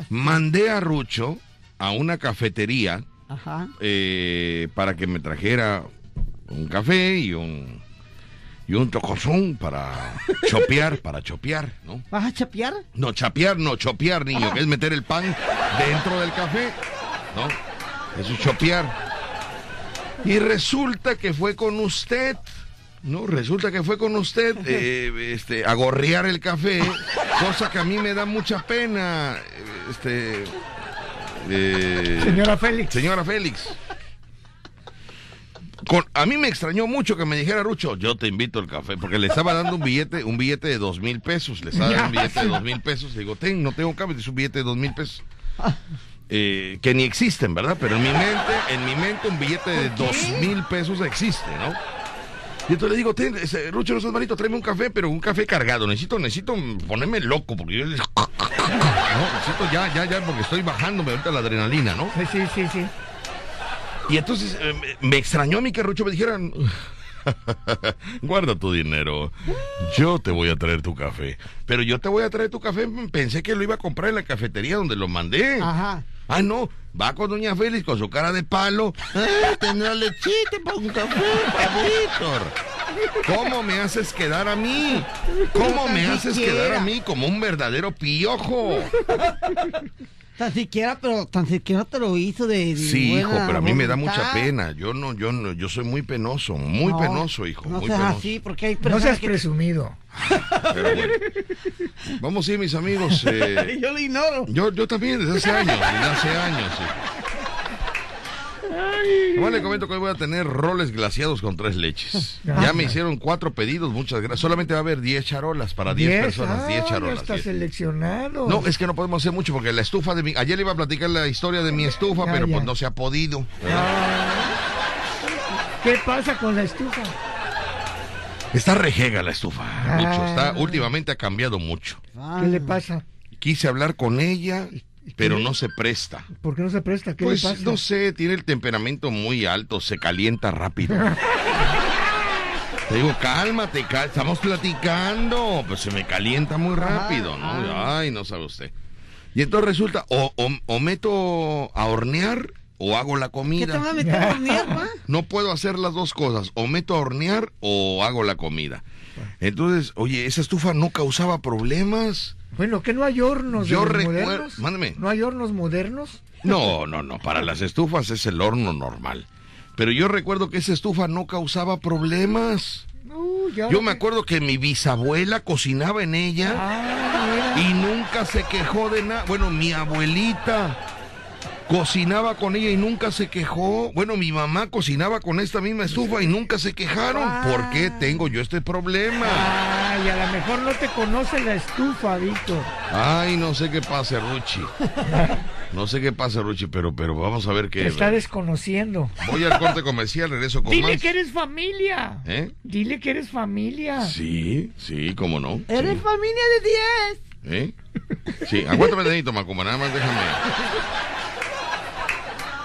Mandé a Rucho a una cafetería Ajá. eh, para que me trajera un café y un y un tocozón para chopear, para chopear, ¿no? ¿Vas a chapear? No, chapear, no, chopear, niño, que es meter el pan dentro del café, ¿no? Eso es chopear. Y resulta que fue con usted, ¿no? Resulta que fue con usted, eh, este, a gorrear el café, cosa que a mí me da mucha pena, este... eh, Señora Félix. Señora Félix. Con- a mí me extrañó mucho que me dijera Rucho, yo te invito al café, porque le estaba dando un billete, un billete de dos mil pesos, le estaba dando un billete de dos mil pesos, le digo, ten, no tengo cambio, es un billete de dos mil pesos. Eh, que ni existen, ¿verdad? Pero en mi mente, en mi mente un billete de dos mil pesos existe, ¿no? Y entonces le digo, ten, ese, Rucho, no seas malito, tráeme un café, pero un café cargado. Necesito, necesito ponerme loco, porque yo... No, necesito ya, ya, ya, porque estoy bajándome ahorita la adrenalina, ¿no? Sí, sí, sí, sí. Y entonces eh, me- me extrañó a mí que Rucho me dijeran, guarda tu dinero, yo te voy a traer tu café. Pero yo te voy a traer tu café, pensé que lo iba a comprar en la cafetería donde lo mandé. Ajá. Ah, no, va con doña Félix con su cara de palo. ¡Eh, tendrá lechita para un café para Víctor! ¿Cómo me haces quedar a mí? ¿Cómo me haces quedar a mí como un verdadero piojo? Tan siquiera, pero tan siquiera te lo hizo de. de Sí, hijo, pero a mí me da mucha pena. Yo no, yo no, yo soy muy penoso, muy No, penoso, hijo, No muy seas penoso. así, porque hay No seas que- presumido. Pero bueno. Vamos a ir, mis amigos. eh, Yo lo ignoro. yo, yo también, desde hace años, desde hace años. sí. Nomás le comento que hoy voy a tener roles glaciados con tres leches. Ya me hicieron cuatro pedidos, muchas gracias. Solamente va a haber 10 charolas para 10 Diez, personas, 10 ah, charolas. Ya está 10. seleccionado. No, es que no podemos hacer mucho porque la estufa de mi... Ayer le iba a platicar la historia de mi estufa, Ya, pero ya. pues no se ha podido. ¿Qué pasa con la estufa? Está rejega la estufa, mucho. Ah. Está, últimamente ha cambiado mucho. ¿Qué le pasa? Quise hablar con ella, pero no se presta. ¿Por qué no se presta? ¿Qué Pues le pasa? no sé, tiene el temperamento muy alto, se calienta rápido. Te digo, cálmate, cal- estamos platicando. Pues se me calienta muy rápido, ¿no? Ay, no sabe usted. Y entonces resulta, o, o- o meto a hornear o hago la ¿Qué comida. te vas a meter a hornear? No puedo hacer las dos cosas, o meto a hornear o hago la comida. Entonces, oye, esa estufa no causaba problemas. Bueno, que no hay hornos Yo modernos. mándame. ¿No hay hornos modernos? No, no, no, para las estufas es el horno normal. Pero yo recuerdo que esa estufa no causaba problemas. Uh, Yo me acuerdo que mi bisabuela cocinaba en ella Ah, y nunca se quejó de nada. Bueno, mi abuelita cocinaba con ella y nunca se quejó. Bueno, mi mamá cocinaba con esta misma estufa y nunca se quejaron. ¿Por qué tengo yo este problema? Ay, a lo mejor no te conoce la estufa, Víctor. Ay, no sé qué pasa, Ruchi. No sé qué pasa, Ruchi, pero, pero vamos a ver Te qué. está desconociendo. Voy al corte comercial, regreso con Dile más. que eres familia. ¿Eh? Dile que eres familia. Sí, sí, cómo no. Eres familia de 10. ¿Eh? Sí, aguántame tantito, Macumba, nada más déjame.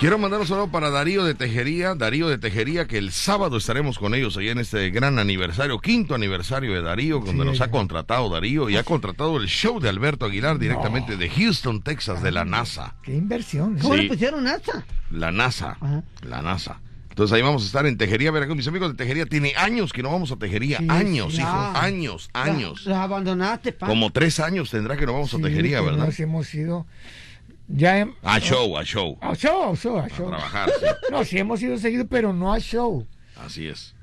Quiero mandar un saludo para Darío de Tejería, Darío de Tejería, que el sábado estaremos con ellos allá en este gran aniversario, quinto aniversario de Darío, donde nos ha contratado Darío y ha contratado el show de Alberto Aguilar directamente de Houston, Texas, de la NASA. Qué inversión. ¿eh? ¿Cómo Sí. le pusieron asa? La NASA, la NASA. Entonces ahí vamos a estar en Tejería, Veracruz. Mis amigos de Tejería, tiene años que no vamos a Tejería. Sí, años, hijo, Ah. años, años. Los abandonaste, pa. Como tres años tendrá que no vamos a Tejería, ¿verdad? Nos hemos ido. Ya hem- A show, a show. A show, a show, a show. trabajar, sí. No, sí hemos ido seguido, pero no a show. Así es.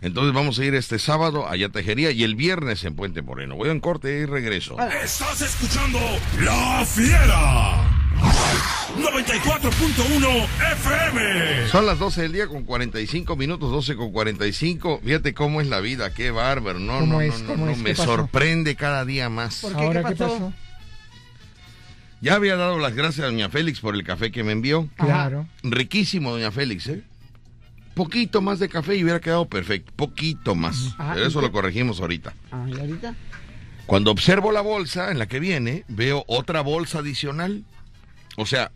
Entonces vamos a ir este sábado allá a Tejería y el viernes en Puente Moreno. Voy en corte y regreso. Estás escuchando La Fiera. 94.1 FM. Son las 12 del día con 45 minutos, 12 con 45. Fíjate cómo es la vida, qué bárbaro. No, ¿Cómo no, es? no, ¿Cómo no, es? me sorprende cada día más. ¿Por qué? Ahora, ¿Qué ¿qué pasó? Ya había dado las gracias a doña Félix por el café que me envió. Claro. Riquísimo, doña Félix, ¿eh? Poquito más de café y hubiera quedado perfecto. Poquito más. Ajá, Pero ¿y eso lo corregimos ahorita. Ah, ¿y ahorita? Cuando observo la bolsa en la que viene, veo otra bolsa adicional. O sea,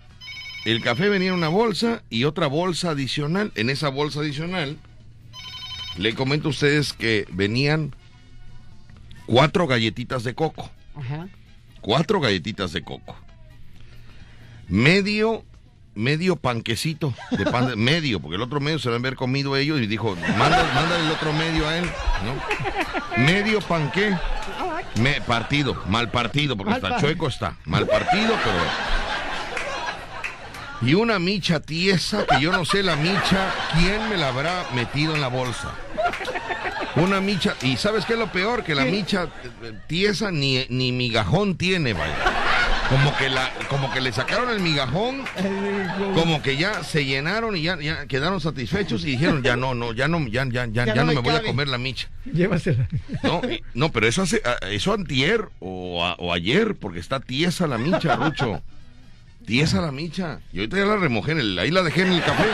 el café venía en una bolsa y otra bolsa adicional. En esa bolsa adicional, le comento a ustedes que venían cuatro galletitas de coco. Ajá. Cuatro galletitas de coco. Medio, medio panquecito de pan de- medio, porque el otro medio se lo han haber comido ellos y dijo, manda, mándale el otro medio a él, ¿no? Medio panqué. Me, partido, mal partido, porque Mal está chueco está. Mal partido, pero. Y una micha tiesa, que yo no sé la micha, ¿quién me la habrá metido en la bolsa? Una micha, y ¿sabes qué es lo peor? Que la micha eh, tiesa ni, ni migajón tiene, vaya. Como que la, como que le sacaron el migajón, como que ya se llenaron y ya, ya quedaron satisfechos y dijeron ya no, no, ya no, ya, ya, ya, no me me voy a comer la micha. Llévasela. No, no, pero eso hace, eso antier o, a- o ayer, porque está tiesa la micha, Rucho. Tiesa la micha. Y ahorita ya la remojé en el, ahí la dejé en el café.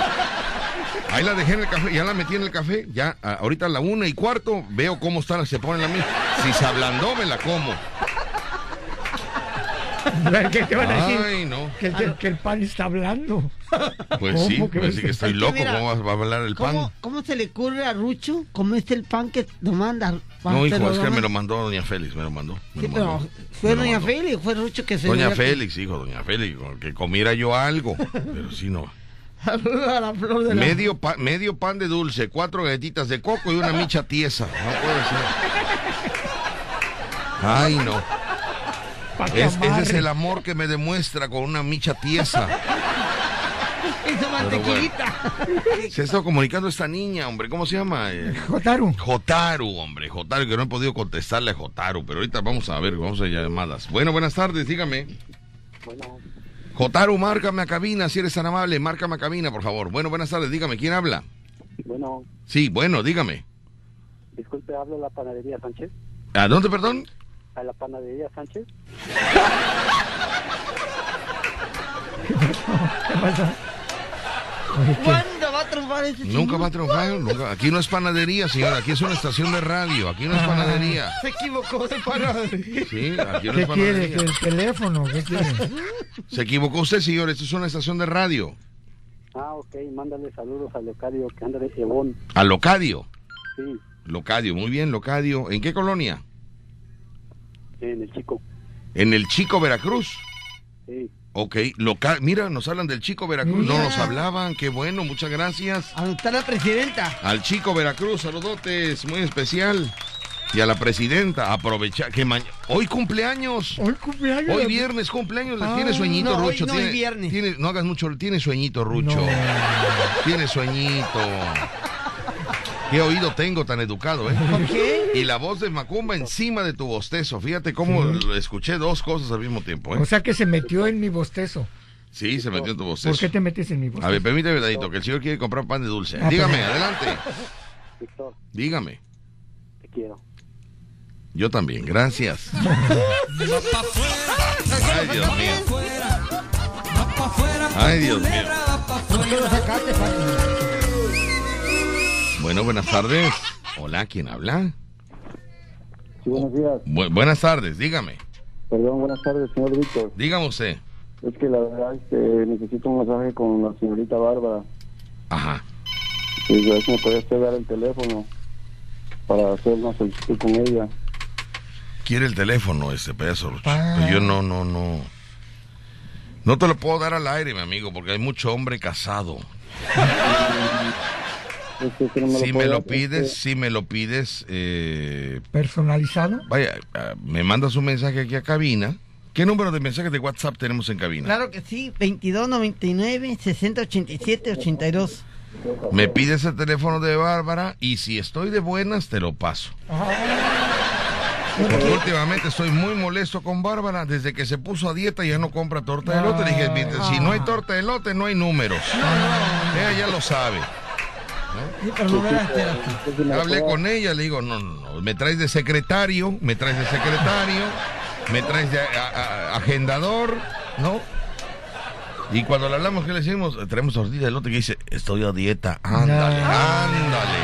Ahí la dejé en el café, ya la metí en el café, ya ahorita a la una y cuarto veo cómo está, se pone la micha. Si se ablandó, me la como. ¿Qué te van a decir? Ay, no. Que, el- que el pan está hablando. Pues ¿Cómo sí, que parece que estoy Es que loco, mira, ¿cómo va a hablar el pan? ¿Cómo, ¿Cómo se le ocurre a Rucho comiste el pan que lo manda? No, hijo, es que me lo mandó doña Félix, me lo mandó. me Sí, lo pero mandó. fue doña mandó. Félix, fue Rucho que se Doña Félix, hijo, doña Félix, que comiera yo algo, pero sí no. Saludos a la flor de la... Medio, pa- medio pan de dulce, cuatro galletitas de coco y una micha tiesa. No puede ser. Ay, no. Que Es- ese es el amor que me demuestra con una micha tiesa. Hizo mantequillita. Se está comunicando esta niña, hombre. ¿Cómo se llama? Eh, Jotaru. Jotaru, hombre. Jotaru, que no he podido contestarle a Jotaru, pero ahorita vamos a ver, vamos a llamadas. Bueno, buenas tardes, dígame. Jotaru, márcame a cabina, si eres tan amable, márcame a cabina, por favor. Bueno, buenas tardes, dígame, ¿quién habla? Bueno, Sí, bueno, dígame. disculpe, hablo de la panadería Sánchez. ¿A dónde, perdón? A la panadería Sánchez. ¿Qué pasa? ¿Cuándo va a triunfar ese Nunca chingón? va a triunfar, nunca. Aquí no es panadería, señora, aquí es una estación de radio, aquí no es panadería. Se equivocó de panadería. Sí, aquí no ¿Qué es quiere? panadería. ¿Que ¿El teléfono? ¿Qué quiere? Se equivocó usted, señor, esto es una estación de radio. Ah, ok, mándale saludos al Locario que anda de Ebón. A Locadio. Sí, Locadio, muy bien, Locadio. ¿En qué colonia? En el chico. En el Chico Veracruz. Sí. Ok, loca mira, nos hablan del Chico Veracruz. No nos hablaban, qué bueno, muchas gracias. A está la presidenta. Al Chico Veracruz, saludotes, muy especial. Y a la presidenta, aprovecha que mañana. Hoy cumpleaños. Hoy cumpleaños. Hoy viernes cumpleaños, Ah, tiene sueñito no, hoy Rucho. no, tiene, hoy viernes. tiene- no hagas mucho, tiene sueñito Rucho. Tiene sueñito. Qué oído tengo tan educado, ¿eh? ¿Por qué? Y la voz de Macumba encima de tu bostezo. Fíjate cómo escuché dos cosas al mismo tiempo, ¿eh? O sea que se metió en mi bostezo. Sí, se metió en tu bostezo. ¿Por qué te metes en mi bostezo? A ver, permíteme, Dadito, que el señor quiere comprar pan de dulce. Ah, Dígame, adelante. Víctor, Dígame. te quiero. Yo también, gracias. Ay, Dios mío. Ay, Dios mío. Bueno, buenas tardes. Hola, ¿quién habla? Sí, buenos días. Bu- buenas tardes, dígame. Perdón, buenas tardes, señor Víctor. Dígame usted. Es que la verdad es que necesito un mensaje con la señorita Bárbara. Ajá. Y si me puede usted dar el teléfono para hacer una solicitud con ella. Quiere el teléfono este pedazo. Rucho. Pero yo no, no, no. No te lo puedo dar al aire, mi amigo, porque hay mucho hombre casado. No me Si me lo pides, este, si me lo pides, eh, ¿Personalizado? vaya, ah, me mandas un mensaje aquí a cabina. ¿Qué número de mensajes de WhatsApp tenemos en cabina? Claro que sí, 2299 6087 82. Me pides el teléfono de Bárbara y si estoy de buenas te lo paso. Porque últimamente estoy muy molesto con Bárbara. Desde que se puso a dieta ya no compra torta de elote. Le dije, si no hay torta de elote, no hay números. Ella ya lo sabe. Sí, no esperas. Hablé con ella, le digo, no, no, no, me traes de secretario, me traes de secretario, me traes de a- a- agendador ¿no? Y cuando le hablamos, ¿qué le decimos? Traemos tortilla de lote que dice, estoy a dieta. Ándale, ándale,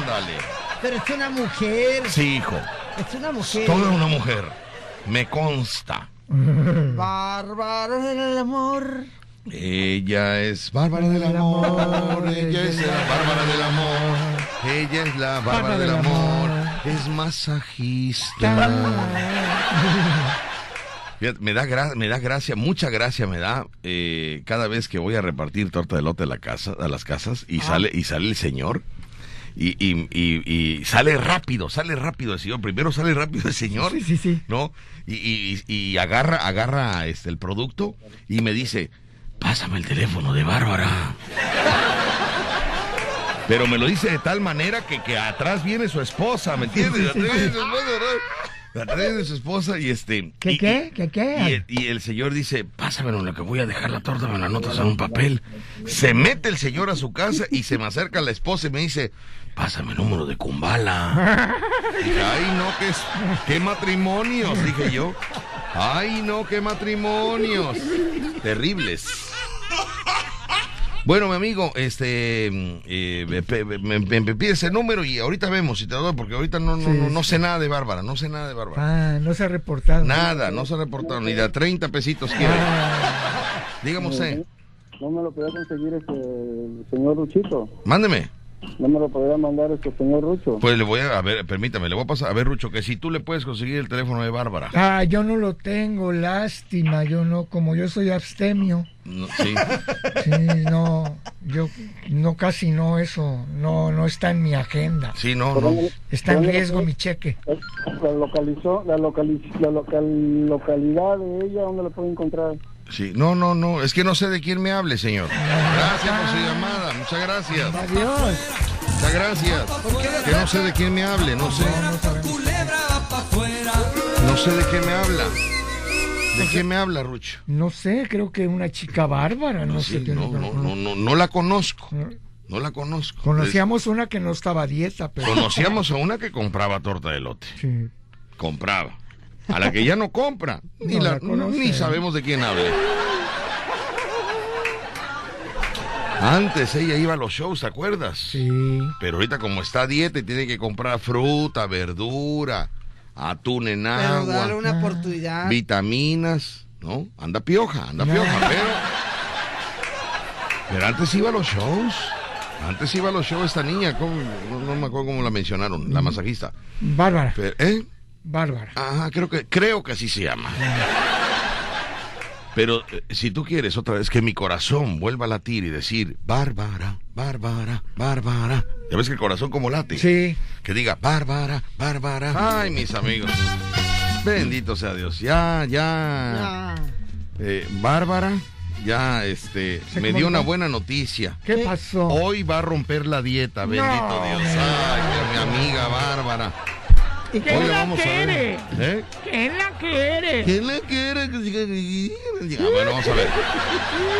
ándale. Pero es una mujer. Sí, hijo. Es una mujer. Toda una mujer. Me consta. Bárbaro del amor. Ella es Bárbara del amor. Ella es la Bárbara del amor. Ella es la Bárbara del amor. Es masajista. Fíjate, Me da, gra- me da gracia, mucha gracia me da eh, cada vez que voy a repartir torta de lote a, la casa, a las casas y sale y sale el señor y, y, y, y sale rápido, sale rápido el señor. Primero sale rápido el señor, ¿no? Y, y, y agarra, agarra este, el producto y me dice, pásame el teléfono de Bárbara. Pero me lo dice de tal manera que, que atrás viene su esposa, ¿me entiendes? Atrás viene su esposa, ¿no? Atrás viene su esposa y este... ¿Qué y- qué? ¿Qué y qué? el, y el señor dice, pásamelo en lo que voy a dejar la torta, me la anotas en un papel. Se mete el señor a su casa y se me acerca la esposa y me dice, pásame el número de Kumbala. Dije, ay no, qué, qué matrimonios, dije yo. Ay no, qué matrimonios. Terribles. Bueno, mi amigo, este, mm, eh, me, me- me- me pides el número y ahorita vemos si te lo doy, porque ahorita no, no, Sí, no, no sí. sé nada de Bárbara, no sé nada de Bárbara. Ah, no se ha reportado. Nada, no se ha reportado, ni de a 30 pesitos quiere. Dígame usted, No me lo podía conseguir este el señor Ruchito. mándeme. No me lo podría mandar este señor Rucho. Pues le voy a, a ver, permítame, le voy a pasar, a ver, Rucho, que si tú le puedes conseguir el teléfono de Bárbara. Ah, yo no lo tengo, lástima, yo no, como yo soy abstemio. No, sí. Sí, no, yo no casi no eso, no, no está en mi agenda. Sí, no, no. Está en riesgo mi cheque. La localizó, la, locali- la local- localidad de ella, ¿dónde la puedo encontrar? Sí, no, no, no, es que no sé de quién me hable, señor. Gracias por su llamada, muchas gracias. Adiós. Muchas gracias. Que no sé de quién me hable, no sé. No sé de quién me habla. ¿De quién me habla, Rucho? No sé, creo que una chica bárbara, no, sé. Sí, qué no, no, no, no, no la conozco. No la conozco. Conocíamos una que no estaba a dieta, pero... Conocíamos a una que compraba torta de lote. Sí. Compraba. A la que ya no compra. Ni, No la- ni sabemos de quién habla. Antes ella iba a los shows, ¿te acuerdas? Sí. Pero ahorita como está a dieta y tiene que comprar fruta, verdura, atún en Pero agua, darle una oportunidad. vitaminas, ¿no? Anda pioja, anda pioja, pero... Pero antes iba a los shows. Antes iba a los shows esta niña, ¿cómo? no, no me acuerdo cómo la mencionaron, la masajista. Bárbara. Pero, ¿Eh? Bárbara. Ajá, creo que, creo que así se llama. Pero eh, si tú quieres otra vez que mi corazón vuelva a latir y decir, Bárbara, Bárbara, Bárbara. Ya ves que el corazón como late. Sí. Que diga, Bárbara, Bárbara. Ay, mis amigos. Bendito sea Dios. Ya, ya. Eh, Bárbara, ya, este, ¿Se me dio una buena noticia. ¿Qué pasó? Hoy va a romper la dieta, bendito No, Dios. Ay, mi amiga Bárbara. ¿Y quién Hoy la quiere? ¿Eh? ¿Quién la quiere? ¿Quién la quiere? Ah, bueno, vamos a ver.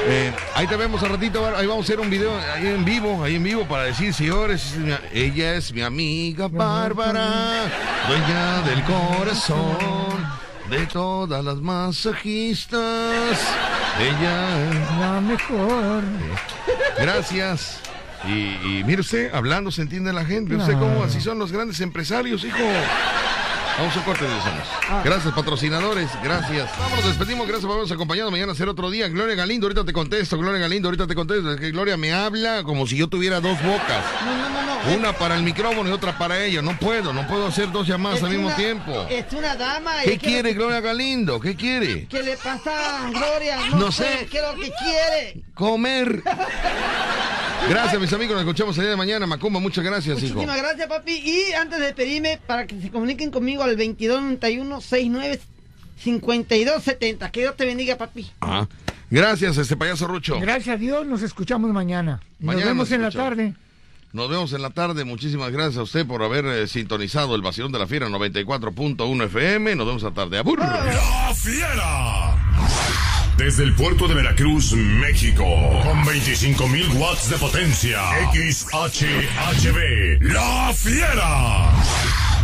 Eh, ahí te vemos al ratito. Ahí vamos a hacer un video ahí en vivo, ahí en vivo para decir, señores, ella es mi amiga Bárbara, dueña del corazón de todas las masajistas. Ella es la mejor. Gracias. Y, y mire usted, hablando se entiende la gente. Usted cómo así son los grandes empresarios, hijo. Vamos a un corte de somos. Gracias, patrocinadores. Gracias. Vámonos, despedimos. Gracias por habernos acompañado. Mañana será otro día. Gloria Galindo, ahorita te contesto. Gloria Galindo, ahorita te contesto. Es que Gloria me habla como si yo tuviera dos bocas. No, no, no, no. Una para el micrófono y otra para ella. No puedo, no puedo hacer dos llamadas Es al mismo una- tiempo. Es una dama. ¿Qué que- quiere Gloria Galindo? ¿Qué quiere? ¿Qué le pasa a Gloria? No, No sé. sé. ¿Qué es lo que quiere? Comer. Gracias, mis amigos. Nos escuchamos el día de mañana. Macumba, muchas gracias, hijo. Muchísimas gracias, papi. Y antes de despedirme, para que se comuniquen conmigo al 2291 69 5270. Que Dios te bendiga, papi. Ajá. Gracias, este payaso Rucho. Gracias a Dios, nos escuchamos mañana. Nos vemos nos en la tarde. Nos vemos en la tarde. Muchísimas gracias a usted por haber eh, sintonizado el vacilón de la fiera 94.1 FM. Nos vemos a la tarde. ¡Abur! La Fiera. Desde el puerto de Veracruz, México. Con 25.000 watts de potencia. XHHB. La Fiera.